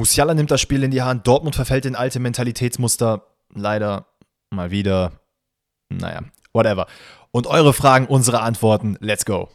Musiala nimmt das Spiel in die Hand. Dortmund verfällt in alte Mentalitätsmuster. Leider mal wieder. Naja, whatever. Und eure Fragen, unsere Antworten. Let's go.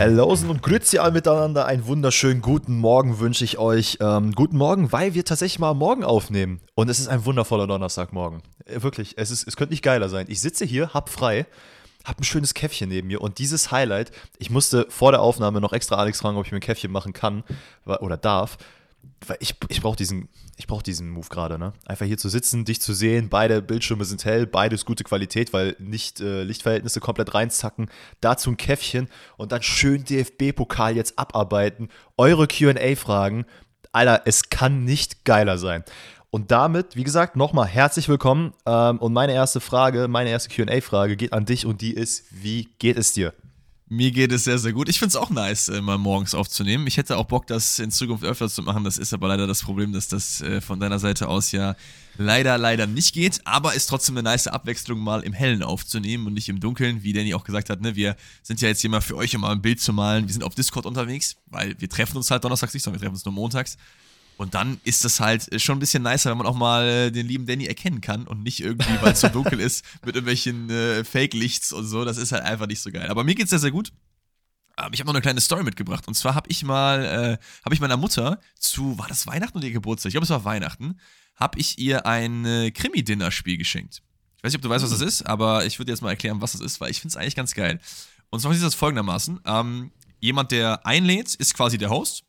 Hallösen und Grüezi all miteinander. Einen wunderschönen guten Morgen wünsche ich euch. Ähm, guten Morgen, weil wir tatsächlich mal morgen aufnehmen. Und es ist ein wundervoller Donnerstagmorgen. Äh, wirklich, es, ist, es könnte nicht geiler sein. Ich sitze hier, hab frei, hab ein schönes Käffchen neben mir. Und dieses Highlight, ich musste vor der Aufnahme noch extra Alex fragen, ob ich mir ein Käffchen machen kann oder darf. Weil ich, ich brauche diesen, brauch diesen Move gerade, ne? Einfach hier zu sitzen, dich zu sehen, beide Bildschirme sind hell, beides gute Qualität, weil nicht äh, Lichtverhältnisse komplett reinzacken. Dazu ein Käffchen und dann schön DFB-Pokal jetzt abarbeiten. Eure QA-Fragen. Alter, es kann nicht geiler sein. Und damit, wie gesagt, nochmal herzlich willkommen. Ähm, und meine erste Frage, meine erste QA-Frage geht an dich und die ist: Wie geht es dir? Mir geht es sehr, sehr gut. Ich finde es auch nice, äh, mal morgens aufzunehmen. Ich hätte auch Bock, das in Zukunft öfter zu machen. Das ist aber leider das Problem, dass das äh, von deiner Seite aus ja leider, leider nicht geht. Aber ist trotzdem eine nice Abwechslung, mal im Hellen aufzunehmen und nicht im Dunkeln. Wie Danny auch gesagt hat, ne, wir sind ja jetzt hier mal für euch, um mal ein Bild zu malen. Wir sind auf Discord unterwegs, weil wir treffen uns halt donnerstags nicht, sondern wir treffen uns nur montags. Und dann ist es halt schon ein bisschen nicer, wenn man auch mal äh, den lieben Danny erkennen kann und nicht irgendwie, weil es so dunkel ist, mit irgendwelchen äh, Fake-Lichts und so. Das ist halt einfach nicht so geil. Aber mir geht's sehr, sehr gut. Ähm, ich habe noch eine kleine Story mitgebracht. Und zwar habe ich mal, äh, habe ich meiner Mutter zu, war das Weihnachten oder ihr Geburtstag? Ich glaube, es war Weihnachten, habe ich ihr ein äh, Krimi-Dinner-Spiel geschenkt. Ich weiß nicht, ob du weißt, was das ist, aber ich würde jetzt mal erklären, was das ist, weil ich finde es eigentlich ganz geil. Und zwar ist das folgendermaßen: ähm, Jemand, der einlädt, ist quasi der Host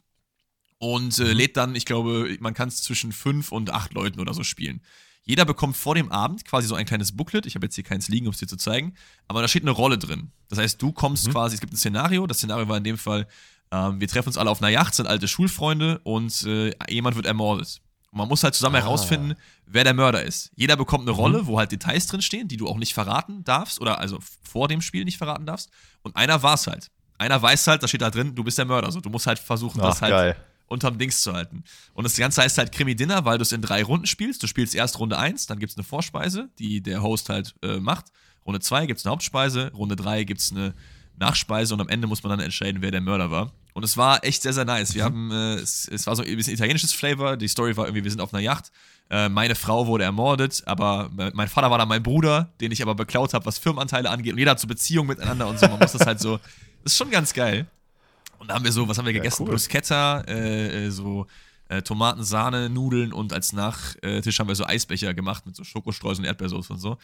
und äh, mhm. lädt dann, ich glaube, man kann es zwischen fünf und acht Leuten oder so spielen. Jeder bekommt vor dem Abend quasi so ein kleines Booklet. Ich habe jetzt hier keins liegen, um es dir zu zeigen. Aber da steht eine Rolle drin. Das heißt, du kommst mhm. quasi, es gibt ein Szenario. Das Szenario war in dem Fall, ähm, wir treffen uns alle auf einer Yacht, sind alte Schulfreunde und äh, jemand wird ermordet. Und man muss halt zusammen ah. herausfinden, wer der Mörder ist. Jeder bekommt eine mhm. Rolle, wo halt Details drin stehen, die du auch nicht verraten darfst oder also vor dem Spiel nicht verraten darfst. Und einer war es halt. Einer weiß halt, da steht da drin, du bist der Mörder. Also du musst halt versuchen, Ach, das halt geil unterm Dings zu halten. Und das Ganze heißt halt Krimi-Dinner, weil du es in drei Runden spielst. Du spielst erst Runde 1, dann gibt es eine Vorspeise, die der Host halt äh, macht. Runde 2 gibt es eine Hauptspeise, Runde 3 gibt es eine Nachspeise und am Ende muss man dann entscheiden, wer der Mörder war. Und es war echt sehr, sehr nice. Wir mhm. haben, äh, es, es, war so ein bisschen italienisches Flavor. Die Story war irgendwie, wir sind auf einer Yacht. Äh, meine Frau wurde ermordet, aber mein Vater war dann mein Bruder, den ich aber beklaut habe, was Firmenanteile angeht. Und jeder hat so Beziehungen miteinander und so. Man muss das halt so. Das ist schon ganz geil. Und da haben wir so, was haben wir gegessen? Ja, cool. Bruschetta, äh, äh, so äh, Tomaten, Sahne, Nudeln und als Nachtisch haben wir so Eisbecher gemacht mit so Schokostreuseln, Erdbeersoße und so.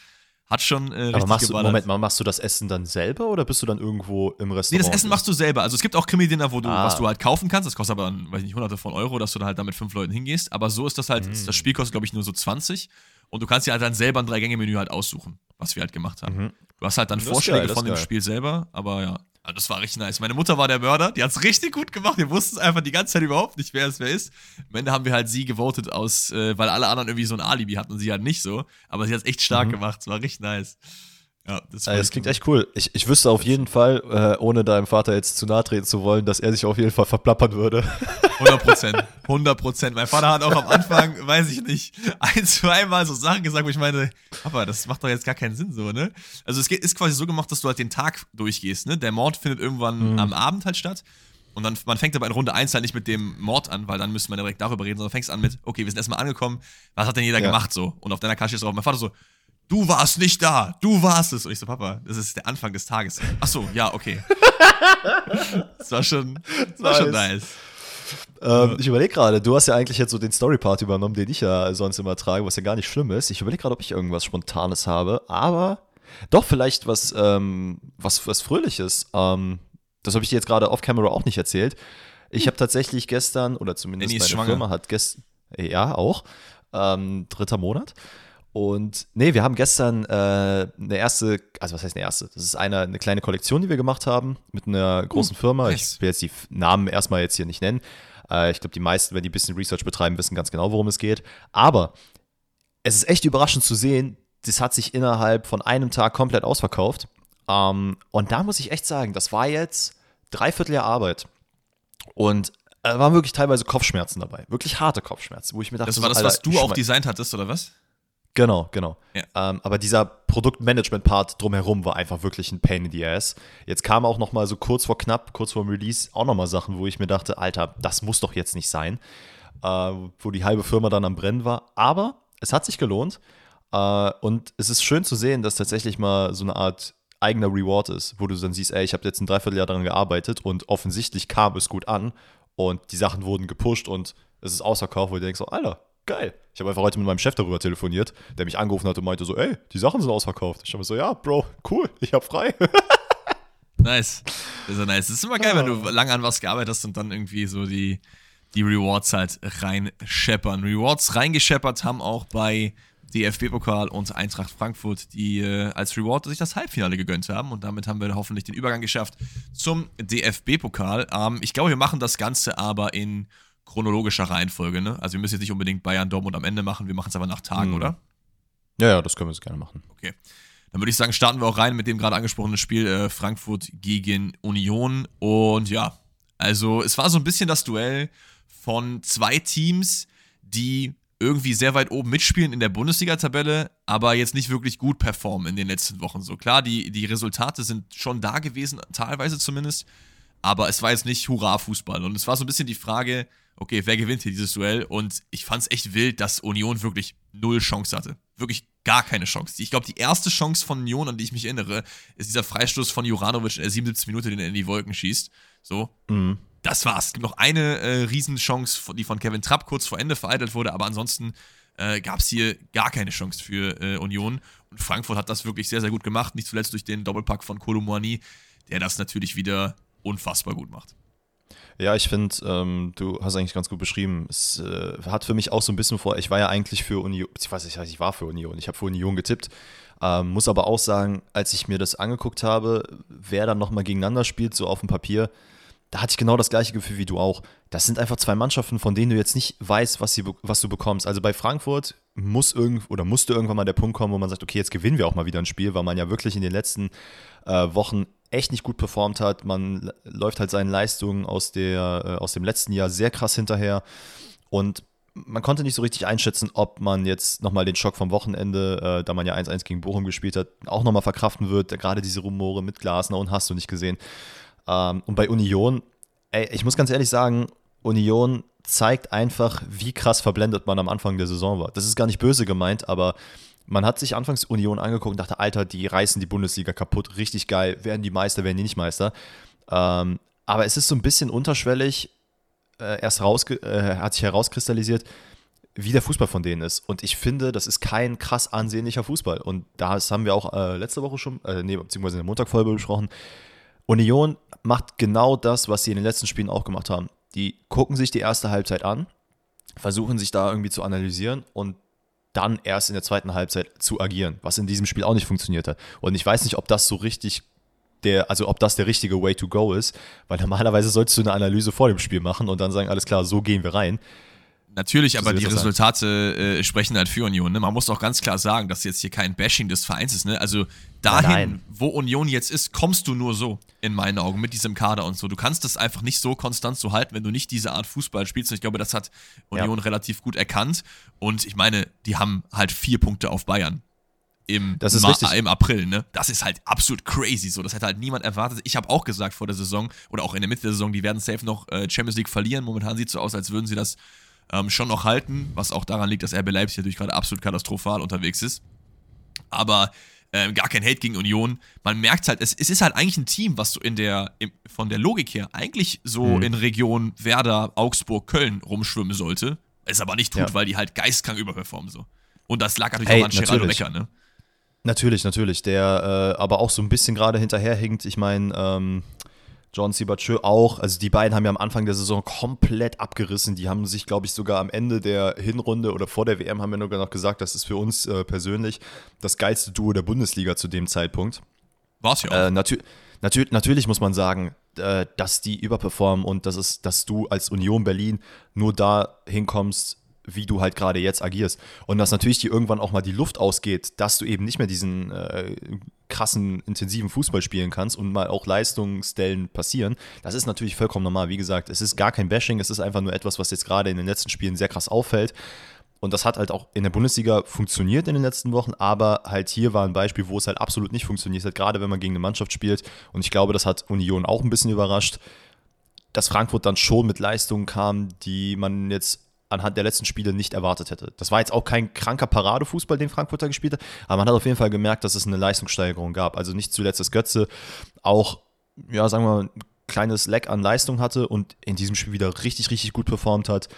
Hat schon äh, Aber machst du, Moment mal, machst du das Essen dann selber oder bist du dann irgendwo im Restaurant? Nee, das Essen machst du selber. Also es gibt auch Krimi-Dinner, wo du, ah. was du halt kaufen kannst. Das kostet aber dann, weiß ich nicht, hunderte von Euro, dass du da halt da mit fünf Leuten hingehst. Aber so ist das halt, mm. das Spiel kostet, glaube ich, nur so 20. Und du kannst dir halt dann selber ein Drei-Gänge-Menü halt aussuchen, was wir halt gemacht haben. Mhm. Du hast halt dann das Vorschläge geil, von dem. Spiel selber, aber ja, Ah, das war richtig nice. Meine Mutter war der Mörder, die hat es richtig gut gemacht. Wir wussten es einfach die ganze Zeit überhaupt nicht, wer es wer ist. Am Ende haben wir halt sie gewotet aus, äh, weil alle anderen irgendwie so ein Alibi hatten und sie halt nicht so. Aber sie hat es echt stark mhm. gemacht. Es war richtig nice. Ja, das, ja, das klingt echt cool. Ich, ich wüsste auf jeden Fall, äh, ohne deinem Vater jetzt zu nahe treten zu wollen, dass er sich auf jeden Fall verplappern würde. 100 Prozent. 100 Prozent. Mein Vater hat auch am Anfang, weiß ich nicht, ein, zweimal so Sachen gesagt, wo ich meine, Papa, das macht doch jetzt gar keinen Sinn so, ne? Also es ist quasi so gemacht, dass du halt den Tag durchgehst, ne? Der Mord findet irgendwann mhm. am Abend halt statt. Und dann, man fängt aber in Runde 1 halt nicht mit dem Mord an, weil dann müsste man direkt darüber reden, sondern fängst an mit, okay, wir sind erstmal angekommen, was hat denn jeder ja. gemacht so? Und auf deiner Karte steht drauf, mein Vater so, du warst nicht da, du warst es. Und ich so, Papa, das ist der Anfang des Tages. Ach so, ja, okay. das war schon, das war nice. schon nice. Ähm, ich überlege gerade, du hast ja eigentlich jetzt so den Story-Part übernommen, den ich ja sonst immer trage, was ja gar nicht schlimm ist. Ich überlege gerade, ob ich irgendwas Spontanes habe, aber doch vielleicht was, ähm, was, was Fröhliches. Ähm, das habe ich dir jetzt gerade off-camera auch nicht erzählt. Ich habe tatsächlich gestern, oder zumindest meine schwanger. Firma hat gestern, ja, auch, ähm, dritter Monat, und nee, wir haben gestern äh, eine erste, also was heißt eine erste? Das ist eine, eine kleine Kollektion, die wir gemacht haben mit einer großen uh, Firma. Nice. Ich will jetzt die Namen erstmal jetzt hier nicht nennen. Äh, ich glaube, die meisten, wenn die ein bisschen Research betreiben, wissen ganz genau, worum es geht. Aber es ist echt überraschend zu sehen, das hat sich innerhalb von einem Tag komplett ausverkauft. Ähm, und da muss ich echt sagen, das war jetzt dreiviertel Jahr Arbeit. Und da äh, waren wirklich teilweise Kopfschmerzen dabei. Wirklich harte Kopfschmerzen, wo ich mir dachte, das war das, Alter, was du auch designt hattest, oder was? Genau, genau. Ja. Ähm, aber dieser Produktmanagement-Part drumherum war einfach wirklich ein Pain in the Ass. Jetzt kam auch noch mal so kurz vor knapp, kurz vor dem Release, auch noch mal Sachen, wo ich mir dachte, Alter, das muss doch jetzt nicht sein. Äh, wo die halbe Firma dann am Brennen war. Aber es hat sich gelohnt. Äh, und es ist schön zu sehen, dass tatsächlich mal so eine Art eigener Reward ist, wo du dann siehst, ey, ich habe jetzt ein Dreivierteljahr daran gearbeitet und offensichtlich kam es gut an und die Sachen wurden gepusht und es ist ausverkauft, wo du denkst so, Alter, geil. Ich habe einfach heute mit meinem Chef darüber telefoniert, der mich angerufen hat und meinte so, ey, die Sachen sind ausverkauft. Ich habe so, ja, Bro, cool, ich habe frei. nice. Das ist nice. Das ist immer geil, wenn du lange an was gearbeitet hast und dann irgendwie so die, die Rewards halt reinscheppern. Rewards reingescheppert haben auch bei DFB-Pokal und Eintracht Frankfurt, die äh, als Reward sich das Halbfinale gegönnt haben. Und damit haben wir hoffentlich den Übergang geschafft zum DFB-Pokal. Ähm, ich glaube, wir machen das Ganze aber in chronologischer Reihenfolge. Ne? Also wir müssen jetzt nicht unbedingt Bayern, Dortmund am Ende machen, wir machen es aber nach Tagen, mhm. oder? Ja, ja, das können wir jetzt gerne machen. Okay. Dann würde ich sagen, starten wir auch rein mit dem gerade angesprochenen Spiel äh, Frankfurt gegen Union. Und ja, also es war so ein bisschen das Duell von zwei Teams, die irgendwie sehr weit oben mitspielen in der Bundesliga-Tabelle, aber jetzt nicht wirklich gut performen in den letzten Wochen. So klar, die, die Resultate sind schon da gewesen, teilweise zumindest, aber es war jetzt nicht Hurra-Fußball. Und es war so ein bisschen die Frage, okay, wer gewinnt hier dieses Duell? Und ich fand es echt wild, dass Union wirklich null Chance hatte. Wirklich gar keine Chance. Ich glaube, die erste Chance von Union, an die ich mich erinnere, ist dieser Freistoß von Juranovic in der 77 Minute, den er in die Wolken schießt. So. Mhm das war's. Es gibt noch eine äh, Riesenchance, die von Kevin Trapp kurz vor Ende vereitelt wurde, aber ansonsten äh, gab es hier gar keine Chance für äh, Union. Und Frankfurt hat das wirklich sehr, sehr gut gemacht, nicht zuletzt durch den Doppelpack von Kolomouani, der das natürlich wieder unfassbar gut macht. Ja, ich finde, ähm, du hast eigentlich ganz gut beschrieben. Es äh, hat für mich auch so ein bisschen vor, ich war ja eigentlich für Union, ich weiß nicht, ich war für Union, ich habe für Union getippt, ähm, muss aber auch sagen, als ich mir das angeguckt habe, wer dann nochmal gegeneinander spielt, so auf dem Papier, da hatte ich genau das gleiche Gefühl wie du auch. Das sind einfach zwei Mannschaften, von denen du jetzt nicht weißt, was, sie, was du bekommst. Also bei Frankfurt muss irgend oder musste irgendwann mal der Punkt kommen, wo man sagt, okay, jetzt gewinnen wir auch mal wieder ein Spiel, weil man ja wirklich in den letzten äh, Wochen echt nicht gut performt hat. Man läuft halt seinen Leistungen aus, der, äh, aus dem letzten Jahr sehr krass hinterher. Und man konnte nicht so richtig einschätzen, ob man jetzt nochmal den Schock vom Wochenende, äh, da man ja 1-1 gegen Bochum gespielt hat, auch nochmal verkraften wird. Gerade diese Rumore mit Glasner und hast du nicht gesehen. Ähm, und bei Union, ey, ich muss ganz ehrlich sagen, Union zeigt einfach, wie krass verblendet man am Anfang der Saison war. Das ist gar nicht böse gemeint, aber man hat sich anfangs Union angeguckt und dachte, Alter, die reißen die Bundesliga kaputt, richtig geil, werden die Meister, werden die nicht Meister. Ähm, aber es ist so ein bisschen unterschwellig äh, erst raus, äh, hat sich herauskristallisiert, wie der Fußball von denen ist. Und ich finde, das ist kein krass ansehnlicher Fußball. Und das haben wir auch äh, letzte Woche schon, äh, nee, beziehungsweise in der Montagfolge besprochen. Union macht genau das, was sie in den letzten Spielen auch gemacht haben. Die gucken sich die erste Halbzeit an, versuchen sich da irgendwie zu analysieren und dann erst in der zweiten Halbzeit zu agieren, was in diesem Spiel auch nicht funktioniert hat. Und ich weiß nicht, ob das so richtig der, also ob das der richtige Way to go ist, weil normalerweise solltest du eine Analyse vor dem Spiel machen und dann sagen, alles klar, so gehen wir rein. Natürlich, aber die Resultate äh, sprechen halt für Union. Ne? Man muss auch ganz klar sagen, dass jetzt hier kein Bashing des Vereins ist. Ne? Also dahin, Nein. wo Union jetzt ist, kommst du nur so, in meinen Augen, mit diesem Kader und so. Du kannst das einfach nicht so konstant so halten, wenn du nicht diese Art Fußball spielst. Und ich glaube, das hat Union ja. relativ gut erkannt. Und ich meine, die haben halt vier Punkte auf Bayern. Im, das ist richtig. im April, ne? Das ist halt absolut crazy so. Das hätte halt niemand erwartet. Ich habe auch gesagt vor der Saison oder auch in der Mitte der Saison, die werden safe noch äh, Champions League verlieren. Momentan sieht es so aus, als würden sie das ähm, schon noch halten, was auch daran liegt, dass RB Leipzig natürlich gerade absolut katastrophal unterwegs ist. Aber äh, gar kein Hate gegen Union. Man merkt halt, es, es, ist halt eigentlich ein Team, was so in der, im, von der Logik her eigentlich so mhm. in Region Werder, Augsburg, Köln rumschwimmen sollte. Es aber nicht tut, ja. weil die halt geistkrank überperformen so. Und das lag natürlich Ey, auch an Geraldo Becker, ne? Natürlich, natürlich. Der äh, aber auch so ein bisschen gerade hinterherhinkt. Ich meine, ähm, John Sibachö auch. Also die beiden haben ja am Anfang der Saison komplett abgerissen. Die haben sich, glaube ich, sogar am Ende der Hinrunde oder vor der WM haben wir nur noch gesagt, das ist für uns äh, persönlich das geilste Duo der Bundesliga zu dem Zeitpunkt. War es ja auch. Äh, natür natür natürlich muss man sagen, äh, dass die überperformen und dass, es, dass du als Union Berlin nur da hinkommst, wie du halt gerade jetzt agierst. Und dass natürlich dir irgendwann auch mal die Luft ausgeht, dass du eben nicht mehr diesen äh, krassen, intensiven Fußball spielen kannst und mal auch Leistungsstellen passieren. Das ist natürlich vollkommen normal. Wie gesagt, es ist gar kein Bashing, es ist einfach nur etwas, was jetzt gerade in den letzten Spielen sehr krass auffällt. Und das hat halt auch in der Bundesliga funktioniert in den letzten Wochen, aber halt hier war ein Beispiel, wo es halt absolut nicht funktioniert hat, gerade wenn man gegen eine Mannschaft spielt. Und ich glaube, das hat Union auch ein bisschen überrascht, dass Frankfurt dann schon mit Leistungen kam, die man jetzt anhand der letzten Spiele nicht erwartet hätte. Das war jetzt auch kein kranker Paradefußball, den Frankfurter gespielt hat, aber man hat auf jeden Fall gemerkt, dass es eine Leistungssteigerung gab. Also nicht zuletzt das Götze auch, ja, sagen wir mal, ein kleines Leck an Leistung hatte und in diesem Spiel wieder richtig, richtig gut performt hat.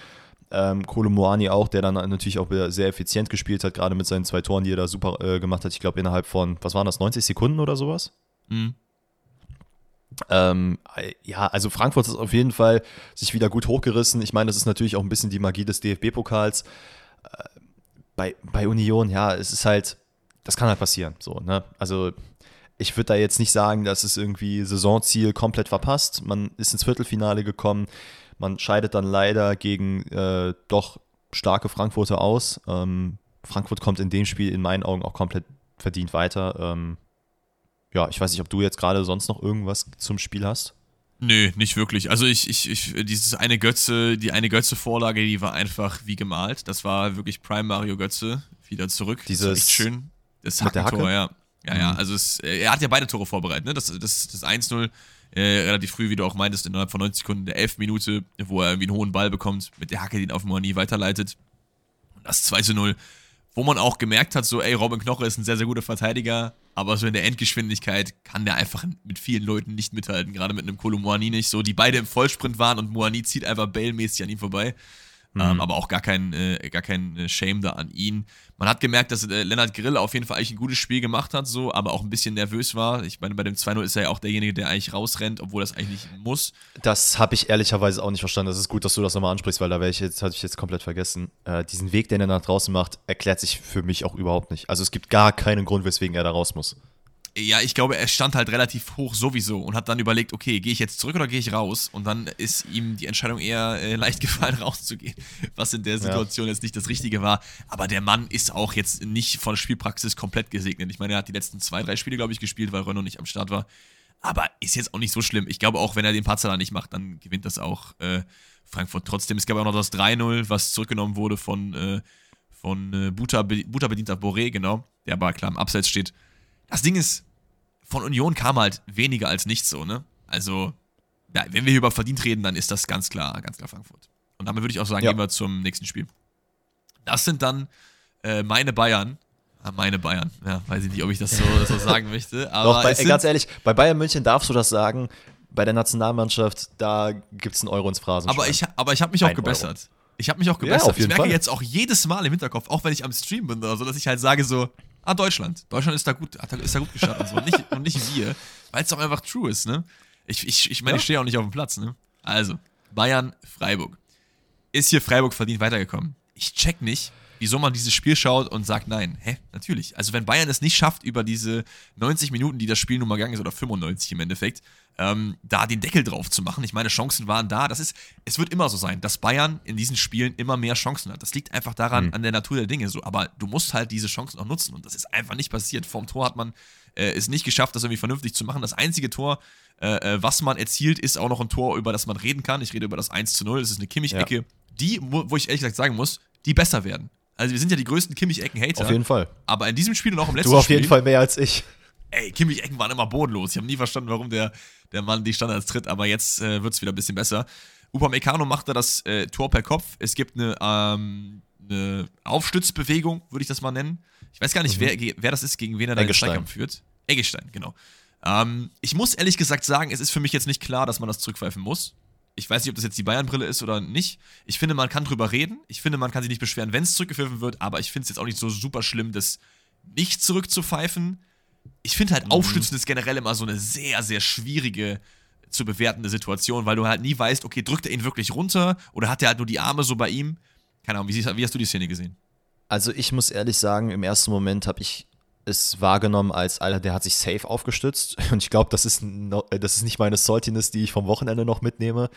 Ähm, Kolo Moani auch, der dann natürlich auch sehr effizient gespielt hat, gerade mit seinen zwei Toren, die er da super äh, gemacht hat. Ich glaube, innerhalb von, was waren das, 90 Sekunden oder sowas? Mhm. Ähm, ja, also Frankfurt ist auf jeden Fall sich wieder gut hochgerissen. Ich meine, das ist natürlich auch ein bisschen die Magie des DFB-Pokals. Äh, bei, bei Union, ja, es ist halt, das kann halt passieren. So, ne? Also ich würde da jetzt nicht sagen, dass es irgendwie Saisonziel komplett verpasst. Man ist ins Viertelfinale gekommen. Man scheidet dann leider gegen äh, doch starke Frankfurter aus. Ähm, Frankfurt kommt in dem Spiel in meinen Augen auch komplett verdient weiter. Ähm, ja, ich weiß nicht, ob du jetzt gerade sonst noch irgendwas zum Spiel hast. Nö, nicht wirklich. Also ich, ich, ich, dieses eine Götze, die eine Götze-Vorlage, die war einfach wie gemalt. Das war wirklich Prime Mario Götze wieder zurück. Dieses das echt schön. Das Hackentor, ja. Ja, ja, mhm. also es, äh, er hat ja beide Tore vorbereitet, ne? Das, das, das 1-0 äh, relativ früh, wie du auch meintest, innerhalb von 90 Sekunden der 11 Minute, wo er irgendwie einen hohen Ball bekommt, mit der Hacke den auf Moani weiterleitet. Und das 2 0 wo man auch gemerkt hat, so, ey, Robin Knoche ist ein sehr, sehr guter Verteidiger, aber so in der Endgeschwindigkeit kann der einfach mit vielen Leuten nicht mithalten, gerade mit einem Kolo Moani nicht. So, die beide im Vollsprint waren und Moani zieht einfach Bale-mäßig an ihm vorbei. Mhm. Ähm, aber auch gar kein, äh, gar kein äh, Shame da an ihn. Man hat gemerkt, dass äh, Lennart Grill auf jeden Fall eigentlich ein gutes Spiel gemacht hat, so, aber auch ein bisschen nervös war. Ich meine, bei dem 2-0 ist er ja auch derjenige, der eigentlich rausrennt, obwohl das eigentlich nicht muss. Das habe ich ehrlicherweise auch nicht verstanden. Das ist gut, dass du das nochmal ansprichst, weil da ich jetzt, hatte ich jetzt komplett vergessen. Äh, diesen Weg, den er nach draußen macht, erklärt sich für mich auch überhaupt nicht. Also es gibt gar keinen Grund, weswegen er da raus muss. Ja, ich glaube, er stand halt relativ hoch sowieso und hat dann überlegt, okay, gehe ich jetzt zurück oder gehe ich raus? Und dann ist ihm die Entscheidung eher äh, leicht gefallen, rauszugehen, was in der Situation ja. jetzt nicht das Richtige war. Aber der Mann ist auch jetzt nicht von Spielpraxis komplett gesegnet. Ich meine, er hat die letzten zwei, drei Spiele, glaube ich, gespielt, weil Renault nicht am Start war. Aber ist jetzt auch nicht so schlimm. Ich glaube auch, wenn er den Patzer da nicht macht, dann gewinnt das auch äh, Frankfurt trotzdem. Es gab auch noch das 3-0, was zurückgenommen wurde von, äh, von äh, Buta, Buta bedienter Boré, genau, der aber klar im Abseits steht. Das Ding ist, von Union kam halt weniger als nichts so, ne? Also, ja, wenn wir hier über verdient reden, dann ist das ganz klar, ganz klar Frankfurt. Und damit würde ich auch sagen, ja. gehen wir zum nächsten Spiel. Das sind dann äh, meine Bayern. Ah, meine Bayern. Ja, weiß ich nicht, ob ich das so, so sagen möchte. Aber Doch, bei, ganz ehrlich, bei Bayern München darfst du das sagen. Bei der Nationalmannschaft, da gibt es einen Euro ins Phrasen. Aber ich, aber ich habe mich auch gebessert. Ich habe mich auch gebessert. Ich merke Fall. jetzt auch jedes Mal im Hinterkopf, auch wenn ich am Stream bin oder so, dass ich halt sage so, Ah, Deutschland. Deutschland ist da gut, ist da gut gestartet und, so. und, nicht, und nicht wir, weil es doch einfach true ist, ne? Ich, ich, ich meine, ja. ich stehe auch nicht auf dem Platz, ne? Also, Bayern, Freiburg. Ist hier Freiburg verdient weitergekommen? Ich check nicht, wieso man dieses Spiel schaut und sagt nein. Hä? Natürlich. Also, wenn Bayern es nicht schafft, über diese 90 Minuten, die das Spiel nun mal gegangen ist, oder 95 im Endeffekt, ähm, da den Deckel drauf zu machen. Ich meine, Chancen waren da. Das ist, es wird immer so sein, dass Bayern in diesen Spielen immer mehr Chancen hat. Das liegt einfach daran, mhm. an der Natur der Dinge so. Aber du musst halt diese Chancen auch nutzen. Und das ist einfach nicht passiert. Vorm Tor hat man äh, es nicht geschafft, das irgendwie vernünftig zu machen. Das einzige Tor, äh, äh was man erzielt, ist auch noch ein Tor, über das man reden kann. Ich rede über das 1 zu 0. Das ist eine Kimmich-Ecke, ja. die, wo ich ehrlich gesagt sagen muss, die besser werden. Also wir sind ja die größten Kimmich-Ecken-Hater. Auf jeden Fall. Aber in diesem Spiel und auch im letzten Spiel. Du auf jeden Spiel, Fall mehr als ich. Ey, Kimmich-Ecken waren immer bodenlos. Ich habe nie verstanden, warum der der Mann die Standards tritt, aber jetzt äh, wird es wieder ein bisschen besser. Upamecano macht da das äh, Tor per Kopf. Es gibt eine, ähm, eine Aufstützbewegung, würde ich das mal nennen. Ich weiß gar nicht, mhm. wer, wer das ist, gegen wen er da den Zweikampf führt. Eggestein, genau. Ähm, ich muss ehrlich gesagt sagen, es ist für mich jetzt nicht klar, dass man das zurückpfeifen muss. Ich weiß nicht, ob das jetzt die Bayern-Brille ist oder nicht. Ich finde, man kann drüber reden. Ich finde, man kann sich nicht beschweren, wenn es zurückgepfiffen wird, aber ich finde es jetzt auch nicht so super schlimm, das nicht zurückzupfeifen ich finde halt, mhm. Aufstützen ist generell immer so eine sehr, sehr schwierige zu bewertende Situation, weil du halt nie weißt, okay, drückt er ihn wirklich runter oder hat er halt nur die Arme so bei ihm? Keine Ahnung, wie, wie hast du die Szene gesehen? Also ich muss ehrlich sagen, im ersten Moment habe ich es wahrgenommen als, Alter, der hat sich safe aufgestützt und ich glaube, das, ist das ist nicht meine Saltiness, die ich vom Wochenende noch mitnehme,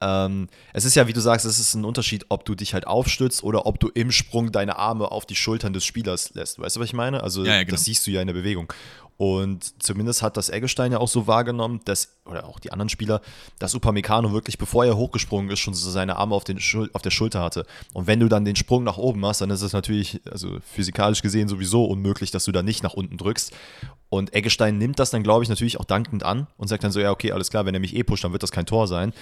Ähm, es ist ja, wie du sagst, es ist ein Unterschied, ob du dich halt aufstützt oder ob du im Sprung deine Arme auf die Schultern des Spielers lässt. Weißt du, was ich meine? Also, ja, ja, genau. das siehst du ja in der Bewegung. Und zumindest hat das Eggestein ja auch so wahrgenommen, dass, oder auch die anderen Spieler, dass Upamecano wirklich, bevor er hochgesprungen ist, schon so seine Arme auf, den auf der Schulter hatte. Und wenn du dann den Sprung nach oben machst, dann ist es natürlich, also physikalisch gesehen sowieso unmöglich, dass du da nicht nach unten drückst. Und Eggestein nimmt das dann, glaube ich, natürlich auch dankend an und sagt dann so, ja, okay, alles klar, wenn er mich eh pusht, dann wird das kein Tor sein.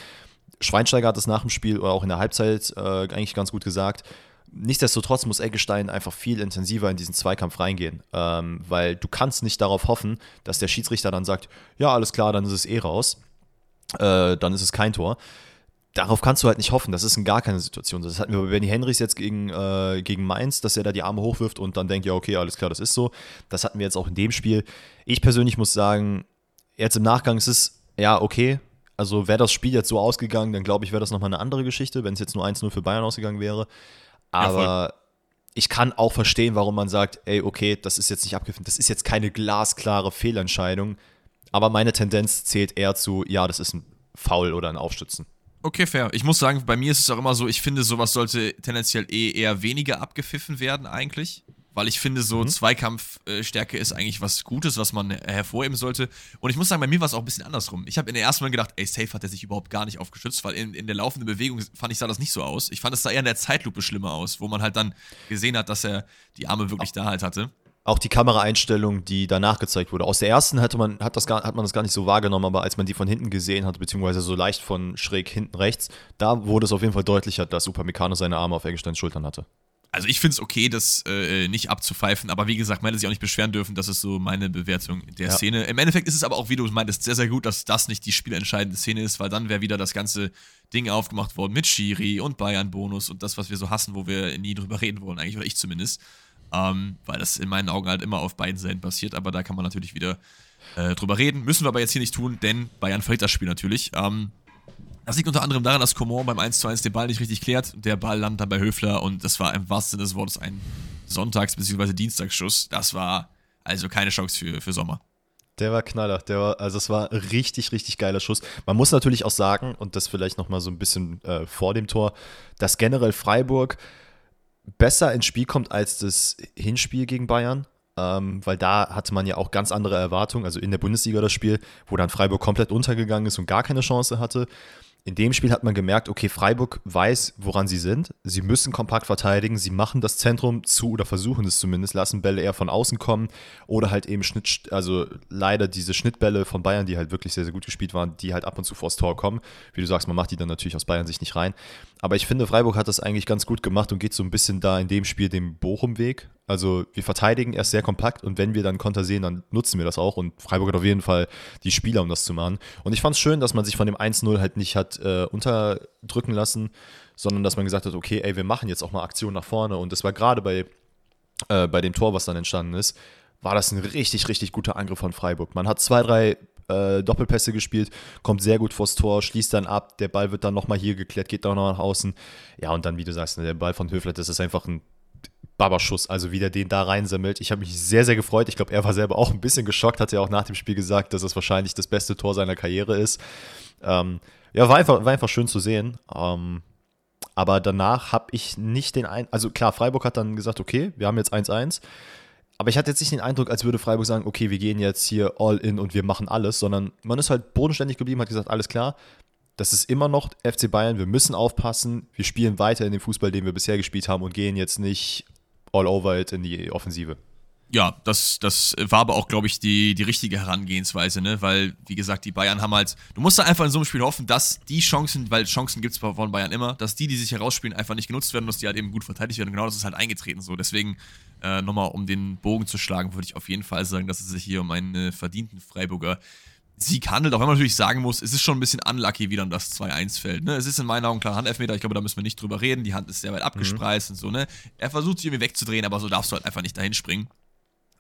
Schweinsteiger hat es nach dem Spiel oder auch in der Halbzeit äh, eigentlich ganz gut gesagt. Nichtsdestotrotz muss Eggestein einfach viel intensiver in diesen Zweikampf reingehen, ähm, weil du kannst nicht darauf hoffen, dass der Schiedsrichter dann sagt, ja, alles klar, dann ist es eh raus, äh, dann ist es kein Tor. Darauf kannst du halt nicht hoffen, das ist in gar keine Situation. Das hatten wir bei Benny Henrys jetzt gegen, äh, gegen Mainz, dass er da die Arme hochwirft und dann denkt, ja, okay, alles klar, das ist so. Das hatten wir jetzt auch in dem Spiel. Ich persönlich muss sagen, jetzt im Nachgang ist es, ja, okay, also wäre das Spiel jetzt so ausgegangen, dann glaube ich, wäre das nochmal eine andere Geschichte, wenn es jetzt nur 1-0 für Bayern ausgegangen wäre. Aber ja, ich kann auch verstehen, warum man sagt, ey, okay, das ist jetzt nicht abgefilmt, das ist jetzt keine glasklare Fehlentscheidung. Aber meine Tendenz zählt eher zu, ja, das ist ein Foul oder ein Aufstützen. Okay, fair. Ich muss sagen, bei mir ist es auch immer so, ich finde, sowas sollte tendenziell eh eher weniger abgepfiffen werden, eigentlich weil ich finde, so mhm. Zweikampfstärke ist eigentlich was Gutes, was man hervorheben sollte. Und ich muss sagen, bei mir war es auch ein bisschen andersrum. Ich habe in der ersten Mal gedacht, ey, safe hat er sich überhaupt gar nicht aufgeschützt, weil in, in der laufenden Bewegung fand ich, sah das nicht so aus. Ich fand, es sah eher in der Zeitlupe schlimmer aus, wo man halt dann gesehen hat, dass er die Arme wirklich auch, da halt hatte. Auch die Kameraeinstellung, die danach gezeigt wurde. Aus der ersten hatte man, hat, das gar, hat man das gar nicht so wahrgenommen, aber als man die von hinten gesehen hat, beziehungsweise so leicht von schräg hinten rechts, da wurde es auf jeden Fall deutlicher, dass Upamecano seine Arme auf Eggesteins Schultern hatte also ich finde es okay, das äh, nicht abzupfeifen, aber wie gesagt, man hätte sich auch nicht beschweren dürfen, das ist so meine Bewertung der ja. Szene. Im Endeffekt ist es aber auch, wie du meintest, sehr, sehr gut, dass das nicht die spielentscheidende Szene ist, weil dann wäre wieder das ganze Ding aufgemacht worden mit Schiri und Bayern-Bonus und das, was wir so hassen, wo wir nie drüber reden wollen, eigentlich, oder ich zumindest. Ähm, weil das in meinen Augen halt immer auf beiden Seiten passiert, aber da kann man natürlich wieder äh, drüber reden. Müssen wir aber jetzt hier nicht tun, denn Bayern verliert das Spiel natürlich. Ähm, das liegt unter anderem daran, dass Coman beim 1 zu 1 den Ball nicht richtig klärt. Der Ball landet dann bei Höfler und das war im wahrsten Sinne des Wortes ein Sonntags- bzw. Dienstagsschuss. Das war also keine Chance für, für Sommer. Der war Knaller. Der war, also es war richtig, richtig geiler Schuss. Man muss natürlich auch sagen, und das vielleicht nochmal so ein bisschen äh, vor dem Tor, dass generell Freiburg besser ins Spiel kommt als das Hinspiel gegen Bayern. Ähm, weil da hatte man ja auch ganz andere Erwartungen, also in der Bundesliga das Spiel, wo dann Freiburg komplett untergegangen ist und gar keine Chance hatte in dem Spiel hat man gemerkt, okay, Freiburg weiß, woran sie sind. Sie müssen kompakt verteidigen. Sie machen das Zentrum zu oder versuchen es zumindest, lassen Bälle eher von außen kommen oder halt eben Schnitt, also leider diese Schnittbälle von Bayern, die halt wirklich sehr, sehr gut gespielt waren, die halt ab und zu vors Tor kommen. Wie du sagst, man macht die dann natürlich aus Bayern sich nicht rein. Aber ich finde, Freiburg hat das eigentlich ganz gut gemacht und geht so ein bisschen da in dem Spiel dem Bochum-Weg. Also wir verteidigen erst sehr kompakt und wenn wir dann Konter sehen, dann nutzen wir das auch. Und Freiburg hat auf jeden Fall die Spieler, um das zu machen. Und ich fand es schön, dass man sich von dem 1-0 halt nicht hat äh, unterdrücken lassen, sondern dass man gesagt hat, okay, ey, wir machen jetzt auch mal Aktion nach vorne. Und das war gerade bei, äh, bei dem Tor, was dann entstanden ist, war das ein richtig, richtig guter Angriff von Freiburg. Man hat zwei, drei äh, Doppelpässe gespielt, kommt sehr gut vors Tor, schließt dann ab, der Ball wird dann nochmal hier geklärt, geht dann noch nach außen. Ja, und dann, wie du sagst, ne, der Ball von Höfler, das ist einfach ein Babaschuss, also wie der den da reinsammelt. Ich habe mich sehr, sehr gefreut. Ich glaube, er war selber auch ein bisschen geschockt, hat ja auch nach dem Spiel gesagt, dass es wahrscheinlich das beste Tor seiner Karriere ist. Ähm, ja, war einfach, war einfach schön zu sehen. Ähm, aber danach habe ich nicht den Eindruck, also klar, Freiburg hat dann gesagt, okay, wir haben jetzt 1-1. Aber ich hatte jetzt nicht den Eindruck, als würde Freiburg sagen, okay, wir gehen jetzt hier all in und wir machen alles, sondern man ist halt bodenständig geblieben, hat gesagt, alles klar, das ist immer noch FC Bayern, wir müssen aufpassen, wir spielen weiter in dem Fußball, den wir bisher gespielt haben und gehen jetzt nicht all over it in die Offensive. Ja, das, das war aber auch, glaube ich, die, die richtige Herangehensweise, ne? Weil, wie gesagt, die Bayern haben halt, du musst da einfach in so einem Spiel hoffen, dass die Chancen, weil Chancen gibt es von Bayern immer, dass die, die sich herausspielen, einfach nicht genutzt werden und dass die halt eben gut verteidigt werden. Und genau das ist halt eingetreten so. Deswegen, äh, nochmal um den Bogen zu schlagen, würde ich auf jeden Fall sagen, dass es sich hier um einen äh, verdienten Freiburger Sieg handelt, auch wenn man natürlich sagen muss, es ist schon ein bisschen unlucky, wie dann das 2-1 fällt. Ne? Es ist in meinen Augen klar Handelfmeter, ich glaube, da müssen wir nicht drüber reden. Die Hand ist sehr weit abgespreist mhm. und so, ne? Er versucht sich irgendwie wegzudrehen, aber so darfst du halt einfach nicht dahin springen.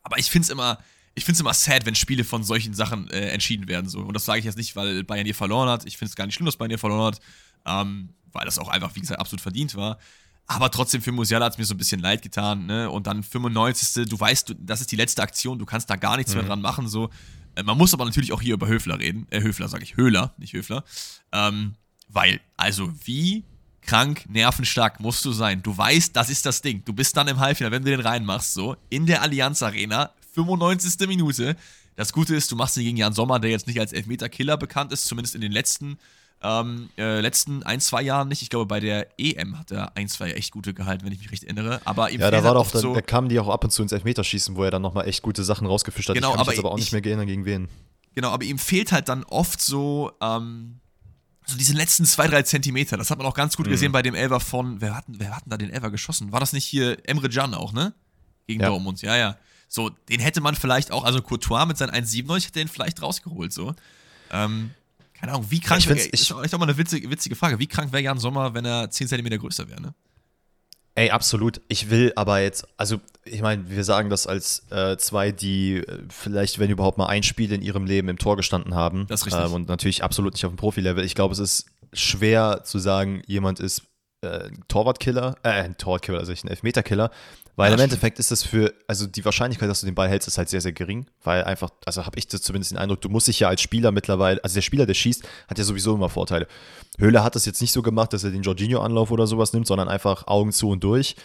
Aber ich finde es immer, ich finde es immer sad, wenn Spiele von solchen Sachen äh, entschieden werden. So. Und das sage ich jetzt nicht, weil Bayern hier verloren hat. Ich finde es gar nicht schlimm, dass Bayern hier verloren hat, ähm, weil das auch einfach, wie gesagt, absolut verdient war. Aber trotzdem für Musiala hat es mir so ein bisschen leid getan. Ne? Und dann 95. Du weißt, du, das ist die letzte Aktion, du kannst da gar nichts mhm. mehr dran machen. So. Äh, man muss aber natürlich auch hier über Höfler reden. Äh, Höfler sage ich, Höhler, nicht Höfler. Ähm, Weil, also wie krank nervenstark musst du sein. Du weißt, das ist das Ding. Du bist dann im Halbfinale, wenn du den reinmachst, so, in der Allianz Arena, 95. Minute. Das Gute ist, du machst ihn gegen Jan Sommer, der jetzt nicht als Elfmeter-Killer bekannt ist, zumindest in den letzten, ähm, äh, letzten ein, zwei Jahren nicht. Ich glaube, bei der EM hat er ein, zwei echt gute gehalten, wenn ich mich recht erinnere. Aber ihm ja, da fehlt war halt doch, dann, so, da kamen die auch ab und zu ins Elfmeterschießen, wo er dann nochmal echt gute Sachen rausgefischt hat. Genau, ich kann mich aber jetzt aber auch ich- nicht mehr erinnern, gegen wen. Genau, aber ihm fehlt halt dann oft so, ähm, so diese letzten zwei, drei Zentimeter. Das hat man auch ganz gut gesehen bei dem Elfer von, wer hat, wer hat denn da den Elfer geschossen? War das nicht hier Emre Can auch, ne? Gegen Ja. Dortmund, ja, ja. So, den hätte man vielleicht auch, also Courtois mit seinen 1,97 hätte den vielleicht rausgeholt, so. Ähm, keine Ahnung, wie krank Ich wäre, find's- ist echt auch mal eine witzige, witzige Frage, wie krank wäre Jan Sommer, wenn er 10 Zentimeter größer wäre, ne? Ey, absolut. Ich will aber jetzt, also ich meine, wir sagen das als äh, zwei, die äh, vielleicht, wenn überhaupt mal ein Spiel in ihrem Leben im Tor gestanden haben. Das ist richtig. Ähm, und natürlich absolut nicht auf dem Profilevel. Ich glaube, es ist schwer zu sagen, jemand ist äh, ein Torwartkiller, äh, ein Torwartkiller, also ein Elfmeterkiller. Weil Ja, im stimmt. Endeffekt ist das für, also die Wahrscheinlichkeit, dass du den Ball hältst, ist halt sehr, sehr gering. Weil einfach, also habe ich zumindest den Eindruck, du musst dich ja als Spieler mittlerweile, also der Spieler, der schießt, hat ja sowieso immer Vorteile. Höhle hat das jetzt nicht so gemacht, dass er den Jorginho-Anlauf oder sowas nimmt, sondern einfach Augen zu und durch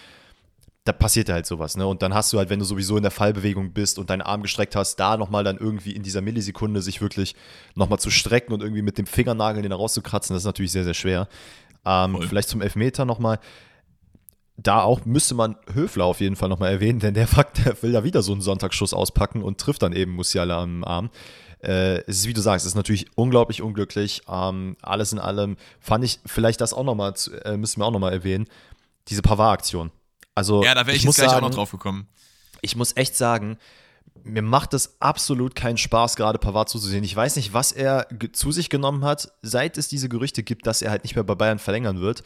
da passiert halt sowas, ne? Und dann hast du halt, wenn du sowieso in der Fallbewegung bist und deinen Arm gestreckt hast, da nochmal dann irgendwie in dieser Millisekunde sich wirklich nochmal zu strecken und irgendwie mit dem Fingernagel den rauszukratzen, das ist natürlich sehr, sehr schwer. Ähm, vielleicht zum Elfmeter nochmal. Da auch müsste man Höfler auf jeden Fall nochmal erwähnen, denn der, Fakt, der will da wieder so einen Sonntagsschuss auspacken und trifft dann eben Musiala am Arm. Äh, es ist, wie du sagst, es ist natürlich unglaublich unglücklich. Ähm, alles in allem fand ich vielleicht das auch nochmal, äh, müssen wir auch nochmal erwähnen, diese Pavard-Aktion. Also, Ja, da wäre ich, muss jetzt gleich sagen, auch noch drauf gekommen. ich muss echt sagen, mir macht es absolut keinen Spaß, gerade Pavard zuzusehen. Ich weiß nicht, was er zu sich genommen hat, seit es diese Gerüchte gibt, dass er halt nicht mehr bei Bayern verlängern wird.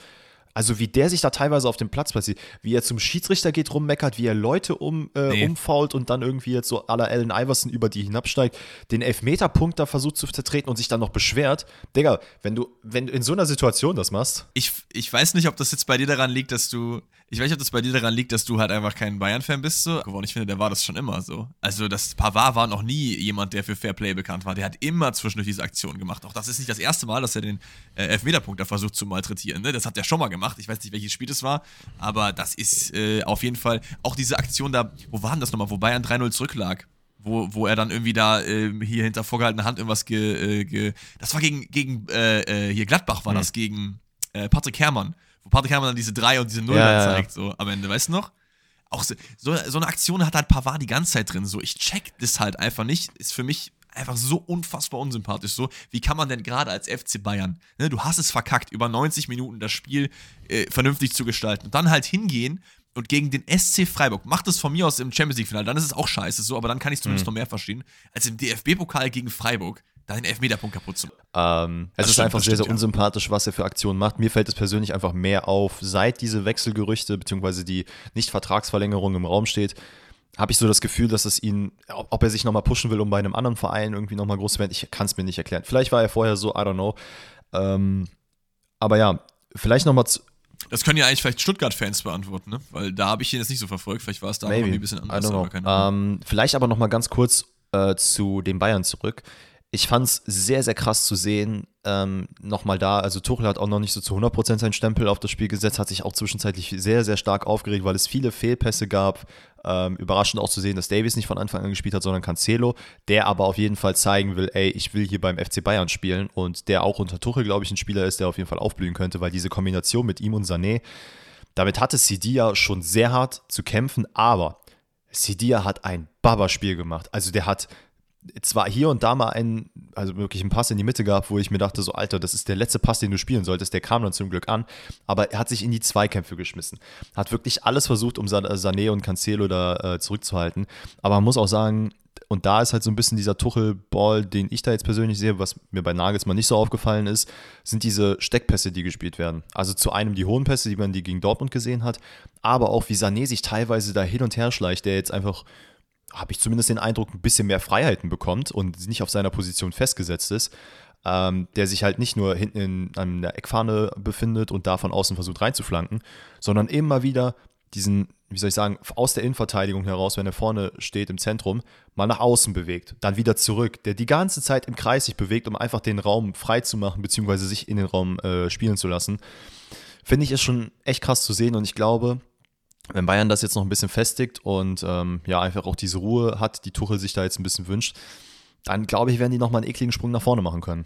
Also wie der sich da teilweise auf dem Platz platziert, wie er zum Schiedsrichter geht, rummeckert, wie er Leute um, äh, Nee. umfault und dann irgendwie jetzt so la Allen Iverson über die hinabsteigt, den Elfmeterpunkt da versucht zu vertreten und sich dann noch beschwert. Digga, wenn du, wenn du in so einer Situation das machst, ich, ich weiß nicht, ob das jetzt bei dir daran liegt, dass du. Ich weiß nicht, ob das bei dir daran liegt, dass du halt einfach kein Bayern-Fan bist. So. Und ich finde, der war das schon immer so. Also, das Pavard war noch nie jemand, der für Fairplay bekannt war. Der hat immer zwischendurch diese Aktion gemacht. Auch das ist nicht das erste Mal, dass er den äh, Elfmeterpunkt da versucht zu malträtieren. Ne? Das hat er schon mal gemacht. Ich weiß nicht, welches Spiel das war. Aber das ist äh, auf jeden Fall auch diese Aktion da. Wo war denn das nochmal? Wo Bayern 3-0 zurücklag. Wo, wo er dann irgendwie da äh, hier hinter vorgehaltener Hand irgendwas ge, äh, ge Das war gegen, gegen äh, äh, hier Gladbach war das, gegen äh, Patrick Herrmann. Wo Patrick Herrmann dann diese 3 und diese 0 Ja, dann ja, zeigt, so am Ende, weißt du noch? Auch so, so, so eine Aktion hat halt Pavard die ganze Zeit drin. So, ich check das halt einfach nicht. Ist für mich einfach so unfassbar unsympathisch. So, wie kann man denn gerade als FC Bayern, ne, du hast es verkackt, über 90 Minuten das Spiel äh, vernünftig zu gestalten und dann halt hingehen und gegen den SC Freiburg, macht es von mir aus im Champions League-Finale, dann ist es auch scheiße, so, aber dann kann ich Mhm. zumindest noch mehr verstehen, als im DFB-Pokal gegen Freiburg, da den Elfmeterpunkt kaputt zu machen. Ähm, es Das ist stimmt, einfach sehr, stimmt, sehr unsympathisch, was er für Aktionen macht. Mir fällt es persönlich einfach mehr auf, seit diese Wechselgerüchte bzw. die Nicht-Vertragsverlängerung im Raum steht, habe ich so das Gefühl, dass es ihn, ob er sich nochmal pushen will, um bei einem anderen Verein irgendwie nochmal groß zu werden. Ich kann es mir nicht erklären. Vielleicht war er vorher so, I don't know. Ähm, aber ja, vielleicht nochmal zu. Das können ja eigentlich vielleicht Stuttgart-Fans beantworten, ne? Weil da habe ich ihn jetzt nicht so verfolgt. Vielleicht war es da Maybe. irgendwie ein bisschen anders, aber. Ähm, vielleicht aber nochmal ganz kurz äh, zu den Bayern zurück. Ich fand es sehr, sehr krass zu sehen, ähm, nochmal da, also Tuchel hat auch noch nicht so zu 100% seinen Stempel auf das Spiel gesetzt, hat sich auch zwischenzeitlich sehr, sehr stark aufgeregt, weil es viele Fehlpässe gab. Ähm, überraschend auch zu sehen, dass Davies nicht von Anfang an gespielt hat, sondern Cancelo, der aber auf jeden Fall zeigen will, ey, ich will hier beim FC Bayern spielen und der auch unter Tuchel, glaube ich, ein Spieler ist, der auf jeden Fall aufblühen könnte, weil diese Kombination mit ihm und Sané, damit hatte Sidia schon sehr hart zu kämpfen, aber Sidia hat ein Baba-Spiel gemacht. Also der hat zwar hier und da mal einen, also wirklich einen Pass in die Mitte gehabt, wo ich mir dachte, so Alter, das ist der letzte Pass, den du spielen solltest. Der kam dann zum Glück an, aber er hat sich in die Zweikämpfe geschmissen. Hat wirklich alles versucht, um Sa- Sané und Cancelo da äh, zurückzuhalten. Aber man muss auch sagen, und da ist halt so ein bisschen dieser Tuchel-Ball, den ich da jetzt persönlich sehe, was mir bei Nagelsmann nicht so aufgefallen ist, sind diese Steckpässe, die gespielt werden. Also zu einem die hohen Pässe, die man die gegen Dortmund gesehen hat, aber auch wie Sané sich teilweise da hin und her schleicht, der jetzt einfach habe ich zumindest den Eindruck, ein bisschen mehr Freiheiten bekommt und nicht auf seiner Position festgesetzt ist, ähm, der sich halt nicht nur hinten in, an der Eckfahne befindet und da von außen versucht reinzuflanken, sondern immer wieder diesen wie soll ich sagen, aus der Innenverteidigung heraus, wenn er vorne steht im Zentrum, mal nach außen bewegt, dann wieder zurück, der die ganze Zeit im Kreis sich bewegt, um einfach den Raum frei zu machen, beziehungsweise sich in den Raum äh, spielen zu lassen, finde ich ist schon echt krass zu sehen und ich glaube, wenn Bayern das jetzt noch ein bisschen festigt und ähm, ja, einfach auch diese Ruhe hat, die Tuchel sich da jetzt ein bisschen wünscht, dann glaube ich, werden die nochmal einen ekligen Sprung nach vorne machen können.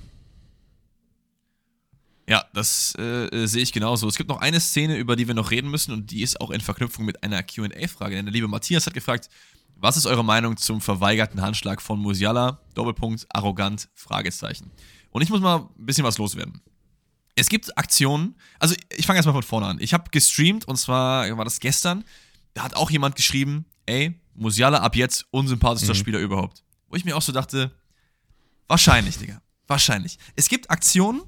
Ja, das äh, sehe ich genauso. Es gibt noch eine Szene, über die wir noch reden müssen und die ist auch in Verknüpfung mit einer QA-Frage. Denn der liebe Matthias hat gefragt, was ist eure Meinung zum verweigerten Handschlag von Musiala? Doppelpunkt, arrogant, Fragezeichen. Und ich muss mal ein bisschen was loswerden. Es gibt Aktionen, also ich fange erstmal von vorne an. Ich habe gestreamt und zwar war das gestern. Da hat auch jemand geschrieben, ey, Musiala ab jetzt unsympathischster mhm. Spieler überhaupt. Wo ich mir auch so dachte, wahrscheinlich, Digga. Wahrscheinlich. Es gibt Aktionen,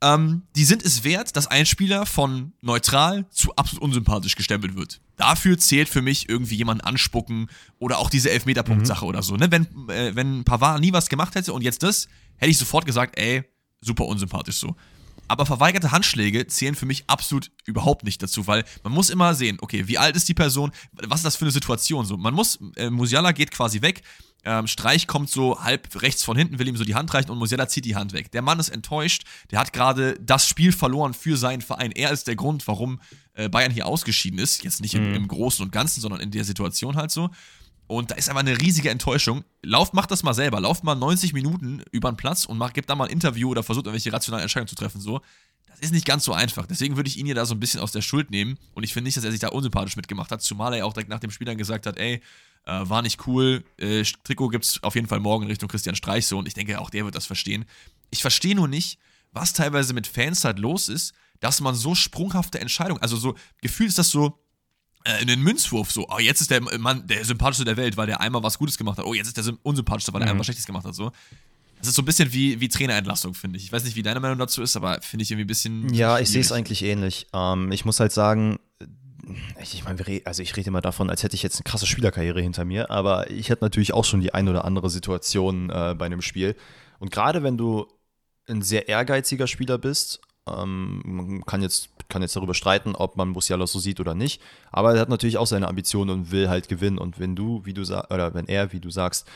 ähm, die sind es wert, dass ein Spieler von neutral zu absolut unsympathisch gestempelt wird. Dafür zählt für mich irgendwie jemanden anspucken oder auch diese Elfmeterpunkt-Sache mhm. oder so. Ne? Wenn, äh, wenn Pavard nie was gemacht hätte und jetzt das, hätte ich sofort gesagt, ey, super unsympathisch so. Aber verweigerte Handschläge zählen für mich absolut überhaupt nicht dazu, weil man muss immer sehen, okay, wie alt ist die Person, was ist das für eine Situation? So, man muss, äh, Musiala geht quasi weg, ähm, Streich kommt so halb rechts von hinten, will ihm so die Hand reichen und Musiala zieht die Hand weg. Der Mann ist enttäuscht, der hat gerade das Spiel verloren für seinen Verein. Er ist der Grund, warum äh, Bayern hier ausgeschieden ist. Jetzt nicht im, mhm. im Großen und Ganzen, sondern in der Situation halt so. Und da ist einfach eine riesige Enttäuschung. Lauft, macht das mal selber. Lauft mal 90 Minuten über den Platz und macht, gebt da mal ein Interview oder versucht irgendwelche rationalen Entscheidungen zu treffen. So. Das ist nicht ganz so einfach. Deswegen würde ich ihn ja da so ein bisschen aus der Schuld nehmen. Und ich finde nicht, dass er sich da unsympathisch mitgemacht hat. Zumal er auch direkt nach dem Spiel dann gesagt hat, ey, äh, war nicht cool. Äh, Trikot gibt es auf jeden Fall morgen in Richtung Christian Streich so und ich denke, auch der wird das verstehen. Ich verstehe nur nicht, was teilweise mit Fans halt los ist, dass man so sprunghafte Entscheidungen, also so, gefühlt ist das so, äh, in den Münzwurf so, oh, jetzt ist der Mann der sympathischste der Welt, weil der einmal was Gutes gemacht hat. Oh, jetzt ist der unsympathischste, weil er mhm. einmal was Schlechtes gemacht hat. So. Das ist so ein bisschen wie, wie Trainerentlassung, finde ich. Ich weiß nicht, wie deine Meinung dazu ist, aber finde ich irgendwie ein bisschen. Ja, ich sehe es eigentlich ähnlich. Ähm, ich muss halt sagen, ich meine, also ich rede immer davon, als hätte ich jetzt eine krasse Spielerkarriere hinter mir, aber ich hatte natürlich auch schon die ein oder andere Situation äh, bei einem Spiel. Und gerade wenn du ein sehr ehrgeiziger Spieler bist, ähm, man kann jetzt, kann jetzt darüber streiten, ob man Musiala so sieht oder nicht, aber er hat natürlich auch seine Ambitionen und will halt gewinnen. Und wenn du, wie du sagst, oder wenn er, wie du sagst,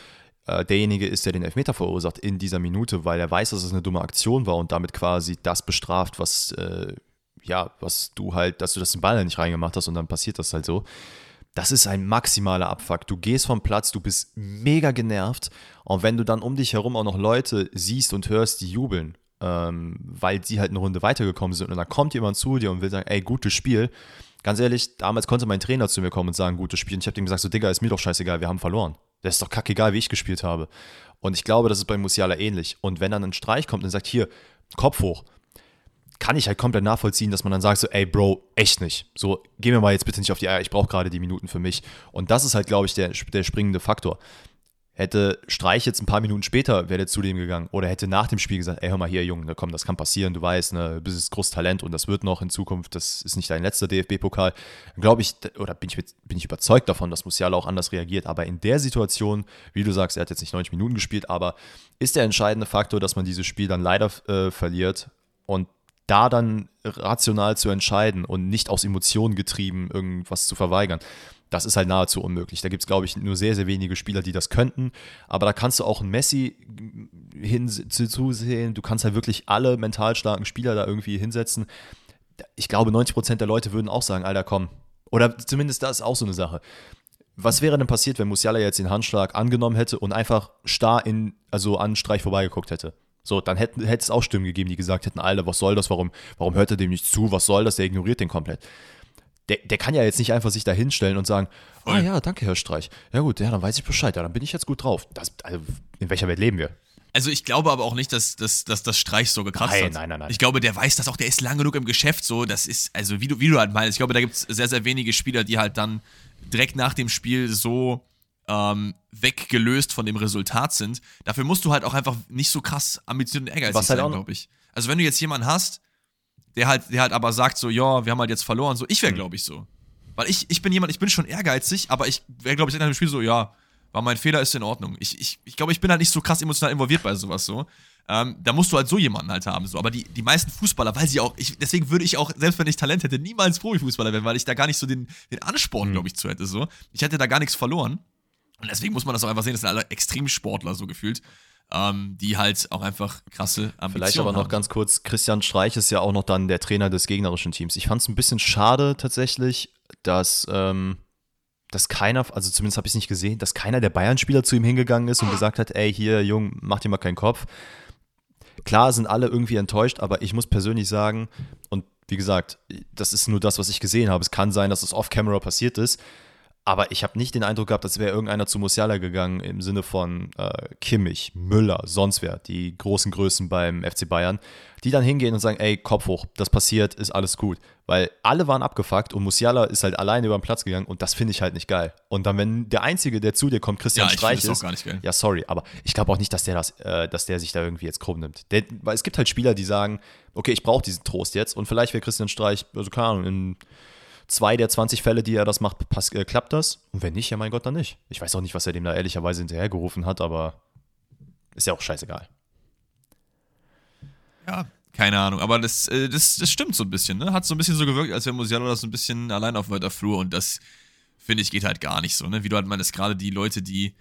äh, derjenige ist, der den Elfmeter verursacht in dieser Minute, weil er weiß, dass es eine dumme Aktion war und damit quasi das bestraft, was äh, ja, was du halt, dass du das den Ball nicht reingemacht hast und dann passiert das halt so. Das ist ein maximaler Abfuck. Du gehst vom Platz, du bist mega genervt und wenn du dann um dich herum auch noch Leute siehst und hörst, die jubeln, ähm, weil sie halt eine Runde weitergekommen sind und dann kommt jemand zu dir und will sagen, ey, gutes Spiel. Ganz ehrlich, damals konnte mein Trainer zu mir kommen und sagen, gutes Spiel. Und ich habe ihm gesagt, so, Digga, ist mir doch scheißegal, wir haben verloren. Das ist doch kackegal, wie ich gespielt habe. Und ich glaube, das ist bei Musiala ähnlich. Und wenn dann ein Streich kommt und sagt, hier, Kopf hoch, kann ich halt komplett nachvollziehen, dass man dann sagt so, ey Bro, echt nicht. So, geh mir mal jetzt bitte nicht auf die Eier, ich brauche gerade die Minuten für mich. Und das ist halt, glaube ich, der, der springende Faktor. Hätte Streich jetzt ein paar Minuten später, wäre der zu dem gegangen oder hätte nach dem Spiel gesagt, ey, hör mal hier, Junge, ne, komm, das kann passieren, du weißt, ne, du bist großes Talent und das wird noch in Zukunft, das ist nicht dein letzter DFB-Pokal. Glaube ich, oder bin ich, bin ich überzeugt davon, dass Musiala auch anders reagiert. Aber in der Situation, wie du sagst, er hat jetzt nicht 90 Minuten gespielt, aber ist der entscheidende Faktor, dass man dieses Spiel dann leider äh, verliert und da dann rational zu entscheiden und nicht aus Emotionen getrieben irgendwas zu verweigern, das ist halt nahezu unmöglich. Da gibt es, glaube ich, nur sehr, sehr wenige Spieler, die das könnten. Aber da kannst du auch einen Messi hinzusehen. Du kannst halt wirklich alle mental starken Spieler da irgendwie hinsetzen. Ich glaube, 90% der Leute würden auch sagen, Alter, komm. Oder zumindest das ist auch so eine Sache. Was wäre denn passiert, wenn Musiala jetzt den Handschlag angenommen hätte und einfach starr in, also an Streich vorbeigeguckt hätte? So, dann hätte, hätte es auch Stimmen gegeben, die gesagt hätten, Alter, was soll das, warum, warum hört er dem nicht zu, was soll das, der ignoriert den komplett. Der, der kann ja jetzt nicht einfach sich da hinstellen und sagen, ah ja, danke, Herr Streich. Ja gut, ja, dann weiß ich Bescheid, ja, dann bin ich jetzt gut drauf. Das, also, in welcher Welt leben wir? Also ich glaube aber auch nicht, dass, dass, dass das Streich so gekratzt nein, hat. Nein, nein, nein. Ich glaube, der weiß das auch, der ist lang genug im Geschäft so. Das ist, also wie du, wie du halt meinst, ich glaube, da gibt es sehr, sehr wenige Spieler, die halt dann direkt nach dem Spiel so ähm, weggelöst von dem Resultat sind. Dafür musst du halt auch einfach nicht so krass ambitioniert und ehrgeizig Was halt sein, glaube ich. Also wenn du jetzt jemanden hast, der halt, der halt aber sagt so, ja, wir haben halt jetzt verloren, so, ich wäre, mhm. glaube ich, so. Weil ich, ich bin jemand, ich bin schon ehrgeizig, aber ich wäre, glaube ich, nach dem Spiel so, ja, war mein Fehler, ist in Ordnung. Ich, ich, ich glaube, ich bin halt nicht so krass emotional involviert bei sowas so. Ähm, da musst du halt so jemanden halt haben. So. Aber die, die meisten Fußballer, weil sie auch, ich, deswegen würde ich auch, selbst wenn ich Talent hätte, niemals Profifußballer werden, weil ich da gar nicht so den, den Ansporn, mhm. glaube ich, zu hätte. So. Ich hätte da gar nichts verloren. Und deswegen muss man das auch einfach sehen, das sind alle Extremsportler so gefühlt. Ähm, die halt auch einfach krasse Ambitionen Vielleicht aber noch haben. ganz kurz, Christian Streich ist ja auch noch dann der Trainer des gegnerischen Teams. Ich fand es ein bisschen schade tatsächlich, dass, ähm, dass keiner, also zumindest habe ich es nicht gesehen, dass keiner der Bayern-Spieler zu ihm hingegangen ist und gesagt hat, ey, hier, Jung, mach dir mal keinen Kopf. Klar sind alle irgendwie enttäuscht, aber ich muss persönlich sagen, und wie gesagt, das ist nur das, was ich gesehen habe. Es kann sein, dass es off-camera passiert ist. Aber ich habe nicht den Eindruck gehabt, als wäre irgendeiner zu Musiala gegangen im Sinne von äh, Kimmich, Müller, sonst wer, die großen Größen beim FC Bayern, die dann hingehen und sagen, ey, Kopf hoch, das passiert, ist alles gut. Weil alle waren abgefuckt und Musiala ist halt alleine über den Platz gegangen und das finde ich halt nicht geil. Und dann, wenn der Einzige, der zu dir kommt, Christian ja, Streich ist, ja, sorry, aber ich glaube auch nicht, dass der das, äh, dass der sich da irgendwie jetzt krumm nimmt. Der, weil es gibt halt Spieler, die sagen, okay, ich brauche diesen Trost jetzt und vielleicht wäre Christian Streich, also keine Ahnung, in zwei der 20 Fälle, die er das macht, pass, äh, klappt das. Und wenn nicht, ja mein Gott, dann nicht. Ich weiß auch nicht, was er dem da ehrlicherweise hinterhergerufen hat, aber ist ja auch scheißegal. Ja, keine Ahnung, aber das, äh, das, das stimmt so ein bisschen, ne? Hat so ein bisschen so gewirkt, als wäre Musiala das so ein bisschen allein auf weiter Flur und das, finde ich, geht halt gar nicht so, ne? Wie du halt meinst, gerade die Leute, die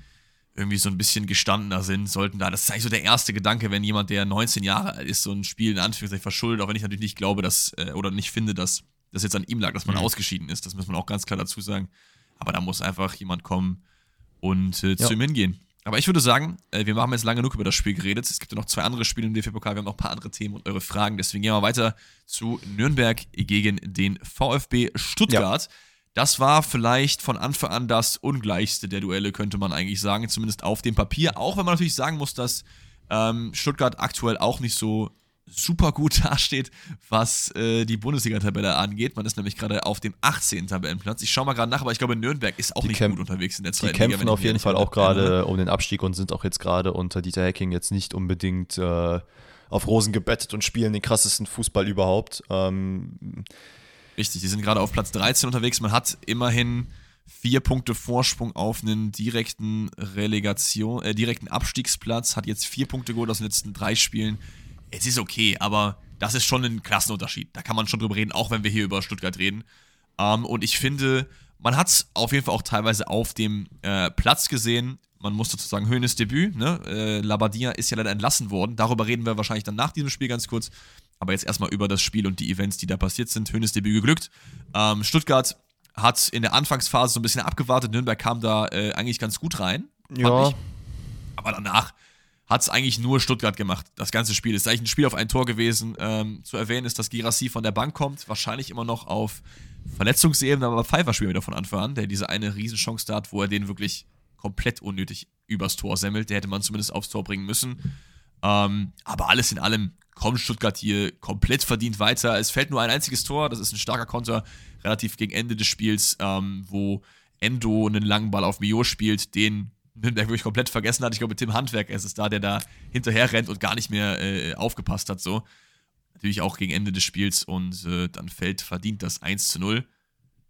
irgendwie so ein bisschen gestandener sind, sollten da, das ist eigentlich so der erste Gedanke, wenn jemand, der 19 Jahre alt ist, so ein Spiel in Anführungszeichen verschuldet, auch wenn ich natürlich nicht glaube, dass, äh, oder nicht finde, dass das jetzt an ihm lag, dass man mhm. ausgeschieden ist. Das muss man auch ganz klar dazu sagen. Aber da muss einfach jemand kommen und äh, zu ja. ihm hingehen. Aber ich würde sagen, äh, wir haben jetzt lange genug über das Spiel geredet. Es gibt ja noch zwei andere Spiele im DFB-Pokal. Wir haben noch ein paar andere Themen und eure Fragen. Deswegen gehen wir weiter zu Nürnberg gegen den VfB Stuttgart. Ja. Das war vielleicht von Anfang an das ungleichste der Duelle, könnte man eigentlich sagen, zumindest auf dem Papier. Auch wenn man natürlich sagen muss, dass ähm, Stuttgart aktuell auch nicht so super gut dasteht, was äh, die Bundesliga-Tabelle angeht. Man ist nämlich gerade auf dem 18. Tabellenplatz. Ich schaue mal gerade nach, aber ich glaube, Nürnberg ist auch die nicht gut unterwegs in der zweiten. Die kämpfen Liga, auf jeden Fall auch gerade um den Abstieg und sind auch jetzt gerade unter Dieter Hacking jetzt nicht unbedingt äh, auf Rosen gebettet und spielen den krassesten Fußball überhaupt. Ähm, Richtig, die sind gerade auf Platz 13 unterwegs. Man hat immerhin vier Punkte Vorsprung auf einen direkten Relegation, äh, direkten Abstiegsplatz, hat jetzt vier Punkte geholt aus den letzten drei Spielen es ist okay, aber das ist schon ein Klassenunterschied. Da kann man schon drüber reden, auch wenn wir hier über Stuttgart reden. Ähm, und ich finde, man hat es auf jeden Fall auch teilweise auf dem äh, Platz gesehen. Man muss dazu sagen, Höhnes Debüt. Ne? Äh, Labadia ist ja leider entlassen worden. Darüber reden wir wahrscheinlich dann nach diesem Spiel ganz kurz. Aber jetzt erstmal über das Spiel und die Events, die da passiert sind. Höhnes Debüt geglückt. Ähm, Stuttgart hat in der Anfangsphase so ein bisschen abgewartet. Nürnberg kam da äh, eigentlich ganz gut rein. Ja. Aber danach hat es eigentlich nur Stuttgart gemacht. Das ganze Spiel ist eigentlich ein Spiel auf ein Tor gewesen. Ähm, zu erwähnen ist, dass Girassi von der Bank kommt, wahrscheinlich immer noch auf Verletzungsebene, aber Pfeiffer spielt wieder von Anfang an, der diese eine Riesenchance da hat, wo er den wirklich komplett unnötig übers Tor semmelt. Der hätte man zumindest aufs Tor bringen müssen. Ähm, aber alles in allem kommt Stuttgart hier komplett verdient weiter. Es fällt nur ein einziges Tor, das ist ein starker Konter, relativ gegen Ende des Spiels, ähm, wo Endo einen langen Ball auf Mio spielt, den Nürnberg wirklich komplett vergessen hat. Ich glaube, Tim Handwerk ist es da, der da hinterher rennt und gar nicht mehr äh, aufgepasst hat. So. Natürlich auch gegen Ende des Spiels und äh, dann fällt verdient das 1 zu 0.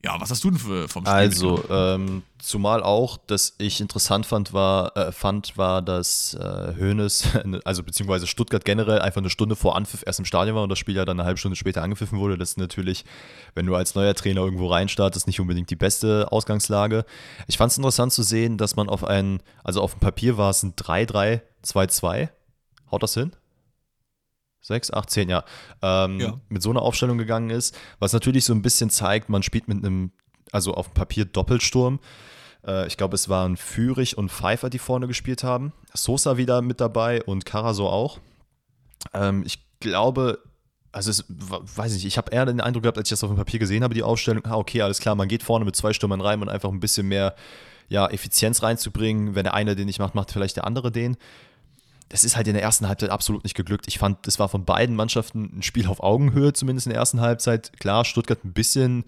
Ja, was hast du denn für, vom Spiel? Also, ähm, zumal auch, dass ich interessant fand, war, äh, fand, war, dass äh, Hoeneß, also beziehungsweise Stuttgart generell einfach eine Stunde vor Anpfiff erst im Stadion war und das Spiel ja dann eine halbe Stunde später angepfiffen wurde. Das ist natürlich, wenn du als neuer Trainer irgendwo reinstartest, nicht unbedingt die beste Ausgangslage. Ich fand es interessant zu sehen, dass man auf einen, also auf dem Papier war es ein 3-3-2-2. Haut das hin? Sechs, acht, zehn, ja, ähm, ja, mit so einer Aufstellung gegangen ist, was natürlich so ein bisschen zeigt, man spielt mit einem, also auf dem Papier Doppelsturm. Äh, ich glaube, es waren Fürich und Pfeiffer, die vorne gespielt haben. Sosa wieder mit dabei und Karaso auch. Ähm, ich glaube, also es, weiß nicht, ich habe eher den Eindruck gehabt, als ich das auf dem Papier gesehen habe, die Aufstellung, ah, okay, alles klar, man geht vorne mit zwei Stürmern rein und einfach ein bisschen mehr ja, Effizienz reinzubringen. Wenn der eine den nicht macht, macht vielleicht der andere den das ist halt in der ersten Halbzeit absolut nicht geglückt. Ich fand, es war von beiden Mannschaften ein Spiel auf Augenhöhe, zumindest in der ersten Halbzeit. Klar, Stuttgart ein bisschen,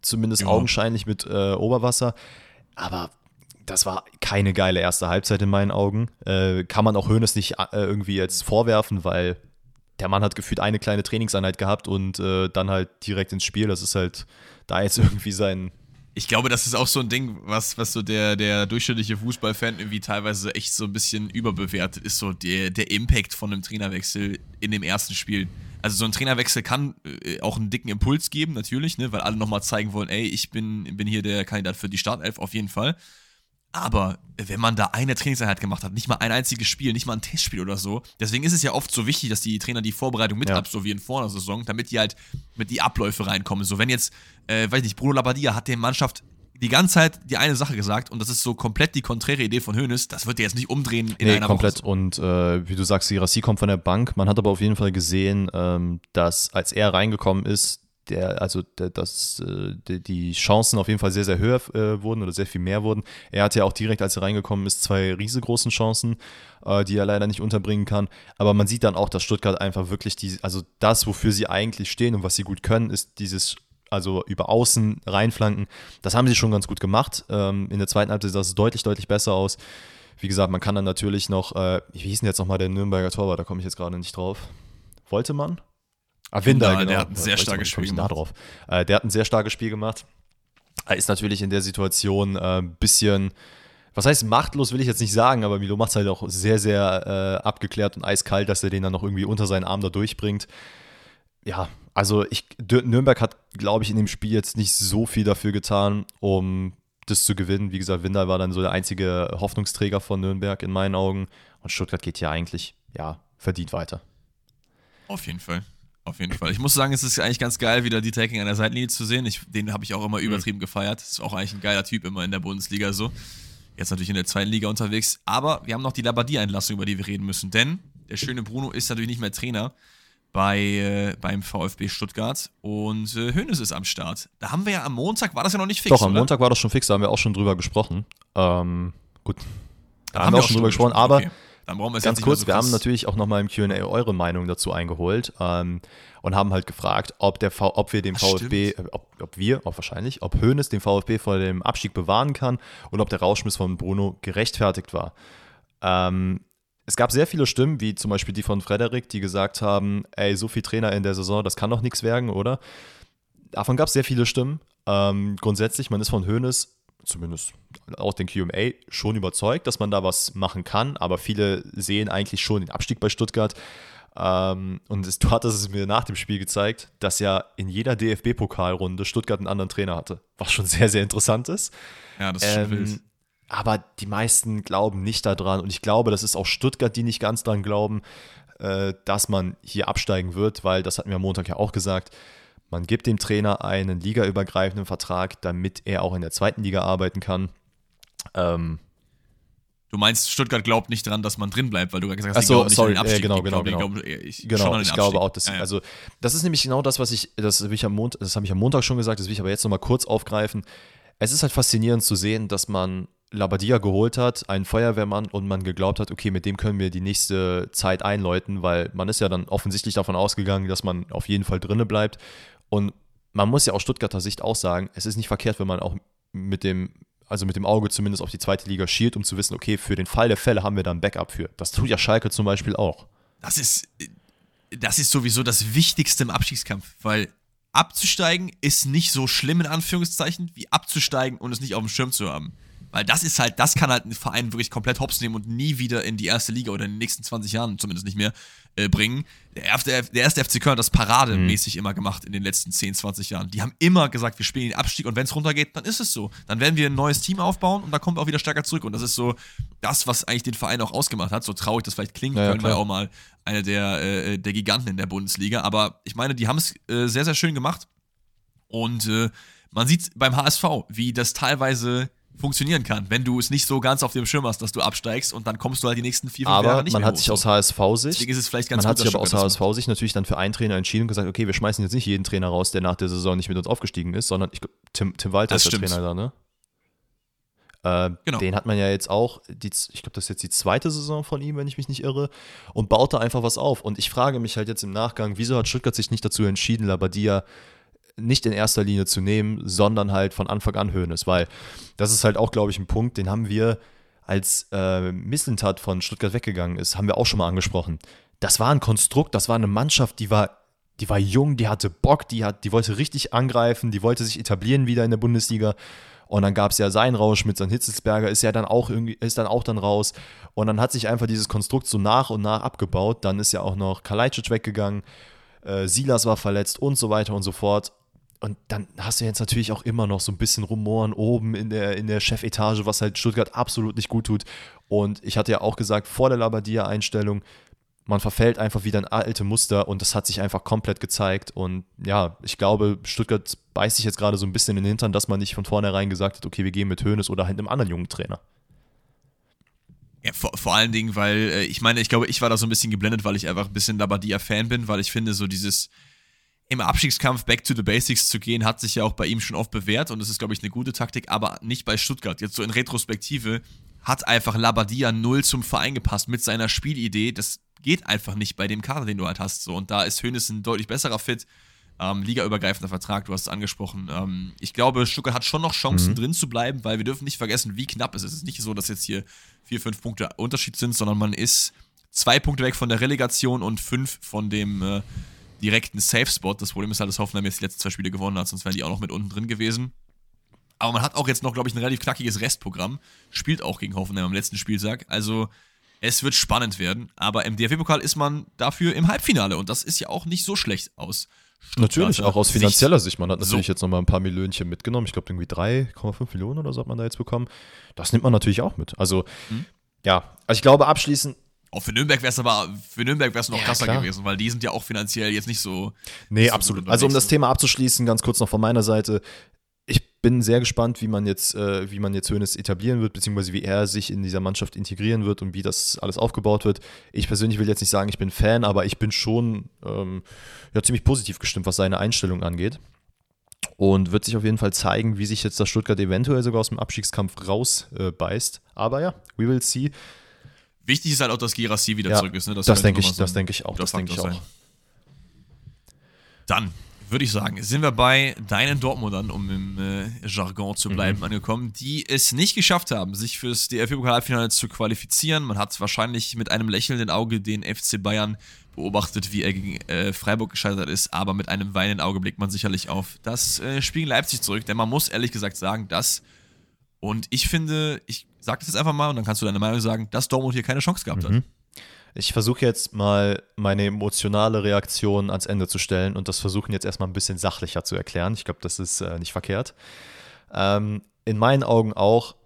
zumindest ja. augenscheinlich mit äh, Oberwasser. Aber das war keine geile erste Halbzeit in meinen Augen. Äh, kann man auch Hoeneß nicht äh, irgendwie jetzt vorwerfen, weil der Mann hat gefühlt eine kleine Trainingseinheit gehabt und äh, dann halt direkt ins Spiel. Das ist halt da jetzt irgendwie sein, Ich glaube, das ist auch so ein Ding, was, was so der, der durchschnittliche Fußballfan irgendwie teilweise echt so ein bisschen überbewertet ist, so der, der Impact von einem Trainerwechsel in dem ersten Spiel. Also so ein Trainerwechsel kann äh, auch einen dicken Impuls geben, natürlich, ne, weil alle nochmal zeigen wollen, ey, ich bin, bin hier der Kandidat für die Startelf, auf jeden Fall. Aber wenn man da eine Trainingseinheit gemacht hat, nicht mal ein einziges Spiel, nicht mal ein Testspiel oder so, deswegen ist es ja oft so wichtig, dass die Trainer die Vorbereitung mit ja. absolvieren vor der Saison, damit die halt mit die Abläufe reinkommen. So, wenn jetzt, äh, weiß nicht, Bruno Labbadia hat der Mannschaft die ganze Zeit die eine Sache gesagt und das ist so komplett die konträre Idee von Hoeneß, das wird er jetzt nicht umdrehen in nee, einer komplett. Woche. Und äh, wie du sagst, Girassi kommt von der Bank. Man hat aber auf jeden Fall gesehen, ähm, dass als er reingekommen ist, der, also der, dass äh, die Chancen auf jeden Fall sehr, sehr höher äh, wurden oder sehr viel mehr wurden. Er hatte ja auch direkt, als er reingekommen ist, zwei riesengroßen Chancen, äh, die er leider nicht unterbringen kann. Aber man sieht dann auch, dass Stuttgart einfach wirklich die, also das, wofür sie eigentlich stehen und was sie gut können, ist dieses also über Außen reinflanken. Das haben sie schon ganz gut gemacht. Ähm, in der zweiten Halbzeit sah es deutlich, deutlich besser aus. Wie gesagt, man kann dann natürlich noch, äh, wie hieß denn jetzt nochmal der Nürnberger Torwart, da komme ich jetzt gerade nicht drauf. Wollte man? Winder, genau. Der hat ein sehr starkes Spiel gemacht. Drauf. Äh, der hat ein sehr starkes Spiel gemacht. Er ist natürlich in der Situation ein äh, bisschen, was heißt machtlos, will ich jetzt nicht sagen, aber Milo macht es halt auch sehr, sehr äh, abgeklärt und eiskalt, dass er den dann noch irgendwie unter seinen Arm da durchbringt. Ja, also ich, Nürnberg hat, glaube ich, in dem Spiel jetzt nicht so viel dafür getan, um das zu gewinnen. Wie gesagt, Winder war dann so der einzige Hoffnungsträger von Nürnberg in meinen Augen. Und Stuttgart geht ja eigentlich, ja, verdient weiter. Auf jeden Fall. Auf jeden Fall. Ich muss sagen, es ist eigentlich ganz geil, wieder die Taking an der Seitenlinie zu sehen. Ich, den habe ich auch immer mhm. übertrieben mhm. gefeiert. Ist auch eigentlich ein geiler Typ immer in der Bundesliga so. Jetzt natürlich in der zweiten Liga unterwegs. Aber wir haben noch die Labadie-Einlassung, über die wir reden müssen. Denn der schöne Bruno ist natürlich nicht mehr Trainer bei, äh, beim VfB Stuttgart und äh, Hönes ist am Start. Da haben wir ja am Montag, war das ja noch nicht fix, Doch, am oder? Montag war das schon fix, da haben wir auch schon drüber gesprochen. Ähm, gut, da, da haben wir auch schon drüber gesprochen, aber okay. Dann brauchen wir es Ganz kurz, so wir haben natürlich auch nochmal im QA eure Meinung dazu eingeholt ähm, und haben halt gefragt, ob, der v ob wir dem VfB, äh, ob, ob, wir, auch wahrscheinlich, ob Hoeneß den VfB vor dem Abstieg bewahren kann und ob der Rauschmiss von Bruno gerechtfertigt war. Ähm, es gab sehr viele Stimmen, wie zum Beispiel die von Frederik, die gesagt haben, ey, so viel Trainer in der Saison, das kann doch nichts werden, oder? Davon gab es sehr viele Stimmen. Ähm, grundsätzlich, man ist von Hoeneß zumindest aus den QA, schon überzeugt, dass man da was machen kann, aber viele sehen eigentlich schon den Abstieg bei Stuttgart. Ähm, und es, du hattest es mir nach dem Spiel gezeigt, dass ja in jeder DFB-Pokalrunde Stuttgart einen anderen Trainer hatte, was schon sehr, sehr interessant ist. Ja, das ist ähm, schon wild. Aber die meisten glauben nicht daran und ich glaube, das ist auch Stuttgart, die nicht ganz daran glauben, äh, dass man hier absteigen wird, weil das hatten wir am Montag ja auch gesagt man gibt dem Trainer einen ligaübergreifenden Vertrag, damit er auch in der zweiten Liga arbeiten kann. Ähm, Du meinst, Stuttgart glaubt nicht dran, dass man drin bleibt, weil du gesagt hast, Achso, sorry, äh, genau, genau, genau. Glauben, ich, genau, ich glaube auch, dass, ja, ja. also das ist nämlich genau das, was ich, das, das habe ich am Montag schon gesagt, das will ich aber jetzt nochmal kurz aufgreifen. Es ist halt faszinierend zu sehen, dass man Labadia geholt hat, einen Feuerwehrmann und man geglaubt hat, okay, mit dem können wir die nächste Zeit einläuten, weil man ist ja dann offensichtlich davon ausgegangen, dass man auf jeden Fall drinne bleibt und man muss ja aus Stuttgarter Sicht auch sagen, es ist nicht verkehrt, wenn man auch mit dem, also mit dem Auge zumindest auf die zweite Liga schielt, um zu wissen, okay, für den Fall der Fälle haben wir da ein Backup für. Das tut ja Schalke zum Beispiel auch. Das ist, das ist sowieso das Wichtigste im Abstiegskampf, weil abzusteigen ist nicht so schlimm in Anführungszeichen, wie abzusteigen und es nicht auf dem Schirm zu haben. Weil das ist halt, das kann halt einen Verein wirklich komplett hops nehmen und nie wieder in die erste Liga oder in den nächsten 20 Jahren zumindest nicht mehr äh, bringen. Der erste, der erste FC Köln hat das parademäßig mhm. immer gemacht in den letzten 10, 20 Jahren. Die haben immer gesagt, wir spielen den Abstieg und wenn es runtergeht, dann ist es so. Dann werden wir ein neues Team aufbauen und dann kommen wir auch wieder stärker zurück. Und das ist so das, was eigentlich den Verein auch ausgemacht hat. So traurig das vielleicht klingt, ja, Köln war ja auch mal einer der, äh, der Giganten in der Bundesliga. Aber ich meine, die haben es äh, sehr, sehr schön gemacht. Und äh, man sieht beim HSV, wie das teilweise funktionieren kann, wenn du es nicht so ganz auf dem Schirm hast, dass du absteigst und dann kommst du halt die nächsten vier, fünf aber Jahre nicht man mehr hat sich aus HSV-Sicht, deswegen ist es vielleicht ganz man hat sich aber aus HSV-Sicht natürlich dann für einen Trainer entschieden und gesagt, okay, wir schmeißen jetzt nicht jeden Trainer raus, der nach der Saison nicht mit uns aufgestiegen ist, sondern ich, Tim, Tim Walter das ist der stimmt. Trainer da, ne? Äh, genau. Den hat man ja jetzt auch, die, ich glaube, das ist jetzt die zweite Saison von ihm, wenn ich mich nicht irre, und baut da einfach was auf. Und ich frage mich halt jetzt im Nachgang, wieso hat Stuttgart sich nicht dazu entschieden, Labadia nicht in erster Linie zu nehmen, sondern halt von Anfang an Höhnes, weil das ist halt auch, glaube ich, ein Punkt, den haben wir, als äh, Mislintat von Stuttgart weggegangen ist, haben wir auch schon mal angesprochen. Das war ein Konstrukt, das war eine Mannschaft, die war die war jung, die hatte Bock, die, hat, die wollte richtig angreifen, die wollte sich etablieren wieder in der Bundesliga. Und dann gab es ja seinen Rausch mit seinem Hitzelsberger, ist ja dann auch irgendwie, ist dann auch dann raus. Und dann hat sich einfach dieses Konstrukt so nach und nach abgebaut. Dann ist ja auch noch Kalajdzic weggegangen, äh, Silas war verletzt und so weiter und so fort. Und dann hast du jetzt natürlich auch immer noch so ein bisschen Rumoren oben in der, in der Chefetage, was halt Stuttgart absolut nicht gut tut. Und ich hatte ja auch gesagt, vor der Labadia-Einstellung, man verfällt einfach wieder in alte Muster und das hat sich einfach komplett gezeigt. Und ja, ich glaube, Stuttgart beißt sich jetzt gerade so ein bisschen in den Hintern, dass man nicht von vornherein gesagt hat, okay, wir gehen mit Hönes oder halt einem anderen jungen Trainer. Ja, vor, vor allen Dingen, weil äh, ich meine, ich glaube, ich war da so ein bisschen geblendet, weil ich einfach ein bisschen Labadia-Fan bin, weil ich finde, so dieses im Abstiegskampf back to the basics zu gehen, hat sich ja auch bei ihm schon oft bewährt und das ist, glaube ich, eine gute Taktik, aber nicht bei Stuttgart. Jetzt so in Retrospektive hat einfach Labadia null zum Verein gepasst mit seiner Spielidee. Das geht einfach nicht bei dem Kader, den du halt hast. So. Und da ist Hönes ein deutlich besserer Fit. Ähm, ligaübergreifender Vertrag, du hast es angesprochen. Ähm, ich glaube, Stuttgart hat schon noch Chancen mhm. drin zu bleiben, weil wir dürfen nicht vergessen, wie knapp es ist. Es ist nicht so, dass jetzt hier vier, fünf Punkte Unterschied sind, sondern man ist zwei Punkte weg von der Relegation und fünf von dem äh, direkten Safe-Spot. Das Problem ist halt, dass Hoffenheim jetzt die letzten zwei Spiele gewonnen hat, sonst wären die auch noch mit unten drin gewesen. Aber man hat auch jetzt noch, glaube ich, ein relativ knackiges Restprogramm. Spielt auch gegen Hoffenheim am letzten Spieltag. Also es wird spannend werden. Aber im DFB-Pokal ist man dafür im Halbfinale und das ist ja auch nicht so schlecht aus. Natürlich, auch aus finanzieller Sicht. Man hat natürlich so. jetzt nochmal ein paar Millionchen mitgenommen. Ich glaube, irgendwie 3,5 Millionen oder so hat man da jetzt bekommen. Das nimmt man natürlich auch mit. Also, hm. ja, also ich glaube, abschließend auch für Nürnberg wäre es aber, für Nürnberg wäre es noch ja, krasser klar. gewesen, weil die sind ja auch finanziell jetzt nicht so. Nee, so absolut. Also um das Thema abzuschließen, ganz kurz noch von meiner Seite. Ich bin sehr gespannt, wie man jetzt, äh, wie man jetzt Hönes etablieren wird, beziehungsweise wie er sich in dieser Mannschaft integrieren wird und wie das alles aufgebaut wird. Ich persönlich will jetzt nicht sagen, ich bin Fan, aber ich bin schon ähm, ja, ziemlich positiv gestimmt, was seine Einstellung angeht. Und wird sich auf jeden Fall zeigen, wie sich jetzt das Stuttgart eventuell sogar aus dem Abstiegskampf rausbeißt. Äh, aber ja, we will see. Wichtig ist halt auch, dass Girassi wieder ja, zurück ist. Ne? Das, das denke ich, so das denke ich auch. Das denke ich auch. Dann würde ich sagen, sind wir bei deinen Dortmundern, um im äh, Jargon zu bleiben, mhm. angekommen, die es nicht geschafft haben, sich fürs DFB-Pokalfinale zu qualifizieren. Man hat wahrscheinlich mit einem lächelnden Auge den FC Bayern beobachtet, wie er gegen äh, Freiburg gescheitert ist, aber mit einem weinenden Auge blickt man sicherlich auf das äh, Spiel in Leipzig zurück, denn man muss ehrlich gesagt sagen, dass, und ich finde, ich sag das jetzt einfach mal und dann kannst du deine Meinung sagen, dass Dortmund hier keine Chance gehabt mhm. hat. Ich versuche jetzt mal meine emotionale Reaktion ans Ende zu stellen und das versuchen jetzt erstmal ein bisschen sachlicher zu erklären. Ich glaube, das ist äh, nicht verkehrt. Ähm, in meinen Augen auch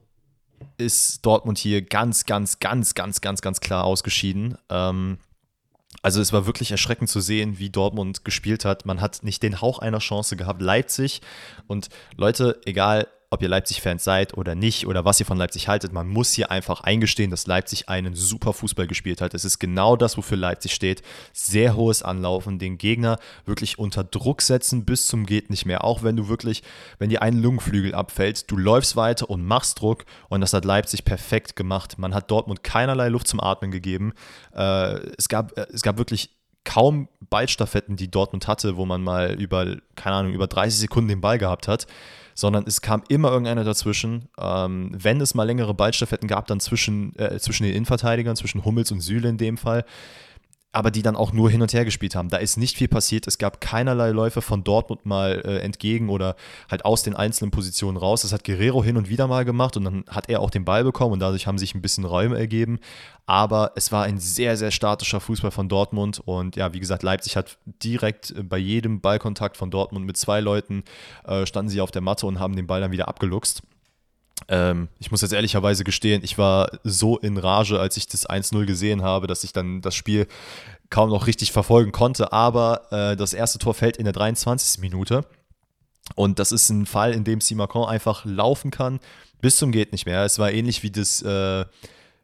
ist Dortmund hier ganz, ganz, ganz, ganz, ganz, ganz klar ausgeschieden. Ähm, also es war wirklich erschreckend zu sehen, wie Dortmund gespielt hat. Man hat nicht den Hauch einer Chance gehabt. Leipzig und Leute, egal ob ihr Leipzig-Fans seid oder nicht oder was ihr von Leipzig haltet, man muss hier einfach eingestehen, dass Leipzig einen super Fußball gespielt hat. Es ist genau das, wofür Leipzig steht. Sehr hohes Anlaufen, den Gegner wirklich unter Druck setzen bis zum geht nicht mehr. Auch wenn du wirklich, wenn dir ein Lungenflügel abfällt, du läufst weiter und machst Druck und das hat Leipzig perfekt gemacht. Man hat Dortmund keinerlei Luft zum Atmen gegeben. Äh, es, gab, äh, es gab wirklich kaum Ballstaffetten, die Dortmund hatte, wo man mal über, keine Ahnung, über 30 Sekunden den Ball gehabt hat sondern es kam immer irgendeiner dazwischen. Ähm, wenn es mal längere Ballstaffetten gab, dann zwischen, äh, zwischen den Innenverteidigern, zwischen Hummels und Süle in dem Fall aber die dann auch nur hin und her gespielt haben. Da ist nicht viel passiert. Es gab keinerlei Läufe von Dortmund mal äh, entgegen oder halt aus den einzelnen Positionen raus. Das hat Guerrero hin und wieder mal gemacht und dann hat er auch den Ball bekommen und dadurch haben sich ein bisschen Räume ergeben. Aber es war ein sehr, sehr statischer Fußball von Dortmund und ja, wie gesagt, Leipzig hat direkt äh, bei jedem Ballkontakt von Dortmund mit zwei Leuten äh, standen sie auf der Matte und haben den Ball dann wieder abgeluchst. Ähm, ich muss jetzt ehrlicherweise gestehen, ich war so in Rage, als ich das 1-0 gesehen habe, dass ich dann das Spiel kaum noch richtig verfolgen konnte. Aber äh, das erste Tor fällt in der 23. Minute. Und das ist ein Fall, in dem Simacon einfach laufen kann bis zum geht nicht mehr. Es war ähnlich wie das, äh,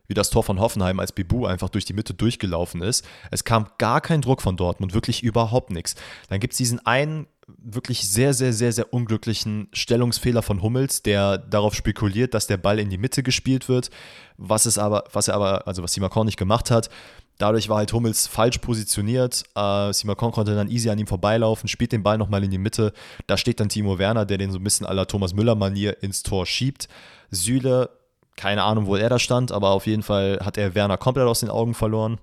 wie das Tor von Hoffenheim, als Bibu einfach durch die Mitte durchgelaufen ist. Es kam gar kein Druck von Dortmund, wirklich überhaupt nichts. Dann gibt es diesen einen wirklich sehr, sehr, sehr, sehr unglücklichen Stellungsfehler von Hummels, der darauf spekuliert, dass der Ball in die Mitte gespielt wird, was es aber, was er aber, also was Simakon nicht gemacht hat. Dadurch war halt Hummels falsch positioniert. Äh, Simakon konnte dann easy an ihm vorbeilaufen, spielt den Ball nochmal in die Mitte. Da steht dann Timo Werner, der den so ein bisschen aller Thomas Müller-Manier ins Tor schiebt. Süle, keine Ahnung, wo er da stand, aber auf jeden Fall hat er Werner komplett aus den Augen verloren.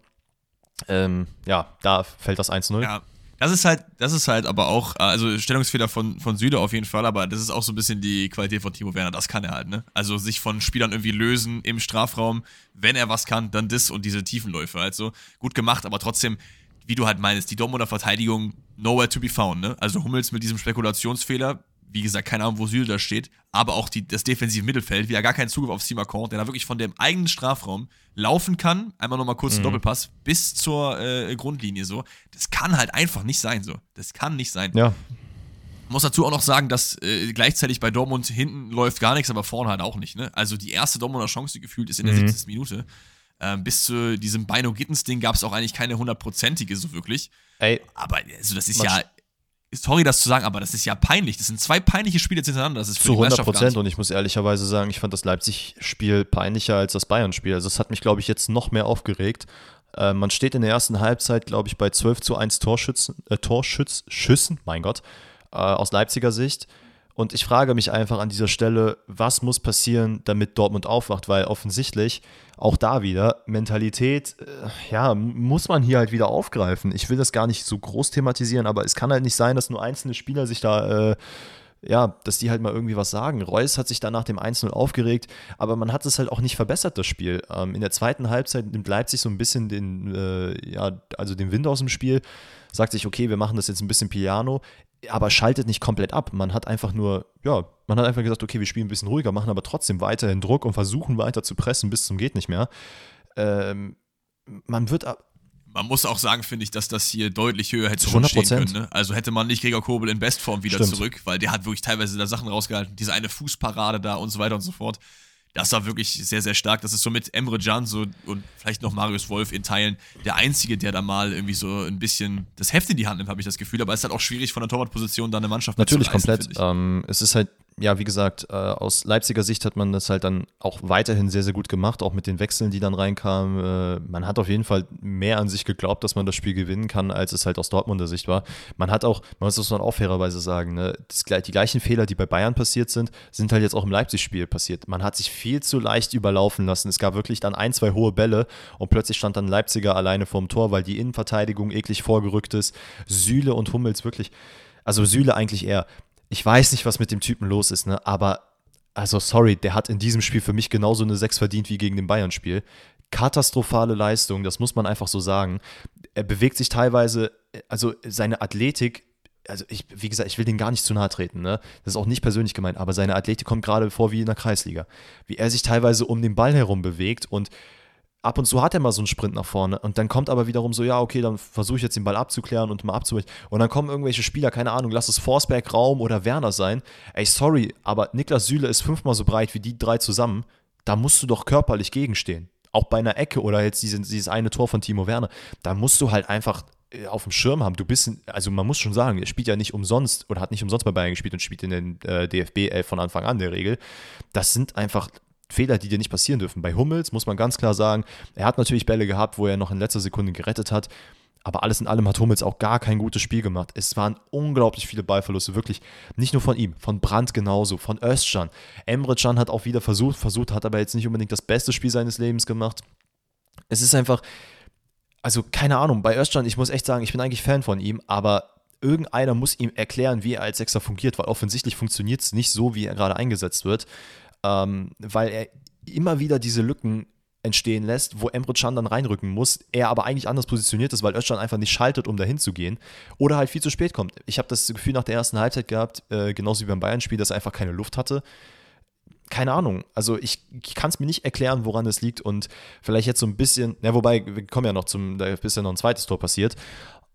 Ähm, ja, da fällt das 1-0. Ja, Das ist halt, das ist halt aber auch, also Stellungsfehler von, von Süde auf jeden Fall, aber das ist auch so ein bisschen die Qualität von Timo Werner. Das kann er halt, ne? Also sich von Spielern irgendwie lösen im Strafraum. Wenn er was kann, dann das und diese Tiefenläufe. Also gut gemacht, aber trotzdem, wie du halt meinst, die Dortmunder Verteidigung nowhere to be found, ne? Also Hummels mit diesem Spekulationsfehler, wie gesagt, keine Ahnung, wo Süle da steht, aber auch die, das defensive Mittelfeld, wie er gar keinen Zugriff auf Simakon, der da wirklich von dem eigenen Strafraum laufen kann, einmal nochmal kurz mhm. Doppelpass, bis zur äh, Grundlinie so. Das kann halt einfach nicht sein so. Das kann nicht sein. Ja. Muss dazu auch noch sagen, dass äh, gleichzeitig bei Dortmund hinten läuft gar nichts, aber vorne halt auch nicht. Ne? Also die erste Dortmunder Chance, die gefühlt ist in der mhm. 70. Minute. Ähm, bis zu diesem Beino Gittens-Ding gab es auch eigentlich keine hundertprozentige so wirklich. Ey, aber also das ist ja sorry, das zu sagen, aber das ist ja peinlich. Das sind zwei peinliche Spiele hintereinander. Das ist für zu 100 Prozent. Und ich muss ehrlicherweise sagen, ich fand das Leipzig-Spiel peinlicher als das Bayern-Spiel. Also, es hat mich, glaube ich, jetzt noch mehr aufgeregt. Äh, man steht in der ersten Halbzeit, glaube ich, bei 12 zu 1 Torschützen, äh, Torschütz, Schüssen, mein Gott, äh, aus Leipziger Sicht. Und ich frage mich einfach an dieser Stelle, was muss passieren, damit Dortmund aufwacht? Weil offensichtlich auch da wieder Mentalität, äh, ja, muss man hier halt wieder aufgreifen. Ich will das gar nicht so groß thematisieren, aber es kann halt nicht sein, dass nur einzelne Spieler sich da äh, ja, dass die halt mal irgendwie was sagen. Reus hat sich da nach dem 1-0 aufgeregt, aber man hat es halt auch nicht verbessert, das Spiel. Ähm, in der zweiten Halbzeit nimmt Leipzig so ein bisschen den, äh, ja, also den Wind aus dem Spiel, sagt sich, okay, wir machen das jetzt ein bisschen Piano aber schaltet nicht komplett ab. Man hat einfach nur, ja, man hat einfach gesagt, okay, wir spielen ein bisschen ruhiger, machen aber trotzdem weiterhin Druck und versuchen weiter zu pressen bis zum geht nicht mehr. Ähm, man wird man muss auch sagen, finde ich, dass das hier deutlich höher hätte stehen können. Ne? Also hätte man nicht Gregor Kobel in Bestform wieder Stimmt. zurück, weil der hat wirklich teilweise da Sachen rausgehalten, diese eine Fußparade da und so weiter und so fort das war wirklich sehr, sehr stark. Das ist so mit Emre Can so und vielleicht noch Marius Wolf in Teilen der Einzige, der da mal irgendwie so ein bisschen das Heft in die Hand nimmt, habe ich das Gefühl. Aber es ist halt auch schwierig von der Torwartposition da eine Mannschaft Natürlich komplett. Ähm, es ist halt ja, wie gesagt, äh, aus Leipziger Sicht hat man das halt dann auch weiterhin sehr, sehr gut gemacht, auch mit den Wechseln, die dann reinkamen. Äh, man hat auf jeden Fall mehr an sich geglaubt, dass man das Spiel gewinnen kann, als es halt aus Dortmunder Sicht war. Man hat auch, man muss das dann auch fairerweise sagen, ne, das, die gleichen Fehler, die bei Bayern passiert sind, sind halt jetzt auch im Leipzig-Spiel passiert. Man hat sich viel zu leicht überlaufen lassen. Es gab wirklich dann ein, zwei hohe Bälle und plötzlich stand dann Leipziger alleine vorm Tor, weil die Innenverteidigung eklig vorgerückt ist. Sühle und Hummels wirklich also Sühle eigentlich eher, ich weiß nicht, was mit dem Typen los ist, ne? aber also sorry, der hat in diesem Spiel für mich genauso eine 6 verdient wie gegen den Bayern-Spiel. Katastrophale Leistung, das muss man einfach so sagen. Er bewegt sich teilweise, also seine Athletik, also ich, wie gesagt, ich will den gar nicht zu nahe treten, ne? Das ist auch nicht persönlich gemeint, aber seine Athletik kommt gerade vor wie in der Kreisliga. Wie er sich teilweise um den Ball herum bewegt und ab und zu hat er mal so einen Sprint nach vorne und dann kommt aber wiederum so, ja, okay, dann versuche ich jetzt den Ball abzuklären und mal abzuweichen. Und dann kommen irgendwelche Spieler, keine Ahnung, lass es Forsberg, Raum oder Werner sein. Ey, sorry, aber Niklas Süle ist fünfmal so breit wie die drei zusammen. Da musst du doch körperlich gegenstehen. Auch bei einer Ecke oder jetzt dieses, dieses eine Tor von Timo Werner. Da musst du halt einfach äh, auf dem Schirm haben. Du bist, also man muss schon sagen, er spielt ja nicht umsonst oder hat nicht umsonst bei Bayern gespielt und spielt in den äh, DFB 11 von Anfang an der Regel. Das sind einfach Fehler, die dir nicht passieren dürfen. Bei Hummels muss man ganz klar sagen, er hat natürlich Bälle gehabt, wo er noch in letzter Sekunde gerettet hat. Aber alles in allem hat Hummels auch gar kein gutes Spiel gemacht. Es waren unglaublich viele Ballverluste, wirklich. Nicht nur von ihm, von Brandt genauso, von Özcan. Emre Can hat auch wieder versucht, versucht, hat aber jetzt nicht unbedingt das beste Spiel seines Lebens gemacht. Es ist einfach, also keine Ahnung, bei Özcan, ich muss echt sagen, ich bin eigentlich Fan von ihm, aber irgendeiner muss ihm erklären, wie er als Sechser fungiert, weil offensichtlich funktioniert es nicht so, wie er gerade eingesetzt wird ähm, weil er immer wieder diese Lücken entstehen lässt, wo Emre Can dann reinrücken muss, er aber eigentlich anders positioniert ist, weil Özcan einfach nicht schaltet, um dahin zu gehen oder halt viel zu spät kommt. Ich habe das Gefühl nach der ersten Halbzeit gehabt, äh, genauso wie beim Bayern-Spiel, dass er einfach keine Luft hatte. Keine Ahnung, also ich, ich kann es mir nicht erklären, woran es liegt und vielleicht jetzt so ein bisschen, ja, wobei, wir kommen ja noch zum, da ist ja noch ein zweites Tor passiert,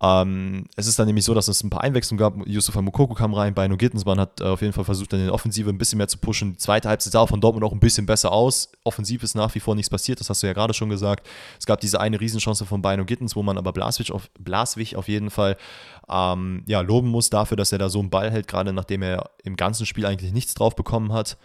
ähm, es ist dann nämlich so, dass es ein paar Einwechslungen gab. Yusufa Mukoko kam rein, Bino Gittensmann hat äh, auf jeden Fall versucht, dann in der Offensive ein bisschen mehr zu pushen. Die zweite Halbzeit sah von Dortmund auch ein bisschen besser aus. Offensiv ist nach wie vor nichts passiert, das hast du ja gerade schon gesagt. Es gab diese eine Riesenchance von Bino Gittens, wo man aber Blaswig auf, Blaswig auf jeden Fall ähm, ja, loben muss dafür, dass er da so einen Ball hält, gerade nachdem er im ganzen Spiel eigentlich nichts drauf bekommen hat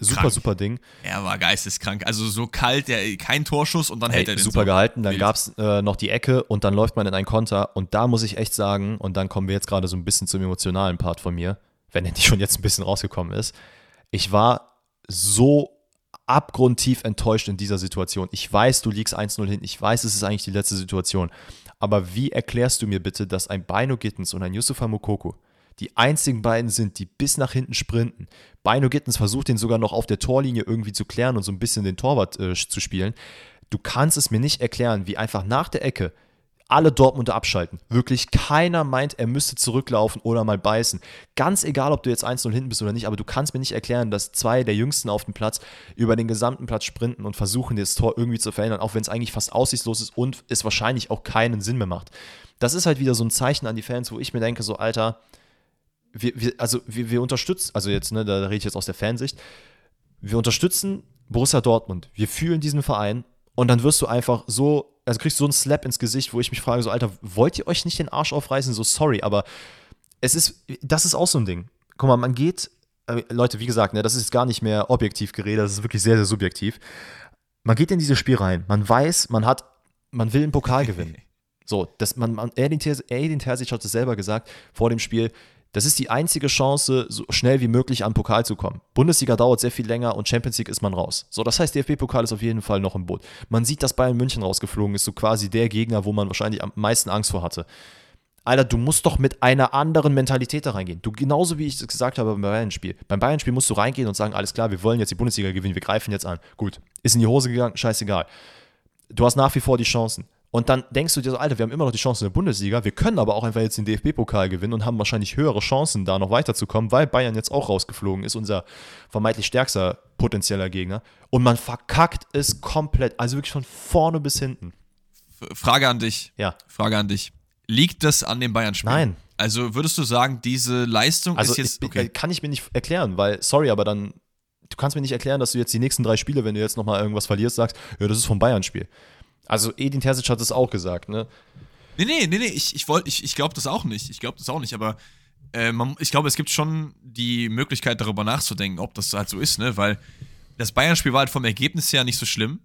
super, krank. super Ding. Er war geisteskrank. Also so kalt, der, kein Torschuss und dann hey, hält er den Super so gehalten. Dann gab es äh, noch die Ecke und dann läuft man in einen Konter. Und da muss ich echt sagen, und dann kommen wir jetzt gerade so ein bisschen zum emotionalen Part von mir, wenn er nicht schon jetzt ein bisschen rausgekommen ist. Ich war so abgrundtief enttäuscht in dieser Situation. Ich weiß, du liegst 1-0 hin. Ich weiß, es ist eigentlich die letzte Situation. Aber wie erklärst du mir bitte, dass ein Bino Gittens und ein Yusufa Mukoko die einzigen beiden sind, die bis nach hinten sprinten. Bino Gittens versucht den sogar noch auf der Torlinie irgendwie zu klären und so ein bisschen den Torwart äh, zu spielen. Du kannst es mir nicht erklären, wie einfach nach der Ecke alle Dortmunder abschalten. Wirklich keiner meint, er müsste zurücklaufen oder mal beißen. Ganz egal, ob du jetzt 1-0 hinten bist oder nicht, aber du kannst mir nicht erklären, dass zwei der Jüngsten auf dem Platz über den gesamten Platz sprinten und versuchen, das Tor irgendwie zu verändern, auch wenn es eigentlich fast aussichtslos ist und es wahrscheinlich auch keinen Sinn mehr macht. Das ist halt wieder so ein Zeichen an die Fans, wo ich mir denke, so, Alter, wir, wir also wir, wir unterstützen, also jetzt, ne, da rede ich jetzt aus der Fansicht, wir unterstützen Borussia Dortmund, wir fühlen diesen Verein und dann wirst du einfach so also kriegst du so einen Slap ins Gesicht, wo ich mich frage, so, Alter, wollt ihr euch nicht den Arsch aufreißen? So, sorry, aber es ist, das ist auch so ein Ding. Guck mal, man geht, äh, Leute, wie gesagt, ne, das ist gar nicht mehr objektiv geredet, das ist wirklich sehr, sehr subjektiv. Man geht in dieses Spiel rein, man weiß, man hat, man will einen Pokal gewinnen. So, das, man, man, Edin Terzic hat es selber gesagt vor dem Spiel, das ist die einzige Chance, so schnell wie möglich an Pokal zu kommen. Bundesliga dauert sehr viel länger und Champions League ist man raus. So, das heißt, DFB-Pokal ist auf jeden Fall noch im Boot. Man sieht, dass Bayern München rausgeflogen ist, so quasi der Gegner, wo man wahrscheinlich am meisten Angst vor hatte. Alter, du musst doch mit einer anderen Mentalität da reingehen. Du, genauso wie ich es gesagt habe beim Bayern-Spiel. Beim Bayern-Spiel musst du reingehen und sagen, alles klar, wir wollen jetzt die Bundesliga gewinnen, wir greifen jetzt an. Gut, ist in die Hose gegangen, scheißegal. Du hast nach wie vor die Chancen. Und dann denkst du dir so, Alter, wir haben immer noch die Chance in der Bundesliga, wir können aber auch einfach jetzt den DFB-Pokal gewinnen und haben wahrscheinlich höhere Chancen, da noch weiterzukommen, weil Bayern jetzt auch rausgeflogen ist, unser vermeintlich stärkster potenzieller Gegner. Und man verkackt es komplett, also wirklich von vorne bis hinten. Frage an dich. Ja. Frage an dich. Liegt das an dem Bayern-Spiel? Nein. Also würdest du sagen, diese Leistung also ist jetzt. Ich, okay. Kann ich mir nicht erklären, weil, sorry, aber dann du kannst mir nicht erklären, dass du jetzt die nächsten drei Spiele, wenn du jetzt nochmal irgendwas verlierst, sagst, ja, das ist vom Bayern-Spiel. Also Edin Terzic hat es auch gesagt, ne? Nee, nee, nee, nee, ich, ich, ich, ich glaube das auch nicht. Ich glaube das auch nicht, aber äh, man, ich glaube, es gibt schon die Möglichkeit, darüber nachzudenken, ob das halt so ist, ne? Weil das Bayern-Spiel war halt vom Ergebnis her nicht so schlimm.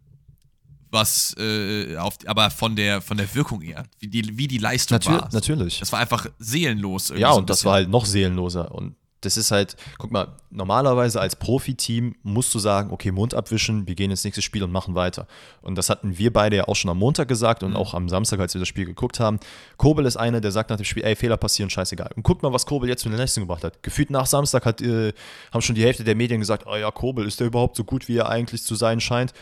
Was, äh, auf, aber von der, von der Wirkung eher, wie die, wie die Leistung Natür war. Natürlich. Das war einfach seelenlos. Ja, so und das war halt noch seelenloser. Und das ist halt, guck mal, normalerweise als Profiteam musst du sagen, okay, Mund abwischen, wir gehen ins nächste Spiel und machen weiter. Und das hatten wir beide ja auch schon am Montag gesagt und mhm. auch am Samstag, als wir das Spiel geguckt haben. Kobel ist einer, der sagt nach dem Spiel, ey, Fehler passieren, scheißegal. Und guck mal, was Kobel jetzt für eine Leistung gebracht hat. Gefühlt nach Samstag hat, äh, haben schon die Hälfte der Medien gesagt, oh ja, Kobel, ist der überhaupt so gut, wie er eigentlich zu sein scheint?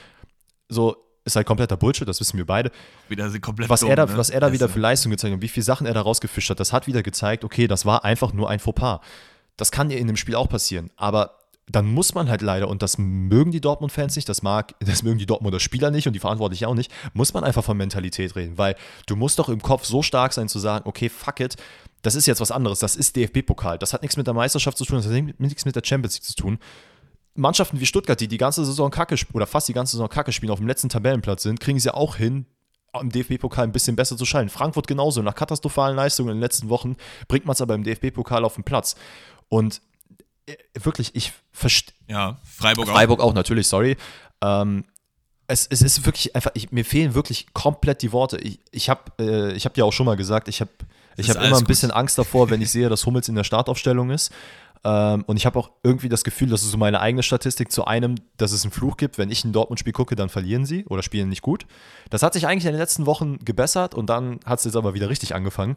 So, ist halt kompletter Bullshit, das wissen wir beide. Wieder komplett was, dumm, er da, ne? was er da wieder für Leistung gezeigt hat, wie viele Sachen er da rausgefischt hat, das hat wieder gezeigt, okay, das war einfach nur ein Fauxpas. Das kann dir in dem Spiel auch passieren. Aber dann muss man halt leider, und das mögen die Dortmund-Fans nicht, das, mag, das mögen die Dortmunder Spieler nicht und die Verantwortlichen auch nicht, muss man einfach von Mentalität reden. Weil du musst doch im Kopf so stark sein zu sagen, okay, fuck it, das ist jetzt was anderes, das ist DFB-Pokal, das hat nichts mit der Meisterschaft zu tun, das hat nichts mit der Champions League zu tun. Mannschaften wie Stuttgart, die die ganze Saison Kacke oder fast die ganze Saison Kacke spielen, auf dem letzten Tabellenplatz sind, kriegen sie auch hin, im DFB-Pokal ein bisschen besser zu schalten. Frankfurt genauso. Nach katastrophalen Leistungen in den letzten Wochen bringt man es aber im DFB-Pokal auf den Platz. Und äh, wirklich, ich verstehe. Ja, Freiburg, Freiburg auch. auch natürlich, sorry. Ähm, es, es, ist wirklich einfach, ich, mir fehlen wirklich komplett die Worte. Ich, ich habe äh, hab dir auch schon mal gesagt, ich habe ich hab immer ein bisschen Angst davor, wenn ich sehe, dass Hummels in der Startaufstellung ist. Ähm, und ich habe auch irgendwie das Gefühl, dass es so meine eigene Statistik zu einem, dass es einen Fluch gibt, wenn ich ein Dortmund-Spiel gucke, dann verlieren sie oder spielen nicht gut. Das hat sich eigentlich in den letzten Wochen gebessert und dann hat es jetzt aber wieder richtig angefangen.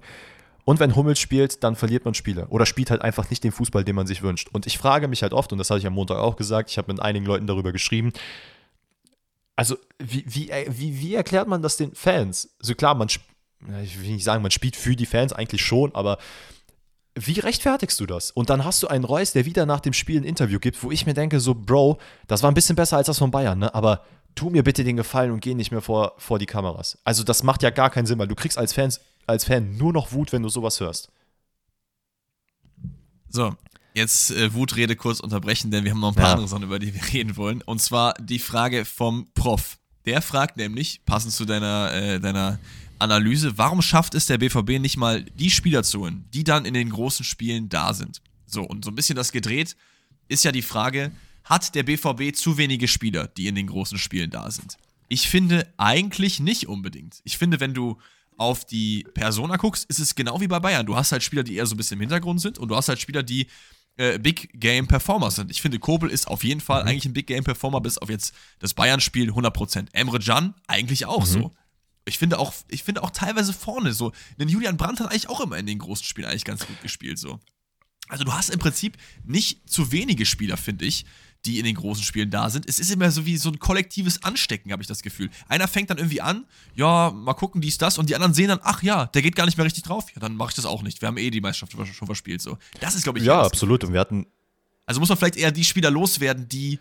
Und wenn Hummels spielt, dann verliert man Spiele oder spielt halt einfach nicht den Fußball, den man sich wünscht. Und ich frage mich halt oft, und das hatte ich am Montag auch gesagt, ich habe mit einigen Leuten darüber geschrieben, also wie, wie, äh, wie, wie erklärt man das den Fans? Also klar, man, ich will nicht sagen, man spielt für die Fans eigentlich schon, aber wie rechtfertigst du das? Und dann hast du einen Reus, der wieder nach dem Spiel ein Interview gibt, wo ich mir denke, so, Bro, das war ein bisschen besser als das von Bayern, ne? Aber tu mir bitte den Gefallen und geh nicht mehr vor, vor die Kameras. Also das macht ja gar keinen Sinn, weil du kriegst als Fans als Fan nur noch Wut, wenn du sowas hörst. So, jetzt äh, Wutrede kurz unterbrechen, denn wir haben noch ein paar Ja. andere Sachen, über die wir reden wollen. Und zwar die Frage vom Prof. Der fragt nämlich, passend zu deiner, äh, deiner Analyse, warum schafft es der BVB nicht mal, die Spieler zu holen, die dann in den großen Spielen da sind? So, und so ein bisschen das gedreht ist ja die Frage, hat der BVB zu wenige Spieler, die in den großen Spielen da sind? Ich finde eigentlich nicht unbedingt. Ich finde, wenn du auf die Persona guckst, ist es genau wie bei Bayern. Du hast halt Spieler, die eher so ein bisschen im Hintergrund sind und du hast halt Spieler, die äh, Big Game Performer sind. Ich finde, Kobel ist auf jeden Fall mhm. eigentlich ein Big Game Performer, bis auf jetzt das Bayern-Spiel 100%. Emre Can eigentlich auch mhm. so. Ich finde auch, ich finde auch teilweise vorne so. Denn Julian Brandt hat eigentlich auch immer in den großen Spielen eigentlich ganz gut gespielt so. Also du hast im Prinzip nicht zu wenige Spieler, finde ich, die in den großen Spielen da sind. Es ist immer so wie so ein kollektives Anstecken, habe ich das Gefühl. Einer fängt dann irgendwie an, ja, mal gucken, dies, das, und die anderen sehen dann, ach ja, der geht gar nicht mehr richtig drauf. Ja, dann mache ich das auch nicht. Wir haben eh die Meisterschaft schon verspielt. So. Das ist, glaube ich, ja, absolut. Und wir hatten. Also muss man vielleicht eher die Spieler loswerden, die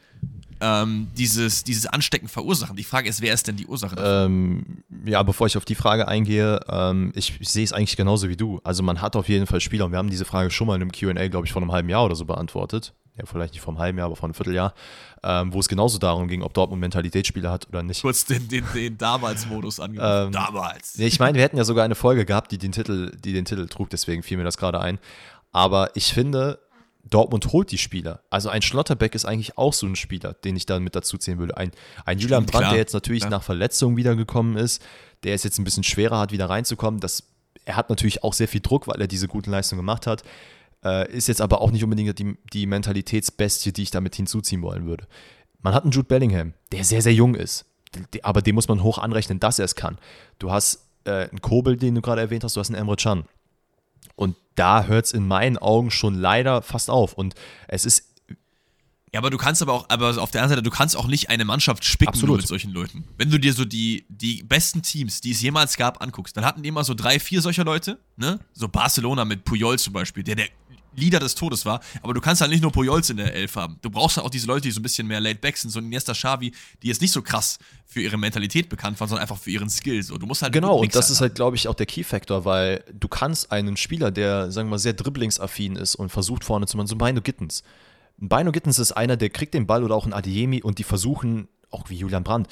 ähm, dieses, dieses Anstecken verursachen. Die Frage ist, wer ist denn die Ursache? Ähm, ja, bevor ich auf die Frage eingehe, ähm, ich, ich sehe es eigentlich genauso wie du. Also man hat auf jeden Fall Spieler, und wir haben diese Frage schon mal in einem QA, glaube ich, vor einem halben Jahr oder so beantwortet ja, vielleicht nicht einem halben Jahr, aber vor einem Vierteljahr, ähm, wo es genauso darum ging, ob Dortmund Mentalitätsspieler hat oder nicht. Kurz den, den, den Damals-Modus angemacht. Ähm, damals. Ich meine, wir hätten ja sogar eine Folge gehabt, die den Titel, die den Titel trug, deswegen fiel mir das gerade ein. Aber ich finde, Dortmund holt die Spieler. Also ein Schlotterbeck ist eigentlich auch so ein Spieler, den ich da mit dazu zählen würde. Ein, ein Julian Brandt, klar, der jetzt natürlich klar. nach Verletzung wiedergekommen ist, der es jetzt ein bisschen schwerer hat, wieder reinzukommen. Das, er hat natürlich auch sehr viel Druck, weil er diese guten Leistungen gemacht hat. Äh, ist jetzt aber auch nicht unbedingt die, die Mentalitätsbestie, die ich damit hinzuziehen wollen würde. Man hat einen Jude Bellingham, der sehr, sehr jung ist. Aber dem muss man hoch anrechnen, dass er es kann. Du hast äh, einen Kobel, den du gerade erwähnt hast, du hast einen Emre Can. Und da hört es in meinen Augen schon leider fast auf. Und es ist ja, aber du kannst aber auch, aber auf der anderen Seite, du kannst auch nicht eine Mannschaft spicken mit solchen Leuten. Wenn du dir so die, die besten Teams, die es jemals gab, anguckst, dann hatten die immer so drei, vier solcher Leute, ne? So Barcelona mit Puyol zum Beispiel, der der Leader des Todes war. Aber du kannst halt nicht nur Pujols in der Elf haben. Du brauchst halt auch diese Leute, die so ein bisschen mehr laid back sind, so ein Iniesta Xavi, die jetzt nicht so krass für ihre Mentalität bekannt waren, sondern einfach für ihren Skill. So, du musst halt genau, und das ist halt, glaube ich, auch der Key-Factor, weil du kannst einen Spieler, der, sagen wir mal, sehr dribblingsaffin ist und versucht vorne zu machen, so Bino Gittens. Ein Bino Gittens ist einer, der kriegt den Ball oder auch ein Adiemi und die versuchen, auch wie Julian Brandt,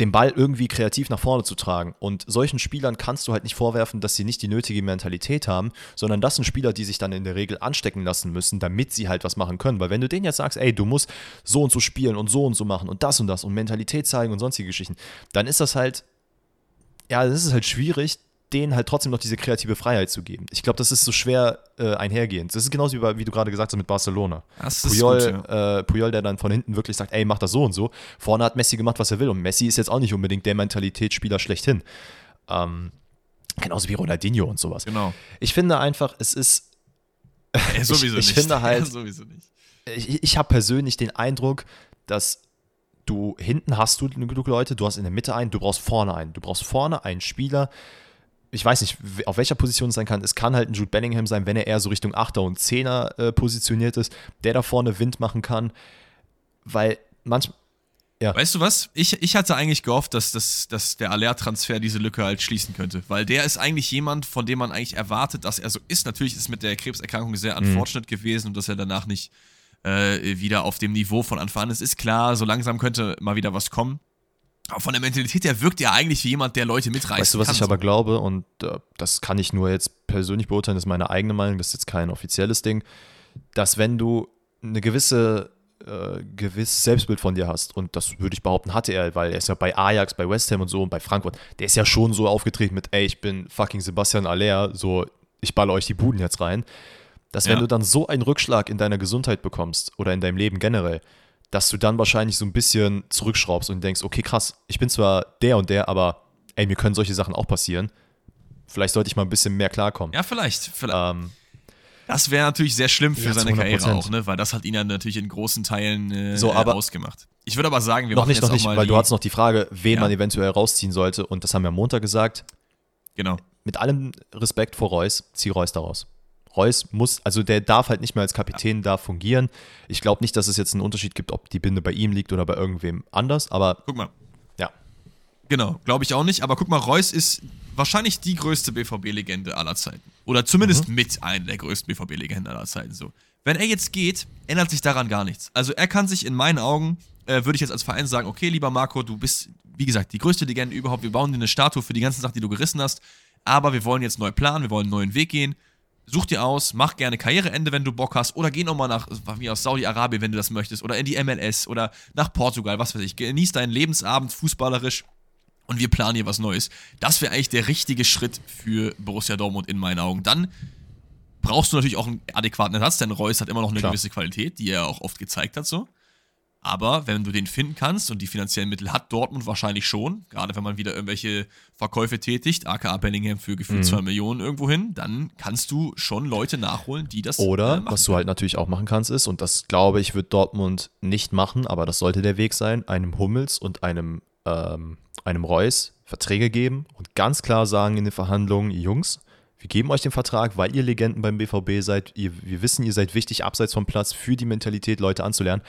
den Ball irgendwie kreativ nach vorne zu tragen. Und solchen Spielern kannst du halt nicht vorwerfen, dass sie nicht die nötige Mentalität haben, sondern das sind Spieler, die sich dann in der Regel anstecken lassen müssen, damit sie halt was machen können. Weil wenn du denen jetzt sagst, ey, du musst so und so spielen und so und so machen und das und das und Mentalität zeigen und sonstige Geschichten, dann ist das halt, ja, das ist halt schwierig, denen halt trotzdem noch diese kreative Freiheit zu geben. Ich glaube, das ist so schwer äh, einhergehend. Das ist genauso wie, bei, wie du gerade gesagt hast mit Barcelona. Das Puyol, gut, ja. äh, Puyol, der dann von hinten wirklich sagt, ey, mach das so und so. Vorne hat Messi gemacht, was er will. Und Messi ist jetzt auch nicht unbedingt der Mentalitätsspieler schlechthin. Ähm, genauso wie Ronaldinho und sowas. Genau. Ich finde einfach, es ist. Ja, sowieso ich, ich nicht. finde halt. Ja, sowieso nicht. Ich, ich habe persönlich den Eindruck, dass du hinten hast du genug Leute, du hast in der Mitte einen, du brauchst vorne einen. Du brauchst vorne einen Spieler, ich weiß nicht, auf welcher Position es sein kann. Es kann halt ein Jude Bellingham sein, wenn er eher so Richtung Achter und Zehner äh, positioniert ist, der da vorne Wind machen kann. Weil manchmal. Ja. Weißt du was? Ich, ich hatte eigentlich gehofft, dass, dass, dass der Aller-Transfer diese Lücke halt schließen könnte. Weil der ist eigentlich jemand, von dem man eigentlich erwartet, dass er so ist. Natürlich ist mit der Krebserkrankung sehr mhm. unfortunate mhm. gewesen und dass er danach nicht äh, wieder auf dem Niveau von Anfang an ist. Ist klar, so langsam könnte mal wieder was kommen. Aber von der Mentalität her wirkt er eigentlich wie jemand, der Leute mitreißt. Weißt du, was ich so. aber glaube, und äh, das kann ich nur jetzt persönlich beurteilen, das ist meine eigene Meinung, das ist jetzt kein offizielles Ding, dass wenn du eine gewisse äh, gewisses Selbstbild von dir hast, und das würde ich behaupten, hatte er, weil er ist ja bei Ajax, bei West Ham und so und bei Frankfurt, der ist ja schon so aufgetreten mit, ey, ich bin fucking Sebastian Aller, so, ich balle euch die Buden jetzt rein, dass ja. wenn du dann so einen Rückschlag in deiner Gesundheit bekommst oder in deinem Leben generell, dass du dann wahrscheinlich so ein bisschen zurückschraubst und denkst, okay, krass, ich bin zwar der und der, aber ey, mir können solche Sachen auch passieren. Vielleicht sollte ich mal ein bisschen mehr klarkommen. Ja, vielleicht. vielleicht. Ähm, das wäre natürlich sehr schlimm für ja, seine Karriere auch, ne? Weil das hat ihn ja natürlich in großen Teilen äh, so, aber ausgemacht. Ich würde aber sagen, wir noch machen nicht, jetzt noch nicht, weil du hast noch die Frage, wen ja. man eventuell rausziehen sollte und das haben wir am Montag gesagt. Genau. Mit allem Respekt vor Reus, zieh Reus daraus. Reus muss, also der darf halt nicht mehr als Kapitän da fungieren. Ich glaube nicht, dass es jetzt einen Unterschied gibt, ob die Binde bei ihm liegt oder bei irgendwem anders, aber. Guck mal. Ja. Genau, glaube ich auch nicht. Aber guck mal, Reus ist wahrscheinlich die größte BVB-Legende aller Zeiten. Oder zumindest mhm. mit einer der größten BVB-Legenden aller Zeiten. So. Wenn er jetzt geht, ändert sich daran gar nichts. Also er kann sich in meinen Augen, äh, würde ich jetzt als Verein sagen, okay, lieber Marco, du bist, wie gesagt, die größte Legende überhaupt. Wir bauen dir eine Statue für die ganzen Sachen, die du gerissen hast. Aber wir wollen jetzt neu planen, wir wollen einen neuen Weg gehen such dir aus, mach gerne Karriereende, wenn du Bock hast, oder geh nochmal nach, wie aus Saudi-Arabien, wenn du das möchtest, oder in die MLS oder nach Portugal, was weiß ich. Genieß deinen Lebensabend fußballerisch und wir planen hier was Neues. Das wäre eigentlich der richtige Schritt für Borussia Dortmund in meinen Augen. Dann brauchst du natürlich auch einen adäquaten Ersatz, denn Reus hat immer noch eine Klar. gewisse Qualität, die er auch oft gezeigt hat so. Aber wenn du den finden kannst und die finanziellen Mittel hat Dortmund wahrscheinlich schon, gerade wenn man wieder irgendwelche Verkäufe tätigt, aka Bellingham für gefühlt Mhm. 2 Millionen irgendwo hin, dann kannst du schon Leute nachholen, die das äh, Oder, machen. was du halt natürlich auch machen kannst, ist, und das glaube ich, wird Dortmund nicht machen, aber das sollte der Weg sein, einem Hummels und einem, ähm, einem Reus Verträge geben und ganz klar sagen in den Verhandlungen, Jungs, wir geben euch den Vertrag, weil ihr Legenden beim BVB seid. Ihr, wir wissen, ihr seid wichtig abseits vom Platz für die Mentalität, Leute anzulernen.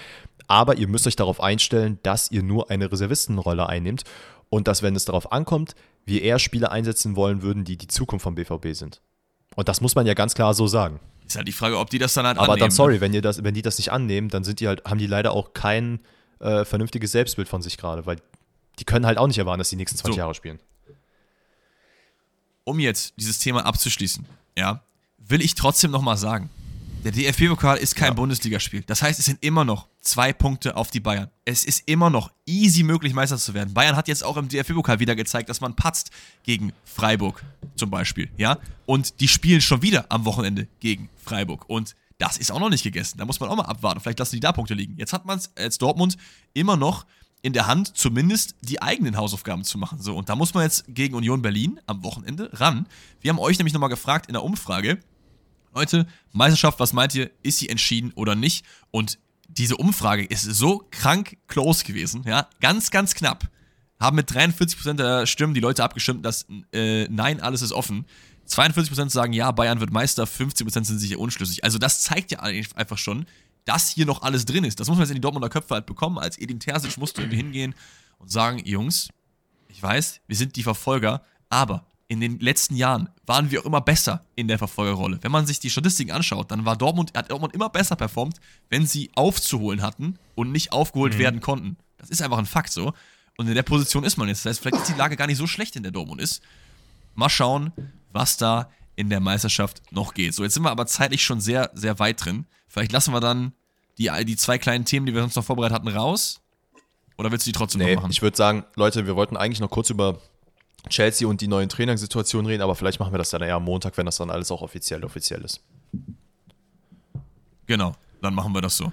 Aber ihr müsst euch darauf einstellen, dass ihr nur eine Reservistenrolle einnimmt und dass, wenn es darauf ankommt, wir eher Spieler einsetzen wollen würden, die die Zukunft vom BVB sind. Und das muss man ja ganz klar so sagen. Ist halt die Frage, ob die das dann halt Aber annehmen. dann, sorry, wenn, ihr das, wenn die das nicht annehmen, dann sind die halt, haben die leider auch kein äh, vernünftiges Selbstbild von sich gerade, weil die können halt auch nicht erwarten, dass die nächsten 20 So. Jahre spielen. um jetzt dieses Thema abzuschließen, ja, will ich trotzdem nochmal sagen, der DFB-Pokal ist kein Ja. Bundesligaspiel. Das heißt, es sind immer noch zwei Punkte auf die Bayern. Es ist immer noch easy möglich, Meister zu werden. Bayern hat jetzt auch im DFB-Pokal wieder gezeigt, dass man patzt gegen Freiburg zum Beispiel, ja. Und die spielen schon wieder am Wochenende gegen Freiburg. Und das ist auch noch nicht gegessen. Da muss man auch mal abwarten. Vielleicht lassen die da Punkte liegen. Jetzt hat man es als Dortmund immer noch in der Hand, zumindest die eigenen Hausaufgaben zu machen. So, und da muss man jetzt gegen Union Berlin am Wochenende ran. Wir haben euch nämlich nochmal gefragt in der Umfrage, Leute, Meisterschaft, was meint ihr? Ist sie entschieden oder nicht? Und diese Umfrage ist so krank close gewesen, ja, ganz, ganz knapp. Haben mit 43% der Stimmen die Leute abgestimmt, dass äh, nein, alles ist offen. 42% sagen ja, Bayern wird Meister, 15% sind sich unschlüssig. Also das zeigt ja einfach schon, dass hier noch alles drin ist. Das muss man jetzt in die Dortmunder Köpfe halt bekommen. Als Edin Terzic irgendwie hingehen und sagen, Jungs, ich weiß, wir sind die Verfolger, aber in den letzten Jahren waren wir auch immer besser in der Verfolgerrolle. Wenn man sich die Statistiken anschaut, dann war Dortmund, hat Dortmund immer besser performt, wenn sie aufzuholen hatten und nicht aufgeholt werden konnten. Das ist einfach ein Fakt so. Und in der Position ist man jetzt. Das heißt, vielleicht ist die Lage gar nicht so schlecht, in der Dortmund ist. Mal schauen, was da in der Meisterschaft noch geht. So, jetzt sind wir aber zeitlich schon sehr, sehr weit drin. Vielleicht lassen wir dann die, die zwei kleinen Themen, die wir uns noch vorbereitet hatten, raus. Oder willst du die trotzdem Nee, noch machen? ich würde sagen, Leute, wir wollten eigentlich noch kurz über Chelsea und die neuen Trainersituationen reden, aber vielleicht machen wir das dann eher am Montag, wenn das dann alles auch offiziell offiziell ist. Genau, dann machen wir das so.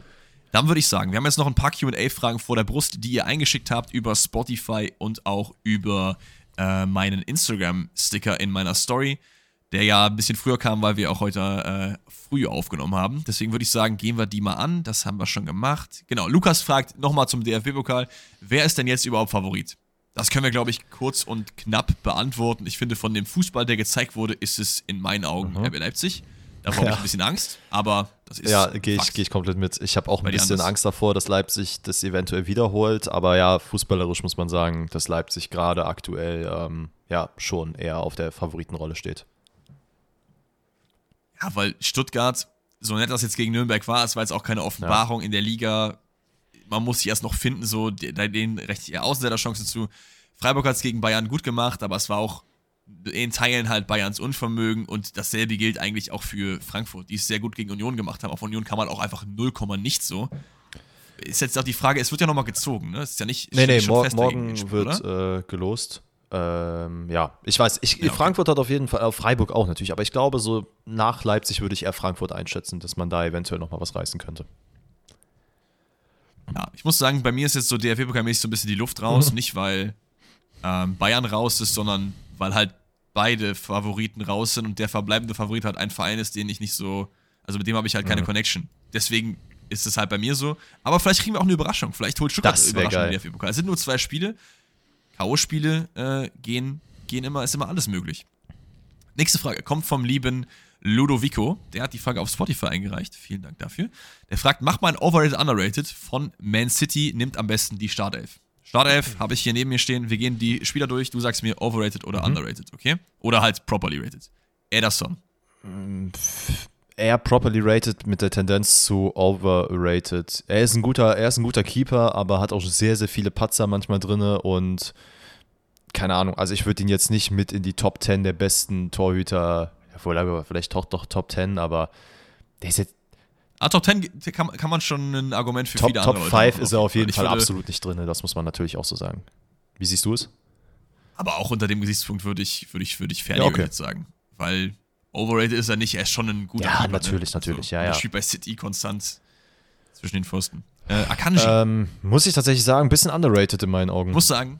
Dann würde ich sagen, wir haben jetzt noch ein paar QA-Fragen vor der Brust, die ihr eingeschickt habt über Spotify und auch über äh, meinen Instagram-Sticker in meiner Story, der ja ein bisschen früher kam, weil wir auch heute äh, früh aufgenommen haben. Deswegen würde ich sagen, gehen wir die mal an. Das haben wir schon gemacht. Genau, Lukas fragt nochmal zum DFB-Pokal, wer ist denn jetzt überhaupt Favorit? Das können wir, glaube ich, kurz und knapp beantworten. Ich finde, von dem Fußball, der gezeigt wurde, ist es in meinen Augen RB Leipzig. Da habe ich Ja. ein bisschen Angst, aber das ist Ja, gehe ich, geh ich komplett mit. Ich habe auch ein bisschen? Angst davor, dass Leipzig das eventuell wiederholt, aber ja, fußballerisch muss man sagen, dass Leipzig gerade aktuell ähm, ja schon eher auf der Favoritenrolle steht. Ja, weil Stuttgart, so nett das jetzt gegen Nürnberg war, es war jetzt auch keine Offenbarung in der Liga. Man muss sich erst noch finden, so, de- de- denen recht eher Außenseiterchancen zu. Freiburg hat es gegen Bayern gut gemacht, aber es war auch in Teilen halt Bayerns Unvermögen und dasselbe gilt eigentlich auch für Frankfurt, die es sehr gut gegen Union gemacht haben. Auf Union kann man auch einfach 0, nichts so. Ist jetzt auch die Frage, es wird ja nochmal gezogen, ne? Es ist ja nicht Nee, nee, nicht mor morgen spielt, wird äh, gelost. Ähm, ja, ich weiß, ich, Ja, okay. Frankfurt hat auf jeden Fall, äh, Freiburg auch natürlich, aber ich glaube, so nach Leipzig würde ich eher Frankfurt einschätzen, dass man da eventuell nochmal was reißen könnte. Ja, ich muss sagen, bei mir ist jetzt so DFB-Pokalmäßig so ein bisschen die Luft raus. Nicht, weil ähm, Bayern raus ist, sondern weil halt beide Favoriten raus sind und der verbleibende Favorit halt ein Verein ist, den ich nicht so, also mit dem habe ich halt keine Connection. Deswegen ist es halt bei mir so. Aber vielleicht kriegen wir auch eine Überraschung. Vielleicht holt Stuttgart Das eine Überraschung geil. im DFB-Pokal. Es sind nur zwei Spiele. K.O.-Spiele äh, gehen, gehen immer, ist immer alles möglich. Nächste Frage kommt vom lieben Ludovico. Der hat die Frage auf Spotify eingereicht. Vielen Dank dafür. Der fragt, mach mal ein Overrated, Underrated von Man City, nimmt am besten die Startelf. Startelf habe ich hier neben mir stehen. Wir gehen die Spieler durch. Du sagst mir Overrated oder Underrated, okay? Oder halt Properly Rated. Ederson. Eher properly rated mit der Tendenz zu overrated. Er ist ein guter, er ist ein guter Keeper, aber hat auch sehr, sehr viele Patzer manchmal drinne und keine Ahnung, also ich würde ihn jetzt nicht mit in die Top 10 der besten Torhüter, obwohl er vielleicht doch, doch Top 10, aber der ist jetzt Ah, Top 10 kann, kann man schon ein Argument für Top, viele Top andere 5 machen, ist er auf jeden Fall würde- absolut nicht drin, das muss man natürlich auch so sagen. Wie siehst du es? Aber auch unter dem Gesichtspunkt würde ich, würde ich, würde ich fair Ja, okay. jetzt sagen. Weil overrated ist er nicht, er ist schon ein guter Ja, Keeper, natürlich, ne? natürlich, ja, und ja. Er spielt bei City konstant zwischen den Pfosten. Äh, Akanji, Ähm, muss ich tatsächlich sagen, ein bisschen underrated in meinen Augen. muss sagen,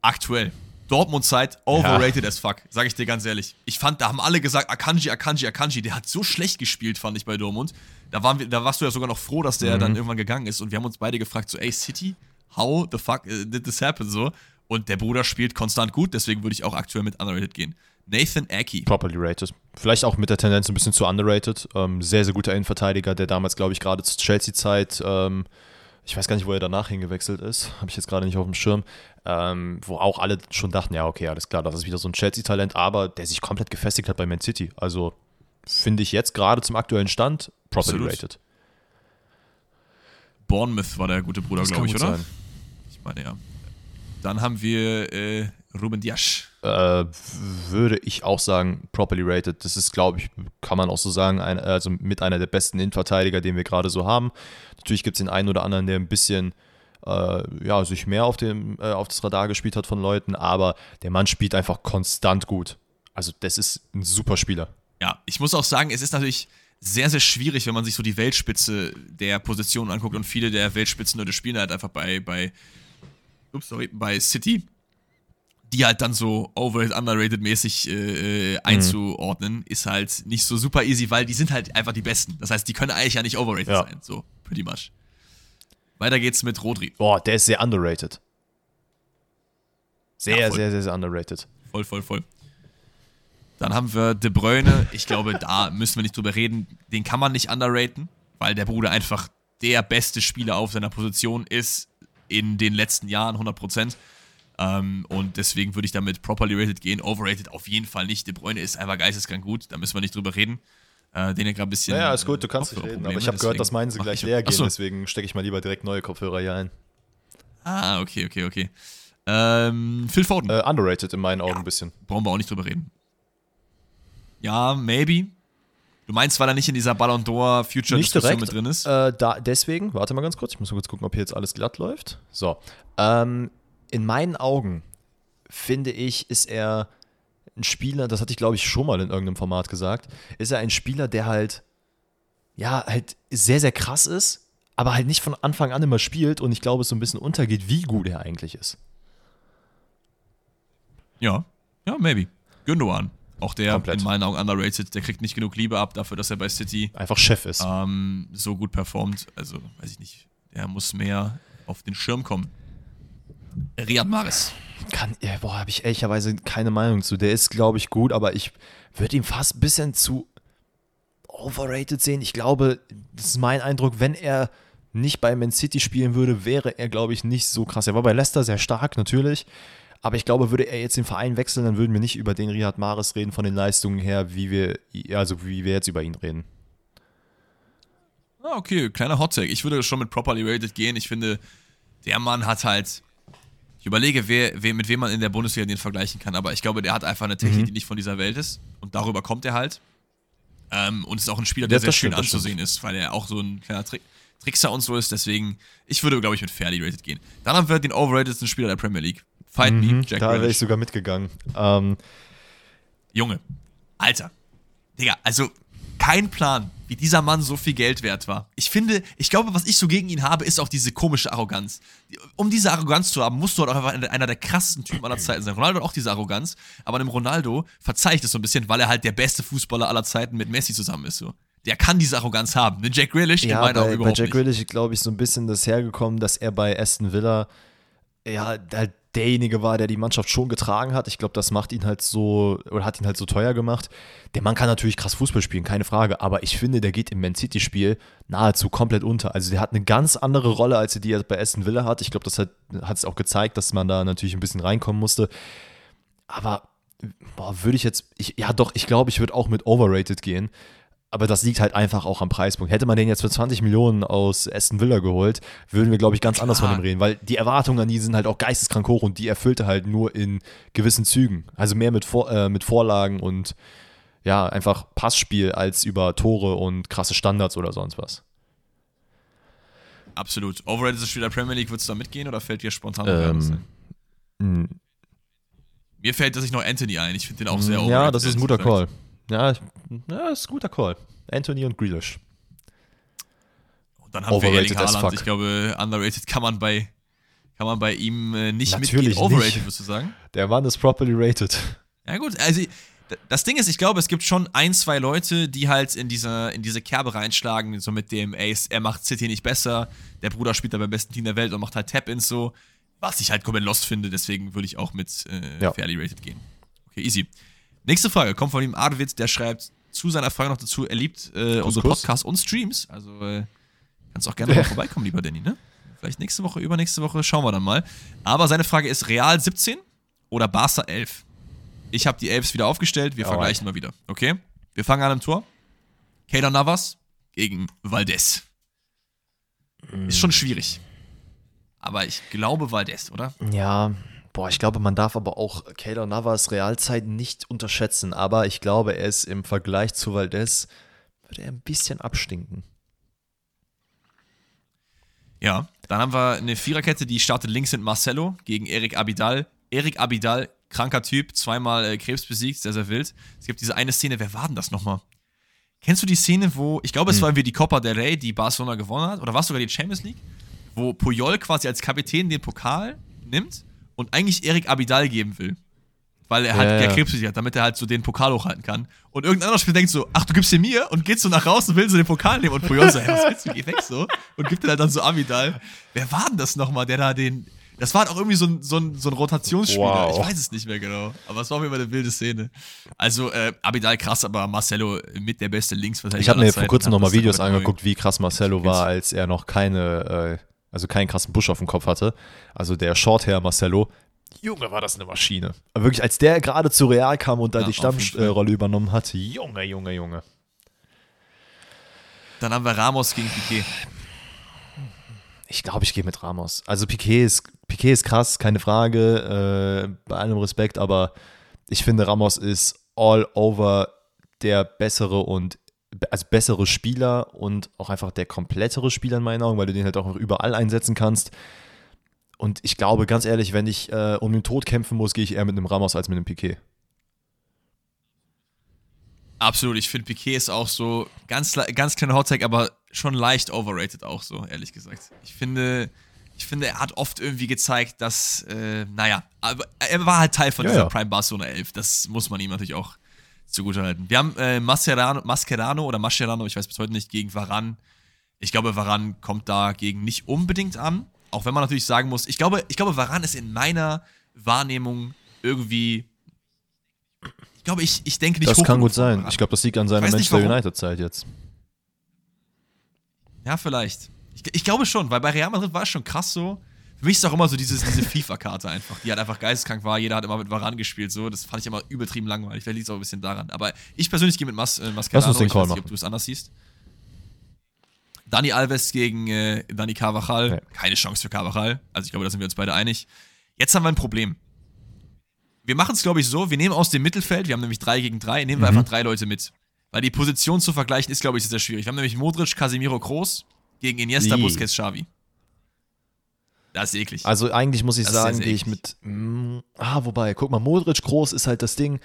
aktuell. Dortmund-Zeit, overrated as fuck, sag ich dir ganz ehrlich. Ich fand, da haben alle gesagt, Akanji, Akanji, Akanji, der hat so schlecht gespielt, fand ich bei Dortmund. Da, waren wir, da warst du ja sogar noch froh, dass der dann irgendwann gegangen ist und wir haben uns beide gefragt, so, ey, City, how the fuck äh, did this happen, so. Und der Bruder spielt konstant gut, deswegen würde ich auch aktuell mit underrated gehen. Nathan Aki. Properly rated. Vielleicht auch mit der Tendenz ein bisschen zu underrated. Ähm, sehr, sehr guter Innenverteidiger, der damals, glaube ich, gerade zur Chelsea-Zeit, ähm, ich weiß gar nicht, wo er danach hingewechselt ist, habe ich jetzt gerade nicht auf dem Schirm, ähm, wo auch alle schon dachten, ja, okay, alles klar, das ist wieder so ein Chelsea-Talent, aber der sich komplett gefestigt hat bei Man City. Also finde ich jetzt gerade zum aktuellen Stand properly Absolut. rated. Bournemouth war der gute Bruder, glaube ich, oder? sein. Ich meine, ja. Dann haben wir äh, Ruben Diasch. Äh, würde ich auch sagen, properly rated. Das ist, glaube ich, kann man auch so sagen, ein, also mit einer der besten Innenverteidiger, den wir gerade so haben. Natürlich gibt es den einen oder anderen, der ein bisschen äh, ja, sich mehr auf, dem, äh, auf das Radar gespielt hat von Leuten, aber der Mann spielt einfach konstant gut. Also, das ist ein super Spieler. Ja, ich muss auch sagen, es ist natürlich sehr, sehr schwierig, wenn man sich so die Weltspitze der Position anguckt und viele der Weltspitzenleute spielen halt einfach bei, bei, ups, sorry, bei City, die halt dann so overrated, underrated mäßig äh, äh, einzuordnen, ist halt nicht so super easy, weil die sind halt einfach die Besten. Das heißt, die können eigentlich ja nicht overrated Ja. sein, so, pretty much. Weiter geht's mit Rodri. Boah, der ist sehr underrated. Sehr, Ja, sehr, sehr, sehr underrated. Voll, voll, voll. Dann haben wir De Bruyne. Ich glaube, da müssen wir nicht drüber reden. Den kann man nicht underraten, weil der Bruder einfach der beste Spieler auf seiner Position ist in den letzten Jahren, 100%. Ähm, und deswegen würde ich damit properly rated gehen. Overrated auf jeden Fall nicht. De Bruyne ist einfach geisteskrank gut. Da müssen wir nicht drüber reden. Äh, den ja gerade ein bisschen. Ja, ist gut, du kannst nicht reden. Aber ich habe gehört, dass meinen sie gleich ich- leer gehen, deswegen stecke ich mal lieber direkt neue Kopfhörer hier ein. Ah, okay, okay, okay. Ähm, Phil Foden. Äh, underrated in meinen Augen ein bisschen. brauchen wir auch nicht drüber reden. Ja, maybe. Du meinst, weil er nicht in dieser Ballon d'Or Future Nicht Diskussion direkt. mit drin ist? Äh, da, deswegen, warte mal ganz kurz, ich muss mal kurz gucken, ob hier jetzt alles glatt läuft. So. Ähm, in meinen Augen finde ich, ist er ein Spieler, das hatte ich glaube ich schon mal in irgendeinem Format gesagt, ist er ein Spieler, der halt, ja, halt sehr, sehr krass ist, aber halt nicht von Anfang an immer spielt und ich glaube, es so ein bisschen untergeht, wie gut er eigentlich ist. Ja, ja, maybe. Gündogan. Auch der Komplett. in meinen Augen underrated. Der kriegt nicht genug Liebe ab dafür, dass er bei City Einfach Chef ist. ähm, so gut performt. Also, weiß ich nicht. Der muss mehr auf den Schirm kommen. Riyad Mahrez. Kann, ja, boah, habe ich ehrlicherweise keine Meinung zu. Der ist, glaube ich, gut, aber ich würde ihn fast ein bisschen zu overrated sehen. Ich glaube, das ist mein Eindruck, wenn er nicht bei Man City spielen würde, wäre er, glaube ich, nicht so krass. Er war bei Leicester sehr stark, natürlich. Aber ich glaube, würde er jetzt den Verein wechseln, dann würden wir nicht über den Riyad Mahrez reden von den Leistungen her, wie wir, also wie wir jetzt über ihn reden. Ah, okay, kleiner Hottag. Ich würde schon mit properly rated gehen. Ich finde, der Mann hat halt. Ich überlege, wer, wer, mit wem man in der Bundesliga den vergleichen kann, aber ich glaube, der hat einfach eine Technik, Mhm. die nicht von dieser Welt ist. Und darüber kommt er halt. Ähm, und ist auch ein Spieler, der Ja, sehr schön stimmt, anzusehen ist, weil er auch so ein kleiner Trick, Trickser und so ist. Deswegen, ich würde, glaube ich, mit fairly rated gehen. Dann haben wir den overratedsten Spieler der Premier League. Fight me, Jack Mhm, da wäre ich sogar mitgegangen. Ähm, Junge, Alter, Digga, also kein Plan, wie dieser Mann so viel Geld wert war. Ich finde, ich glaube, was ich so gegen ihn habe, ist auch diese komische Arroganz. Um diese Arroganz zu haben, musst du halt auch einfach einer der krassesten Typen aller Zeiten sein. Ronaldo hat auch diese Arroganz, aber dem Ronaldo verzeihe ich das so ein bisschen, weil er halt der beste Fußballer aller Zeiten mit Messi zusammen ist. So. Der kann diese Arroganz haben. Den Jack Grealish in Ja, Augen bei, bei überhaupt Jack nicht. Grealish, glaube ich, so ein bisschen das hergekommen, dass er bei Aston Villa ja halt derjenige war, der die Mannschaft schon getragen hat. Ich glaube, das macht ihn halt so oder hat ihn halt so teuer gemacht. Der Mann kann natürlich krass Fußball spielen, keine Frage, aber ich finde, der geht im Man City Spiel nahezu komplett unter. Also der hat eine ganz andere Rolle, als er die jetzt bei Aston Villa hat. Ich glaube, das hat hat es auch gezeigt, dass man da natürlich ein bisschen reinkommen musste. Aber boah, würde ich jetzt ich ja doch, ich glaube, ich würde auch mit overrated gehen. Aber das liegt halt einfach auch am Preispunkt. Hätte man den jetzt für 20 Millionen aus Aston Villa geholt, würden wir, glaube ich, ganz anders von Klar. ihm reden, weil die Erwartungen an die sind halt auch geisteskrank hoch und die erfüllt er halt nur in gewissen Zügen. Also mehr mit, Vor äh, mit Vorlagen und ja, einfach Passspiel als über Tore und krasse Standards oder sonst was. Absolut. Overrated Spieler der Premier League, würdest du da mitgehen oder fällt dir spontan Ähm? Hm. Mir fällt dass ich noch Anthony ein. Ich finde den auch sehr Ja, overrated, das ist ein guter. Call. Ja, ich, ja, ist ein guter Call. Anthony und Grealish. Und dann haben Overrated wir Erling Haaland. Ich glaube, underrated kann man bei, kann man bei ihm äh, nicht Natürlich mitgehen. Overrated, nicht. würdest du sagen? Der Mann ist properly rated. Ja gut, also das Ding ist, ich glaube, es gibt schon ein, zwei Leute, die halt in diese, in diese Kerbe reinschlagen, so mit dem, ey, er macht City nicht besser, der Bruder spielt da beim besten Team der Welt und macht halt Tap-Ins so, was ich halt komplett lost finde, deswegen würde ich auch mit äh, Ja. fairly rated gehen. Okay, easy. Nächste Frage kommt von ihm Arvid, der schreibt zu seiner Frage noch dazu, er liebt äh, unsere. Podcasts und Streams, also äh, kannst auch gerne mal vorbeikommen, lieber Danny, ne? Vielleicht nächste Woche, übernächste Woche, schauen wir dann mal. Aber seine Frage ist Real 17 oder Barca 11? Ich habe die Elves wieder aufgestellt, wir Alright. vergleichen mal wieder. Okay? Wir fangen an im Tor. Keylor Navas gegen Valdez. Ist schon schwierig. Aber ich glaube Valdez, oder? Ja, boah, ich glaube, man darf aber auch Keylor Navas Realzeit nicht unterschätzen. Aber ich glaube, er ist im Vergleich zu Valdez, würde er ein bisschen abstinken. Ja. Dann haben wir eine Viererkette, die startet links mit Marcelo gegen Erik Abidal. Erik Abidal, kranker Typ, zweimal äh, Krebs besiegt, sehr, sehr wild. Es gibt diese eine Szene, wer war denn das nochmal? Kennst du die Szene, wo, ich glaube, es war wie die Copa del Rey, die Barcelona gewonnen hat, oder war es sogar die Champions League, wo Puyol quasi als Kapitän den Pokal nimmt und eigentlich Erik Abidal geben will. Weil er halt Ja, der ja. Krebs hat, damit er halt so den Pokal hochhalten kann. Und irgendein anderer Spieler denkt so, ach, du gibst den mir und geht so nach draußen und will so den Pokal nehmen. Und Puyol so, hey, was willst du, geh weg so. Und gibt den halt dann so Abidal. Wer war denn das nochmal, der da den, das war halt auch irgendwie so ein, so ein, so ein Rotationsspieler. Wow. Ich weiß es nicht mehr genau. Aber es war auf jeden Fall eine wilde Szene. Also, äh, Abidal krass, aber Marcelo mit der beste Linksverteidiger Ich habe mir vor kurzem nochmal Videos angeguckt, wie krass Marcelo war, als er noch keine, äh, also keinen krassen Busch auf dem Kopf hatte. Also der Shorthair Marcelo. Junge, war das eine Maschine. Aber wirklich, als der gerade zu Real kam und da Ja, die. Stammrolle übernommen hat, Junge, Junge, Junge. Dann haben wir Ramos gegen Piquet. Ich glaube, ich gehe mit Ramos. Also Piquet ist, Piquet ist krass, keine Frage, äh, bei allem Respekt, aber ich finde, Ramos ist all over der bessere und also bessere Spieler und auch einfach der komplettere Spieler in meinen Augen, weil du den halt auch überall einsetzen kannst. Und ich glaube, ganz ehrlich, wenn ich äh, um den Tod kämpfen muss, gehe ich eher mit einem Ramos als mit einem Piquet. Absolut, ich finde Piquet ist auch so ganz, ganz kleiner Hottag, aber schon leicht overrated auch so, ehrlich gesagt. Ich finde, ich finde, er hat oft irgendwie gezeigt, dass, äh, naja, aber er war halt Teil von Ja, dieser ja. Prime Barcelona 11. Das muss man ihm natürlich auch zugutehalten. Wir haben äh, Mascherano, Mascherano oder Mascherano, ich weiß bis heute nicht, gegen Varan. Ich glaube, Varan kommt dagegen nicht unbedingt an. Auch wenn man natürlich sagen muss, ich glaube, ich glaube, Varan ist in meiner Wahrnehmung irgendwie. Ich glaube, ich, ich denke nicht Das kann gut sein. Varane. Ich glaube, das liegt an seiner Manchester. United-Zeit jetzt. Ja, vielleicht. Ich, ich glaube schon, weil bei Real Madrid war es schon krass so. Für mich ist auch immer so dieses, diese FIFA-Karte einfach, die halt einfach geisteskrank war. Jeder hat immer mit Varan gespielt, so. Das fand ich immer übertrieben langweilig. Vielleicht liegt es auch ein bisschen daran. Aber ich persönlich gehe mit Mas äh, Mascherano. Lass uns den ich Call weiß nicht, machen. ob du es anders siehst. Dani Alves gegen äh, Dani Carvajal. Nee. Keine Chance für Carvajal. Also ich glaube, da sind wir uns beide einig. Jetzt haben wir ein Problem. Wir machen es, glaube ich, so, wir nehmen aus dem Mittelfeld, wir haben nämlich drei gegen drei, nehmen wir Mhm. einfach drei Leute mit. Weil die Position zu vergleichen ist, glaube ich, sehr schwierig. Wir haben nämlich Modric, Casemiro, Kroos gegen Iniesta, Ih. Busquets, Xavi. Das ist eklig. Also eigentlich muss ich Das sagen, gehe ich mit. Mm, ah, wobei, guck mal, Modric groß ist halt das Ding.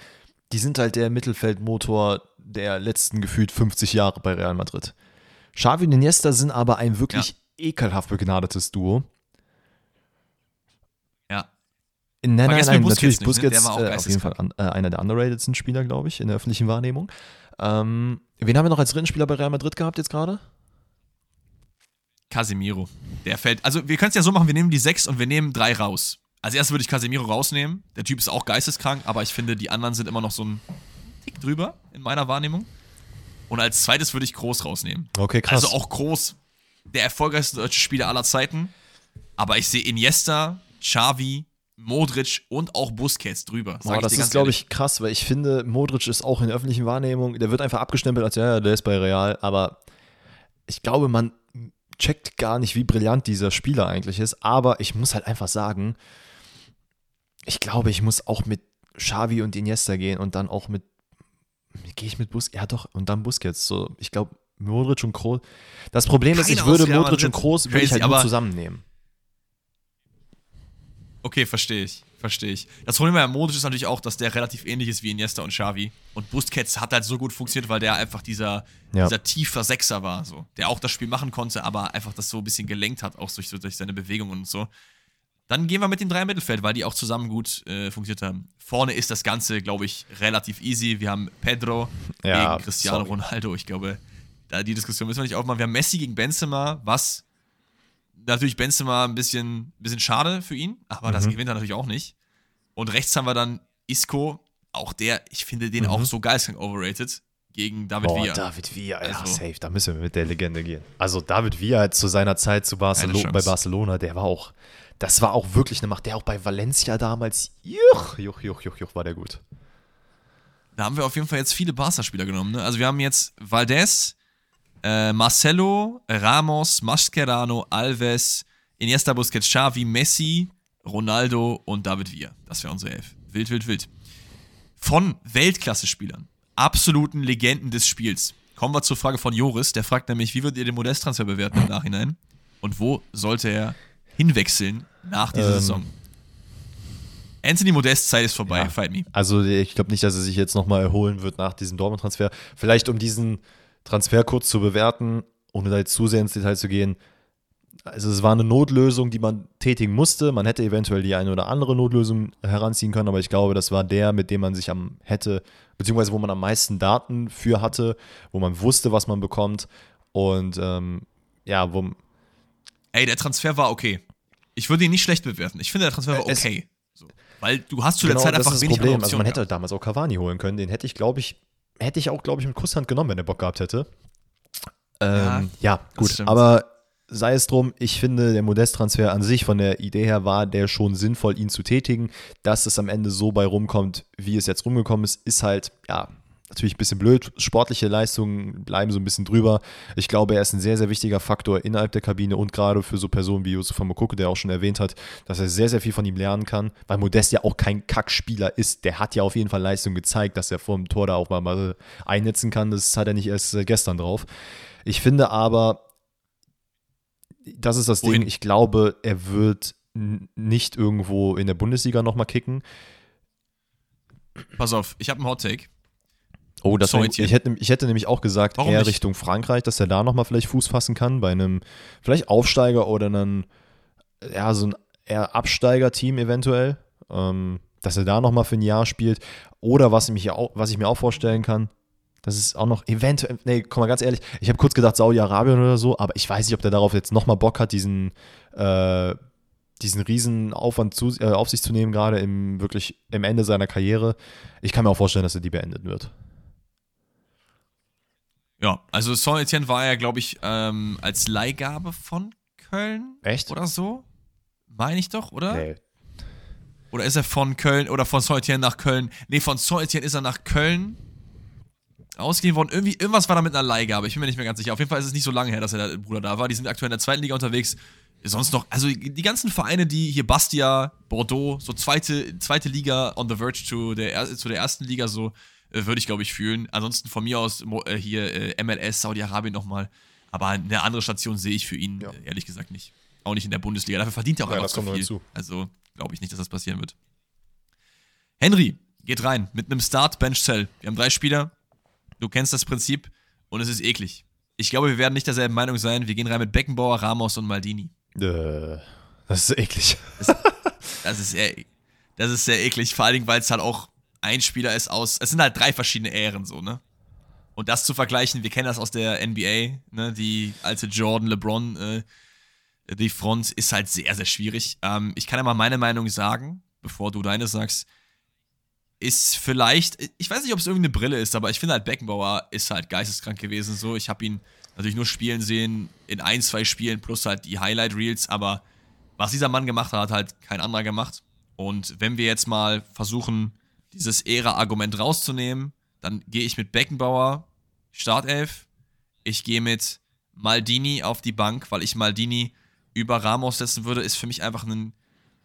Die sind halt der Mittelfeldmotor der letzten gefühlt 50 Jahre bei Real Madrid. Xavi und Iniesta sind aber ein wirklich ekelhaft begnadetes Duo. ja. Nein, nein, nein, wir natürlich Busquets nicht, ne? Busquets auch äh, auf jeden Fall an, äh, einer der underratedsten Spieler, glaube ich, in der öffentlichen Wahrnehmung. Ähm, wen haben wir noch als dritten Spieler bei Real Madrid gehabt jetzt gerade? Casemiro. Der fällt. Also, wir können es ja so machen: wir nehmen die sechs und wir nehmen drei raus. Als erstes würde ich Casemiro rausnehmen. Der Typ ist auch geisteskrank, aber ich finde, die anderen sind immer noch so ein Tick drüber in meiner Wahrnehmung. Und als zweites würde ich Groß rausnehmen. Okay, krass. Also auch Groß, der erfolgreichste deutsche Spieler aller Zeiten. Aber ich sehe Iniesta, Xavi, Modric und auch Busquets drüber. Boah, das ist, glaube ich, krass, weil ich finde, Modric ist auch in der öffentlichen Wahrnehmung, der wird einfach abgestempelt als, ja, der ist bei Real, aber ich glaube, man checkt gar nicht, wie brillant dieser Spieler eigentlich ist, aber ich muss halt einfach sagen, ich glaube, ich muss auch mit Xavi und Iniesta gehen und dann auch mit, gehe ich mit Bus, ja doch, und dann Busquets, so, ich glaube, Modric und Kroos, das Problem ist, Keiner ich würde aus Real Modric und. Kroos würde ich halt nur zusammennehmen. Okay, verstehe ich. Verstehe ich. Das Problem bei Modric ist natürlich auch, dass der relativ ähnlich ist wie Iniesta und Xavi. Und Busquets hat halt so gut funktioniert, weil der einfach dieser, ja. dieser tiefer Sechser war, so. Der auch das Spiel machen konnte, aber einfach das so ein bisschen gelenkt hat, auch durch, durch seine Bewegungen und so. Dann gehen wir mit den drei im Mittelfeld, weil die auch zusammen gut äh, funktioniert haben. Vorne ist das Ganze, glaube ich, relativ easy. Wir haben Pedro ja, gegen Cristiano sorry. Ronaldo. Ich glaube, da die Diskussion müssen wir nicht aufmachen. Wir haben Messi gegen Benzema, was natürlich Benzema ein bisschen, bisschen schade für ihn, aber mhm. das gewinnt er natürlich auch nicht. Und rechts haben wir dann Isco, auch der, ich finde den mhm. auch so geisteskrank overrated gegen David Boah, Villa. David Villa, also, ja, safe, da müssen wir mit der Legende gehen. Also David Villa zu seiner Zeit zu Barcelo bei Barcelona, der war auch, das war auch wirklich eine Macht. Der auch bei Valencia damals, juch, juch, juch, juch, juch, war der gut. Da haben wir auf jeden Fall jetzt viele Barca-Spieler genommen. Ne? Also wir haben jetzt Valdez, äh, Marcelo, Ramos, Mascherano, Alves, Iniesta, Busquets, Xavi, Messi, Ronaldo und David Villa. Das wäre unsere Elf. Wild, wild, wild. Von Weltklasse-Spielern, absoluten Legenden des Spiels, kommen wir zur Frage von Joris. Der fragt nämlich, wie würdet ihr den Modest-Transfer bewerten im Nachhinein? Und wo sollte er hinwechseln nach dieser ähm, Saison? Anthony Modest Zeit ist vorbei, ja, fight me. Also ich glaube nicht, dass er sich jetzt nochmal erholen wird nach diesem Dortmund-Transfer. Vielleicht um diesen Transfer kurz zu bewerten, ohne da jetzt zu sehr ins Detail zu gehen. Also es war eine Notlösung, die man tätigen musste. Man hätte eventuell die eine oder andere Notlösung heranziehen können, aber ich glaube, das war der, mit dem man sich am hätte, beziehungsweise wo man am meisten Daten für hatte, wo man wusste, was man bekommt. Und ähm, ja, wo. Ey, der Transfer war okay. Ich würde ihn nicht schlecht bewerten. Ich finde, der Transfer war okay. So. Weil du hast zu der genau, Zeit einfach das ist wenig das Problem. Also man hätte gehabt. damals auch Cavani holen können. Den hätte ich, glaube ich, hätte ich auch, glaube ich, mit Kusshand genommen, wenn er Bock gehabt hätte. Ähm, ja, ja gut. Aber sei es drum, ich finde, der Modest-Transfer an sich von der Idee her war der schon sinnvoll, ihn zu tätigen. Dass es am Ende so bei rumkommt, wie es jetzt rumgekommen ist, ist halt, ja, natürlich ein bisschen blöd. Sportliche Leistungen bleiben so ein bisschen drüber. Ich glaube, er ist ein sehr, sehr wichtiger Faktor innerhalb der Kabine und gerade für so Personen wie Yusuf Mokoko, der auch schon erwähnt hat, dass er sehr, sehr viel von ihm lernen kann, weil Modest ja auch kein Kackspieler ist. Der hat ja auf jeden Fall Leistung gezeigt, dass er vor dem Tor da auch mal, einnetzen kann. Das hat er nicht erst äh, gestern drauf. Ich finde aber, das ist das Wohin? Ding, ich glaube, er wird nicht irgendwo in der Bundesliga nochmal kicken. Pass auf, ich habe einen Hot Take. Oh, das war, ich, hätte, ich hätte nämlich auch gesagt, Warum eher nicht? Richtung Frankreich, dass er da nochmal vielleicht Fuß fassen kann, bei einem vielleicht Aufsteiger oder einem, ja, so ein eher Absteiger-Team eventuell, ähm, dass er da nochmal für ein Jahr spielt. Oder was ich, mich auch, was ich mir auch vorstellen kann, das ist auch noch eventuell, nee, komm mal ganz ehrlich, ich habe kurz gedacht Saudi-Arabien oder so, aber ich weiß nicht, ob der darauf jetzt nochmal Bock hat, diesen, äh, diesen riesen Aufwand zu, äh, auf sich zu nehmen, gerade im wirklich im Ende seiner Karriere. Ich kann mir auch vorstellen, dass er die beendet wird. Ja, also Saint Etienne war ja, glaube ich, ähm, als Leihgabe von Köln. Echt? Oder so? Meine ich doch, oder? Nee. Oder ist er von Köln oder von Saint Etienne nach Köln? Nee, von Saint Etienne ist er nach Köln ausgeliehen worden. Irgendwie, irgendwas war da mit einer Leihgabe. Ich bin mir nicht mehr ganz sicher. Auf jeden Fall ist es nicht so lange her, dass er der Bruder da war. Die sind aktuell in der zweiten Liga unterwegs. Sonst noch, also die ganzen Vereine, die hier Bastia, Bordeaux, so zweite, zweite Liga on the verge to der, zu der ersten Liga, so äh, würde ich, glaube ich, fühlen. Ansonsten von mir aus äh, hier äh, MLS, Saudi-Arabien nochmal. Aber eine andere Station sehe ich für ihn, ja. ehrlich gesagt, nicht. Auch nicht in der Bundesliga. Dafür verdient er auch ja, einfach zu viel. Zu. Also glaube ich nicht, dass das passieren wird. Henry geht rein mit einem Start-Bench-Cell. Wir haben drei Spieler. Du kennst das Prinzip und es ist eklig. Ich glaube, wir werden nicht derselben Meinung sein. Wir gehen rein mit Beckenbauer, Ramos und Maldini. Äh, das ist eklig. Das, das, ist sehr, das ist sehr eklig. Vor allen Dingen, weil es halt auch ein Spieler ist aus. Es sind halt drei verschiedene Ähren so, ne? Und das zu vergleichen, wir kennen das aus der NBA, ne? Die alte Jordan, LeBron, äh, die Front ist halt sehr, sehr schwierig. Ähm, ich kann ja mal meine Meinung sagen, bevor du deine sagst. Ist vielleicht, ich weiß nicht, ob es irgendeine Brille ist, aber ich finde halt Beckenbauer ist halt geisteskrank gewesen. So, ich habe ihn natürlich nur spielen sehen in ein, zwei Spielen plus halt die Highlight Reels, aber was dieser Mann gemacht hat, hat halt kein anderer gemacht. Und wenn wir jetzt mal versuchen, dieses Ära-Argument rauszunehmen, dann gehe ich mit Beckenbauer, Startelf. Ich gehe mit Maldini auf die Bank, weil ich Maldini über Ramos setzen würde, ist für mich einfach ein,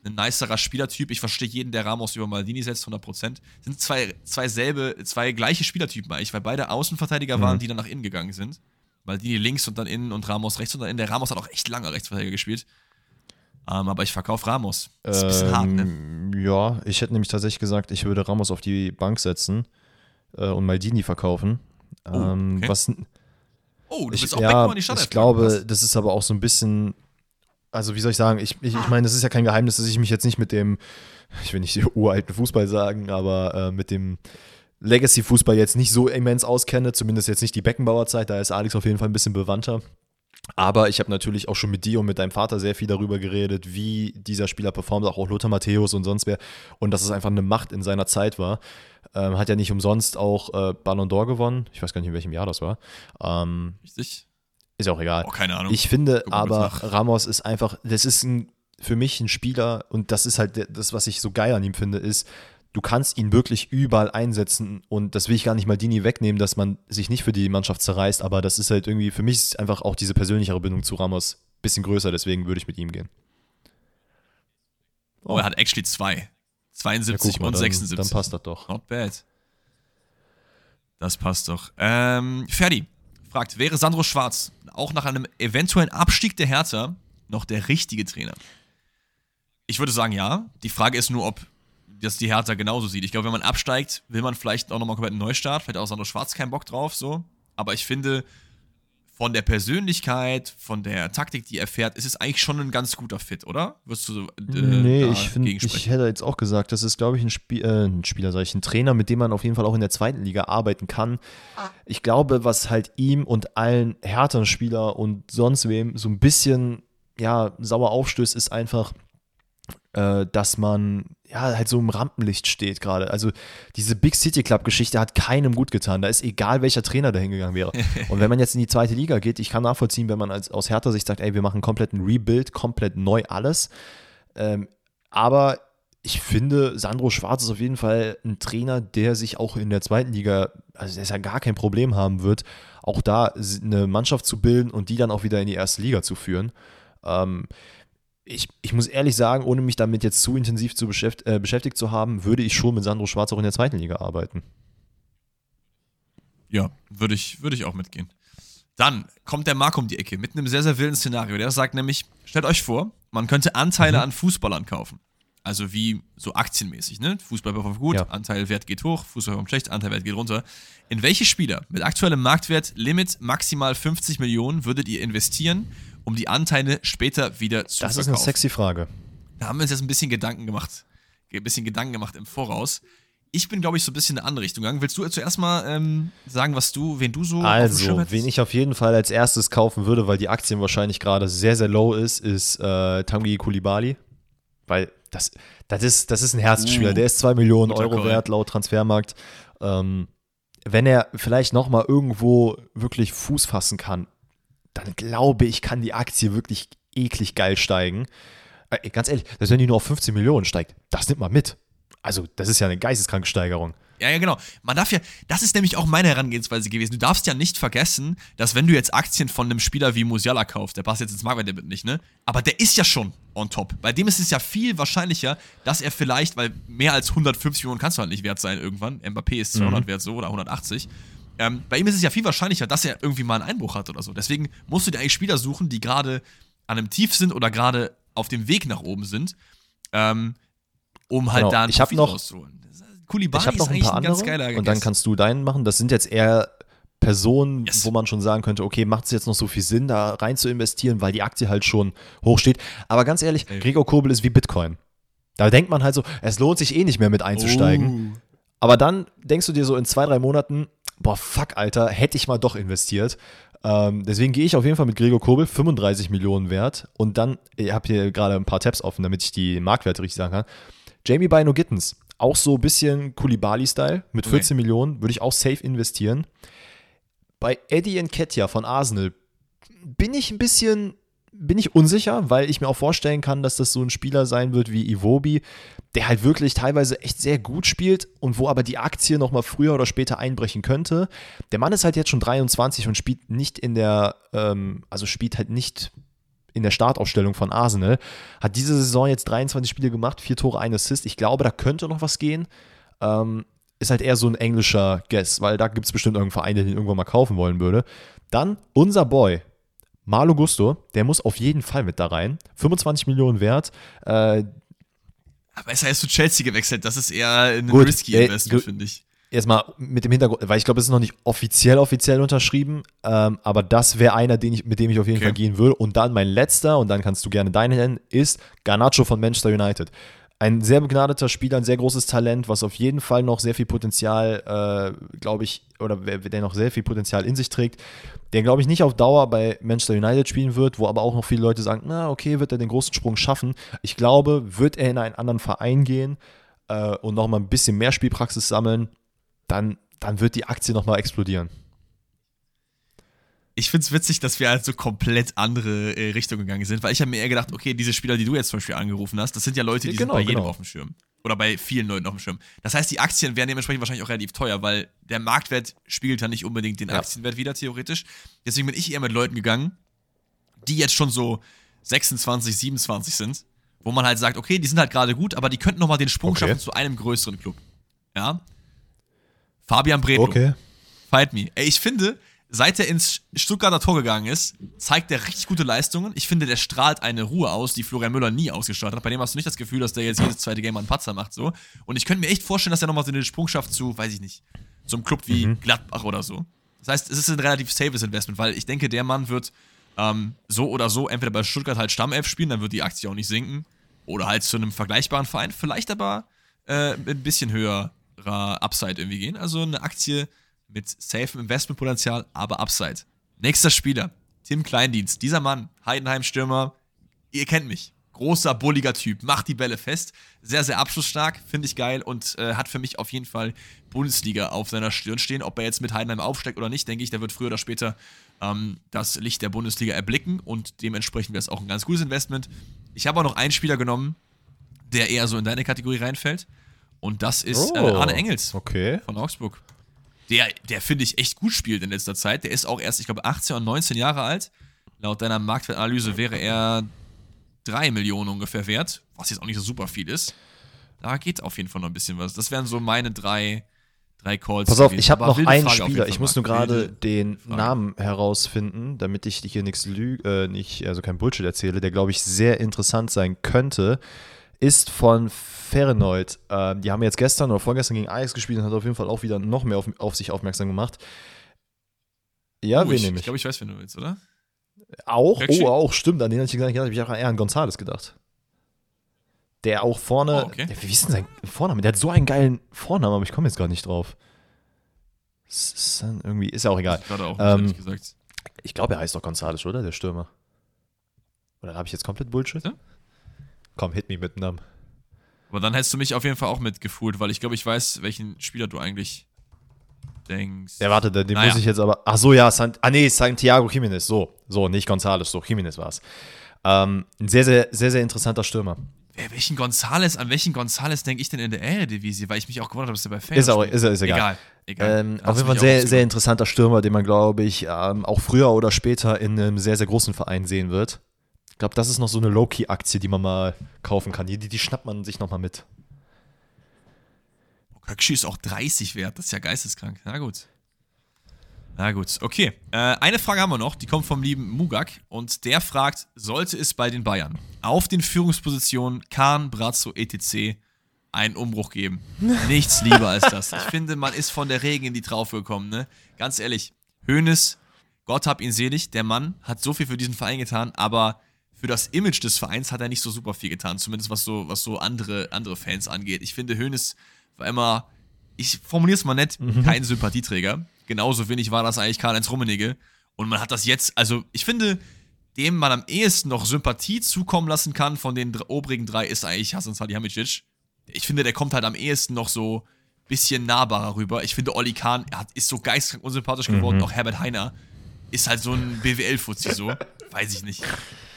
ein nicerer Spielertyp. Ich verstehe jeden, der Ramos über Maldini setzt, 100%. Sind zwei, zwei selbe, zwei gleiche Spielertypen eigentlich, weil beide Außenverteidiger mhm. waren, die dann nach innen gegangen sind. Maldini links und dann innen und Ramos rechts und dann innen. Der Ramos hat auch echt lange Rechtsverteidiger gespielt. Ähm, aber ich verkaufe Ramos. Das ist ein bisschen hart, ne? Ähm, Ja, ich hätte nämlich tatsächlich gesagt, ich würde Ramos auf die Bank setzen äh, und Maldini verkaufen. Ähm, okay. was, Oh, du ich, willst auch ja, Beckham an die Stadt ich glaube, das ist aber auch so ein bisschen, also wie soll ich sagen, ich, ich, ich meine, das ist ja kein Geheimnis, dass ich mich jetzt nicht mit dem, ich will nicht uralten Fußball sagen, aber äh, mit dem Legacy-Fußball jetzt nicht so immens auskenne, zumindest jetzt nicht die Beckenbauer-Zeit, da ist Alex auf jeden Fall ein bisschen bewandter. Aber ich habe natürlich auch schon mit dir und mit deinem Vater sehr viel darüber geredet, wie dieser Spieler performt, auch Lothar Matthäus und sonst wer. Und dass es einfach eine Macht in seiner Zeit war. Ähm, hat ja nicht umsonst auch äh, Ballon d'Or gewonnen. Ich weiß gar nicht, in welchem Jahr das war. Ähm, Richtig? ist ja auch egal. Oh, keine Ahnung. Ich finde wir aber. Ramos ist einfach, das ist ein, für mich ein Spieler und das ist halt das, was ich so geil an ihm finde, ist, du kannst ihn wirklich überall einsetzen und das will ich gar nicht mal Dini wegnehmen, dass man sich nicht für die Mannschaft zerreißt, aber das ist halt irgendwie, für mich ist einfach auch diese persönlichere Bindung zu Ramos ein bisschen größer, deswegen würde ich mit ihm gehen. oh, er hat actually zwei. 72 mal, und dann, 76. Dann passt das doch. Not bad. Das passt doch. Ähm, Ferdi fragt, wäre Sandro Schwarz auch nach einem eventuellen Abstieg der Hertha noch der richtige Trainer? Ich würde sagen, ja. Die Frage ist nur, ob das die Hertha genauso sieht. Ich glaube, wenn man absteigt, will man vielleicht auch nochmal komplett einen Neustart. Vielleicht hat auch Sandro Schwarz keinen Bock drauf, so. Aber ich finde, von der Persönlichkeit, von der Taktik, die er fährt, ist es eigentlich schon ein ganz guter Fit, oder? Wirst du so, äh, nee, ich finde, ich hätte jetzt auch gesagt, das ist, glaube ich, ein, Spiel, äh, ein Spieler, sag ich, ein Trainer, mit dem man auf jeden Fall auch in der zweiten Liga arbeiten kann. Ich glaube, was halt ihm und allen härteren Spieler und sonst wem so ein bisschen, ja, sauer aufstößt, ist einfach, äh, dass man ja halt so im Rampenlicht steht gerade. Also diese Big City Club Geschichte hat keinem gut getan. Da ist egal, welcher Trainer da hingegangen wäre. Und wenn man jetzt in die zweite Liga geht, ich kann nachvollziehen, wenn man als, aus Hertha Sicht sagt, ey, wir machen komplett ein Rebuild, komplett neu alles. Ähm, aber ich finde, Sandro Schwarz ist auf jeden Fall ein Trainer, der sich auch in der zweiten Liga, also der ist ja gar kein Problem haben wird, auch da eine Mannschaft zu bilden und die dann auch wieder in die erste Liga zu führen. Ähm, ich, ich muss ehrlich sagen, ohne mich damit jetzt zu intensiv zu beschäft, äh, beschäftigt zu haben, würde ich schon mit Sandro Schwarz auch in der zweiten Liga arbeiten. Ja, würde ich, würde ich auch mitgehen. Dann kommt der Marc um die Ecke mit einem sehr, sehr wilden Szenario. Der sagt nämlich, stellt euch vor, man könnte Anteile Mhm. an Fußballern kaufen. Also wie so aktienmäßig, ne? Fußball performt gut, Ja. Anteilwert geht hoch, Fußball performt schlecht, Anteilwert geht runter. In welche Spieler mit aktuellem Marktwert Limit maximal 50 Millionen würdet ihr investieren, um die Anteile später wieder zu Das ist verkaufen? eine sexy Frage. Da haben wir uns jetzt ein bisschen Gedanken gemacht. Ein bisschen Gedanken gemacht im Voraus. Ich bin, glaube ich, so ein bisschen in eine andere Richtung gegangen. Willst du zuerst mal ähm, sagen, was du, wen du so auf dem Schirm Also, wen ich auf jeden Fall als erstes kaufen würde, weil die Aktien wahrscheinlich gerade sehr, sehr low ist, ist äh, Tanguy Kulibali. Weil das, das, ist, das ist ein Herzensspieler. Uh, der ist 2 Millionen Euro Call. wert laut Transfermarkt. Ähm, wenn er vielleicht nochmal irgendwo wirklich Fuß fassen kann, dann glaube ich, kann die Aktie wirklich eklig geil steigen. Äh, ganz ehrlich, dass wenn die nur auf 15 Millionen steigt, das nimmt man mit. Also, das ist ja eine geisteskranke Steigerung. Ja, ja, genau. Man darf ja, das ist nämlich auch meine Herangehensweise gewesen. Du darfst ja nicht vergessen, dass wenn du jetzt Aktien von einem Spieler wie Musiala kaufst, der passt jetzt ins Marktwert nicht, ne? Aber der ist ja schon on top. Bei dem ist es ja viel wahrscheinlicher, dass er vielleicht, weil mehr als 150 Millionen kannst du halt nicht wert sein irgendwann. Mbappé ist 200 wert so oder 180. Ähm, bei ihm ist es ja viel wahrscheinlicher, dass er irgendwie mal einen Einbruch hat oder so. Deswegen musst du dir eigentlich Spieler suchen, die gerade an einem Tief sind oder gerade auf dem Weg nach oben sind, ähm, um halt Genau. da einen Ich hab Profit noch- rauszuholen. Koulibaly Ich habe noch ein paar ein ganz andere geiler und dann kannst du deinen machen. Das sind jetzt eher Personen, Yes. wo man schon sagen könnte, okay, macht es jetzt noch so viel Sinn, da rein zu investieren, weil die Aktie halt schon hoch steht. Aber ganz ehrlich, Ey. Gregor Kobel ist wie Bitcoin. Da denkt man halt so, es lohnt sich eh nicht mehr mit einzusteigen. Oh. Aber dann denkst du dir so in zwei, drei Monaten, boah, fuck, Alter, hätte ich mal doch investiert. Ähm, deswegen gehe ich auf jeden Fall mit Gregor Kobel, 35 Millionen wert. Und dann, ich habe hier gerade ein paar Tabs offen, damit ich die Marktwerte richtig sagen kann. Jamie Bino Gittens, auch so ein bisschen Kulibali-Style, mit Okay. 14 Millionen, würde ich auch safe investieren. Bei Eddie Nketiah von Arsenal bin ich ein bisschen, bin ich unsicher, weil ich mir auch vorstellen kann, dass das so ein Spieler sein wird wie Iwobi, der halt wirklich teilweise echt sehr gut spielt und wo aber die Aktie nochmal früher oder später einbrechen könnte. Der Mann ist halt jetzt schon 23 und spielt nicht in der, ähm, also spielt halt nicht in der Startaufstellung von Arsenal. Hat diese Saison jetzt 23 Spiele gemacht, vier Tore, ein Assist. Ich glaube, da könnte noch was gehen. Ähm, ist halt eher so ein englischer Guess, weil da gibt es bestimmt irgendeinen Verein, der den irgendwann mal kaufen wollen würde. Dann unser Boy, Malo Gusto, der muss auf jeden Fall mit da rein. 25 Millionen wert. Äh, aber er ist ja zu Chelsea gewechselt. Das ist eher ein Gut, risky äh, Investment, gu- finde ich. erstmal mit dem Hintergrund, weil ich glaube, es ist noch nicht offiziell offiziell unterschrieben, ähm, aber das wäre einer, den ich, mit dem ich auf jeden Okay. Fall gehen würde. Und dann mein letzter, und dann kannst du gerne deinen nennen, ist Garnacho von Manchester United. Ein sehr begnadeter Spieler, ein sehr großes Talent, was auf jeden Fall noch sehr viel Potenzial, äh, glaube ich, oder der noch sehr viel Potenzial in sich trägt, der, glaube ich, nicht auf Dauer bei Manchester United spielen wird, wo aber auch noch viele Leute sagen, na, okay, wird er den großen Sprung schaffen. Ich glaube, wird er in einen anderen Verein gehen äh, und nochmal ein bisschen mehr Spielpraxis sammeln, dann, dann wird die Aktie nochmal explodieren. Ich finde es witzig, dass wir halt so komplett andere äh, Richtungen gegangen sind, weil ich habe mir eher gedacht, okay, diese Spieler, die du jetzt zum Beispiel angerufen hast, das sind ja Leute, die Genau, sind bei jedem genau. auf dem Schirm. Oder bei vielen Leuten auf dem Schirm. Das heißt, die Aktien wären dementsprechend wahrscheinlich auch relativ teuer, weil der Marktwert spiegelt ja nicht unbedingt den Ja. Aktienwert wieder, theoretisch. Deswegen bin ich eher mit Leuten gegangen, die jetzt schon so 26, 27 sind, wo man halt sagt, okay, die sind halt gerade gut, aber die könnten nochmal den Sprung Okay. schaffen zu einem größeren Club. Ja? Fabian Bredlo. Fight me. Ey, ich finde, seit er ins Stuttgarter Tor gegangen ist, zeigt er richtig gute Leistungen. Ich finde, der strahlt eine Ruhe aus, die Florian Müller nie ausgestrahlt hat. Bei dem hast du nicht das Gefühl, dass der jetzt jedes zweite Game einen Patzer macht. so. Und ich könnte mir echt vorstellen, dass er nochmal so den Sprung schafft zu, weiß ich nicht, so einem Club wie Gladbach oder so. Das heißt, es ist ein relativ safes Investment, weil ich denke, der Mann wird ähm, so oder so entweder bei Stuttgart halt Stammelf spielen, dann wird die Aktie auch nicht sinken. Oder halt zu einem vergleichbaren Verein, vielleicht aber äh, ein bisschen höherer Upside irgendwie gehen. Also eine Aktie mit safe Investmentpotenzial, aber Upside. Nächster Spieler, Tim Kleindienst. Dieser Mann, Heidenheim-Stürmer, ihr kennt mich. Großer, bulliger Typ, macht die Bälle fest. Sehr, sehr abschlussstark, finde ich geil und äh, hat für mich auf jeden Fall Bundesliga auf seiner Stirn stehen. Ob er jetzt mit Heidenheim aufsteigt oder nicht, denke ich, der wird früher oder später ähm, das Licht der Bundesliga erblicken und dementsprechend wäre es auch ein ganz gutes Investment. Ich habe auch noch einen Spieler genommen, der eher so in deine Kategorie reinfällt. Und das ist äh, Arne Engels Okay. von Augsburg. Der, der finde ich echt gut spielt in letzter Zeit. Der ist auch erst, ich glaube, 18 und 19 Jahre alt. Laut deiner Marktwertanalyse wäre er 3 Millionen ungefähr wert, was jetzt auch nicht so super viel ist. Da geht auf jeden Fall noch ein bisschen was. Das wären so meine drei, drei Calls. Pass auf, gewesen. ich habe noch einen Frage Spieler. Ich muss nur gerade den Frage. Namen herausfinden, damit ich hier nichts lüge, äh, nicht, also kein Bullshit erzähle, der glaube ich sehr interessant sein könnte, ist von Ferenoid. Ähm, die haben jetzt gestern oder vorgestern gegen Ajax gespielt und hat auf jeden Fall auch wieder noch mehr auf, auf sich aufmerksam gemacht. Ja, Oh, wen ich, nehme ich ich? glaube, ich weiß, wen du willst, oder? Auch? Oh, auch, stimmt. An den hatte ich nicht gedacht. Ich habe eher an Gonzales gedacht. Der auch vorne. Oh, okay. der, wie ist denn sein Vorname? Der hat so einen geilen Vornamen, aber ich komme jetzt gar nicht drauf. San, irgendwie, ist ja auch egal. Ich gerade auch, Ähm, gesagt. Ich glaube, er heißt doch Gonzales, oder? Der Stürmer. Oder habe ich jetzt komplett Bullshit? Ja. Komm, hit me mit Namen. Aber dann hättest du mich auf jeden Fall auch mitgefühlt, weil ich glaube, ich weiß, welchen Spieler du eigentlich denkst. Der warte, den Naja. muss ich jetzt aber. Ach so, ja, Sant, ah nee, Santiago Jiménez. So, so, nicht Gonzales, so, Jiménez war es. Ähm, ein sehr, sehr, sehr, sehr interessanter Stürmer. Wer, welchen Gonzales, an welchen Gonzales denke ich denn in der Eredivisie? Weil ich mich auch gewundert habe, dass der bei Fans Ist auch, ist, ist egal. Egal. egal. Ähm, auf jeden Fall mich sehr, sehr interessanter Stürmer, den man, glaube ich, ähm, auch früher oder später in einem sehr, sehr großen Verein sehen wird. Ich glaube, das ist noch so eine Low-Key-Aktie, die man mal kaufen kann. Die, die, schnappt man sich nochmal mit. Kökschü ist auch 30 wert, das ist ja geisteskrank. Na gut. Na gut, okay. Äh, eine Frage haben wir noch, die kommt vom lieben Mugak und der fragt, sollte es bei den Bayern auf den Führungspositionen Kahn, Brazzo, etc. einen Umbruch geben? Nichts lieber als das. Ich finde, man ist von der Regen in die Traufe gekommen, ne? Ganz ehrlich, Hoeneß, Gott hab ihn selig, der Mann hat so viel für diesen Verein getan, aber für das Image des Vereins hat er nicht so super viel getan, zumindest was so, was so andere, andere Fans angeht. Ich finde, Hoeneß war immer, ich formuliere es mal nett, kein Sympathieträger. Genauso wenig war das eigentlich Karl-Heinz Rummenigge. Und man hat das jetzt, also ich finde, dem man am ehesten noch Sympathie zukommen lassen kann von den obrigen drei, ist eigentlich Hasan Salihamidzic. Ich finde, der kommt halt am ehesten noch so bisschen nahbarer rüber. Ich finde, Olli Kahn hat, ist so geistkrank unsympathisch geworden. Auch Herbert Heiner ist halt so ein BWL-Fuzzi so. Weiß ich nicht.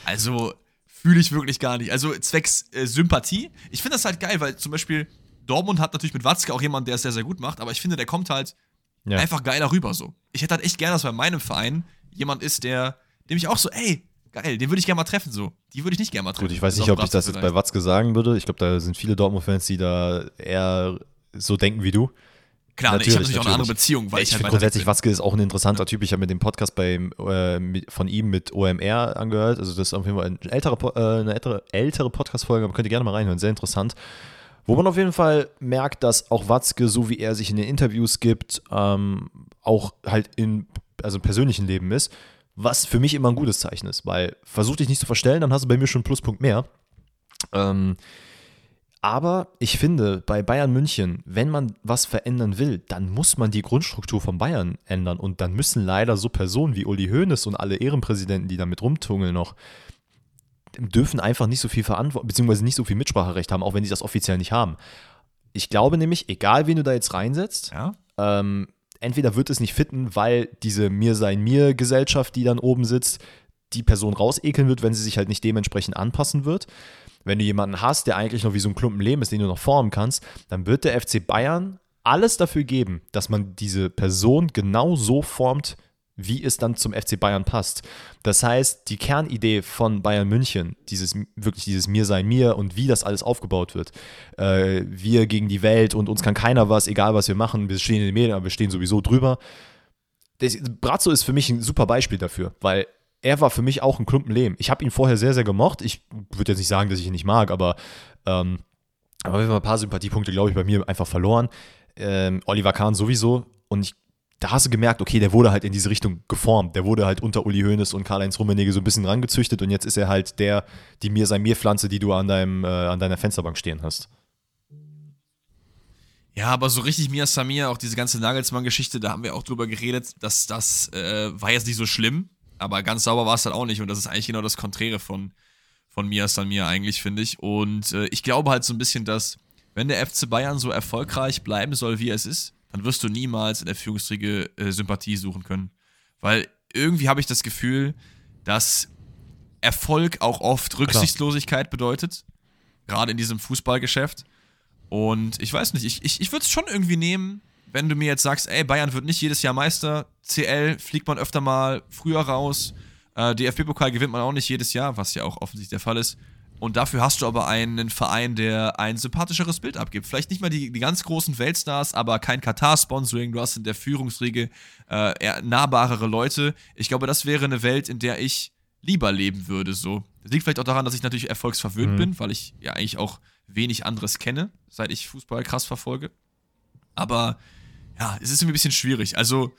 Also fühle ich wirklich gar nicht. Also zwecks äh, Sympathie. Ich finde das halt geil, weil zum Beispiel Dortmund hat natürlich mit Watzke auch jemanden, der es sehr, sehr gut macht, aber ich finde, der kommt halt Ja. einfach geiler rüber so. Ich hätte halt echt gerne, dass bei meinem Verein jemand ist, der, dem ich auch so, ey, geil, den würde ich gerne mal treffen so. Die würde ich nicht gerne mal treffen. Gut, ich weiß nicht, ob ich das jetzt bei. Watzke sagen würde. Ich glaube, da sind viele Dortmund-Fans, die da eher so denken wie du. Klar, natürlich, ich habe natürlich auch eine andere Beziehung. Weil ich, ich halt grundsätzlich, Watzke ist auch ein interessanter ja. Typ. Ich habe mir den Podcast bei, äh, mit, von ihm mit OMR angehört. Also das ist auf jeden Fall eine ältere, äh, eine ältere, ältere Podcast-Folge, aber könnt ihr gerne mal reinhören. Sehr interessant. Wo man auf jeden Fall merkt, dass auch Watzke, so wie er sich in den Interviews gibt, ähm, auch halt in also im persönlichen Leben ist, was für mich immer ein gutes Zeichen ist, weil versuch dich nicht zu verstellen, dann hast du bei mir schon einen Pluspunkt mehr. Ähm, aber ich finde, bei Bayern München, wenn man was verändern will, dann muss man die Grundstruktur von Bayern ändern. Und dann müssen leider so Personen wie Uli Hoeneß und alle Ehrenpräsidenten, die damit rumtungeln noch, dürfen einfach nicht so viel Verantwortung, beziehungsweise nicht so viel Mitspracherecht haben, auch wenn sie das offiziell nicht haben. Ich glaube nämlich, egal wen du da jetzt reinsetzt, ja. ähm, entweder wird es nicht fitten, weil diese Mir sein mir Gesellschaft, die dann oben sitzt, die Person rausekeln wird, wenn sie sich halt nicht dementsprechend anpassen wird. Wenn du jemanden hast, der eigentlich noch wie so ein Klumpen Leben ist, den du noch formen kannst, dann wird der FC Bayern alles dafür geben, dass man diese Person genau so formt, wie es dann zum FC Bayern passt. Das heißt, die Kernidee von Bayern München, dieses wirklich dieses Mir sein mir und wie das alles aufgebaut wird, äh, wir gegen die Welt und uns kann keiner was, egal was wir machen, wir stehen in den Medien, aber wir stehen sowieso drüber. Das, Brazzo ist für mich ein super Beispiel dafür, weil er war für mich auch ein Klumpen Lehm. Ich habe ihn vorher sehr, sehr gemocht. Ich würde jetzt nicht sagen, dass ich ihn nicht mag, aber ähm, aber wir haben ein paar Sympathiepunkte, glaube ich, bei mir einfach verloren. Ähm, Oliver Kahn sowieso. Und ich da hast du gemerkt, okay, der wurde halt in diese Richtung geformt. Der wurde halt unter Uli Hoeneß und Karl-Heinz Rummenigge so ein bisschen rangezüchtet und jetzt ist er halt der, die mir sei mir Pflanze, die du an, deinem, äh, an deiner Fensterbank stehen hast. Ja, aber so richtig Mia Samir, auch diese ganze Nagelsmann-Geschichte, da haben wir auch drüber geredet, dass das äh, war jetzt nicht so schlimm, aber ganz sauber war es halt auch nicht und das ist eigentlich genau das Konträre von, von Mia Samir eigentlich, finde ich. Und äh, ich glaube halt so ein bisschen, dass wenn der FC Bayern so erfolgreich bleiben soll, wie es ist, dann wirst du niemals in der Führungsriege äh, Sympathie suchen können. Weil irgendwie habe ich das Gefühl, dass Erfolg auch oft Rücksichtslosigkeit Klar. bedeutet. Gerade in diesem Fußballgeschäft. Und ich weiß nicht, ich, ich, ich würde es schon irgendwie nehmen, wenn du mir jetzt sagst, ey, Bayern wird nicht jedes Jahr Meister, CL fliegt man öfter mal früher raus, äh, DFB-Pokal gewinnt man auch nicht jedes Jahr, was ja auch offensichtlich der Fall ist. Und dafür hast du aber einen Verein, der ein sympathischeres Bild abgibt. Vielleicht nicht mal die, die ganz großen Weltstars, aber kein Katar-Sponsoring. Du hast in der Führungsriege äh, nahbarere Leute. Ich glaube, das wäre eine Welt, in der ich lieber leben würde. So. Das liegt vielleicht auch daran, dass ich natürlich erfolgsverwöhnt mhm. bin, weil ich ja eigentlich auch wenig anderes kenne, seit ich Fußball krass verfolge. Aber ja, es ist irgendwie ein bisschen schwierig. Also,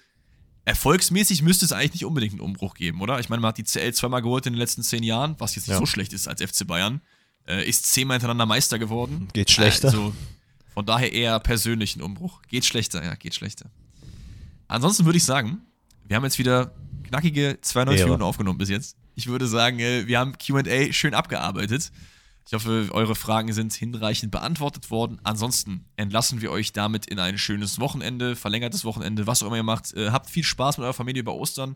erfolgsmäßig müsste es eigentlich nicht unbedingt einen Umbruch geben, oder? Ich meine, man hat die CL zweimal geholt in den letzten zehn Jahren, was jetzt nicht ja. so schlecht ist als FC Bayern. Äh, ist zehnmal hintereinander Meister geworden. Geht schlechter. Also, von daher eher persönlich ein Umbruch. Geht schlechter, ja, geht schlechter. Ansonsten würde ich sagen, wir haben jetzt wieder knackige 92 Minuten aufgenommen bis jetzt. Ich würde sagen, äh, wir haben QA schön abgearbeitet. Ich hoffe, eure Fragen sind hinreichend beantwortet worden. Ansonsten entlassen wir euch damit in ein schönes Wochenende, verlängertes Wochenende, was auch immer ihr macht. Äh, habt viel Spaß mit eurer Familie über Ostern.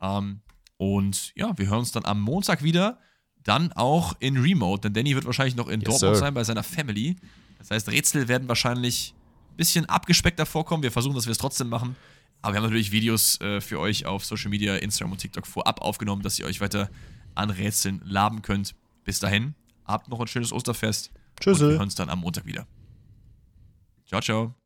Ähm, und ja, wir hören uns dann am Montag wieder. Dann auch in Remote, denn Danny wird wahrscheinlich noch in yes, Dortmund sir. sein bei seiner Family. Das heißt, Rätsel werden wahrscheinlich ein bisschen abgespeckter vorkommen. Wir versuchen, dass wir es trotzdem machen. Aber wir haben natürlich Videos äh, für euch auf Social Media, Instagram und TikTok vorab aufgenommen, dass ihr euch weiter an Rätseln laben könnt. Bis dahin, Habt noch ein schönes Osterfest. Tschüss. Wir hören uns dann am Montag wieder. Ciao, ciao.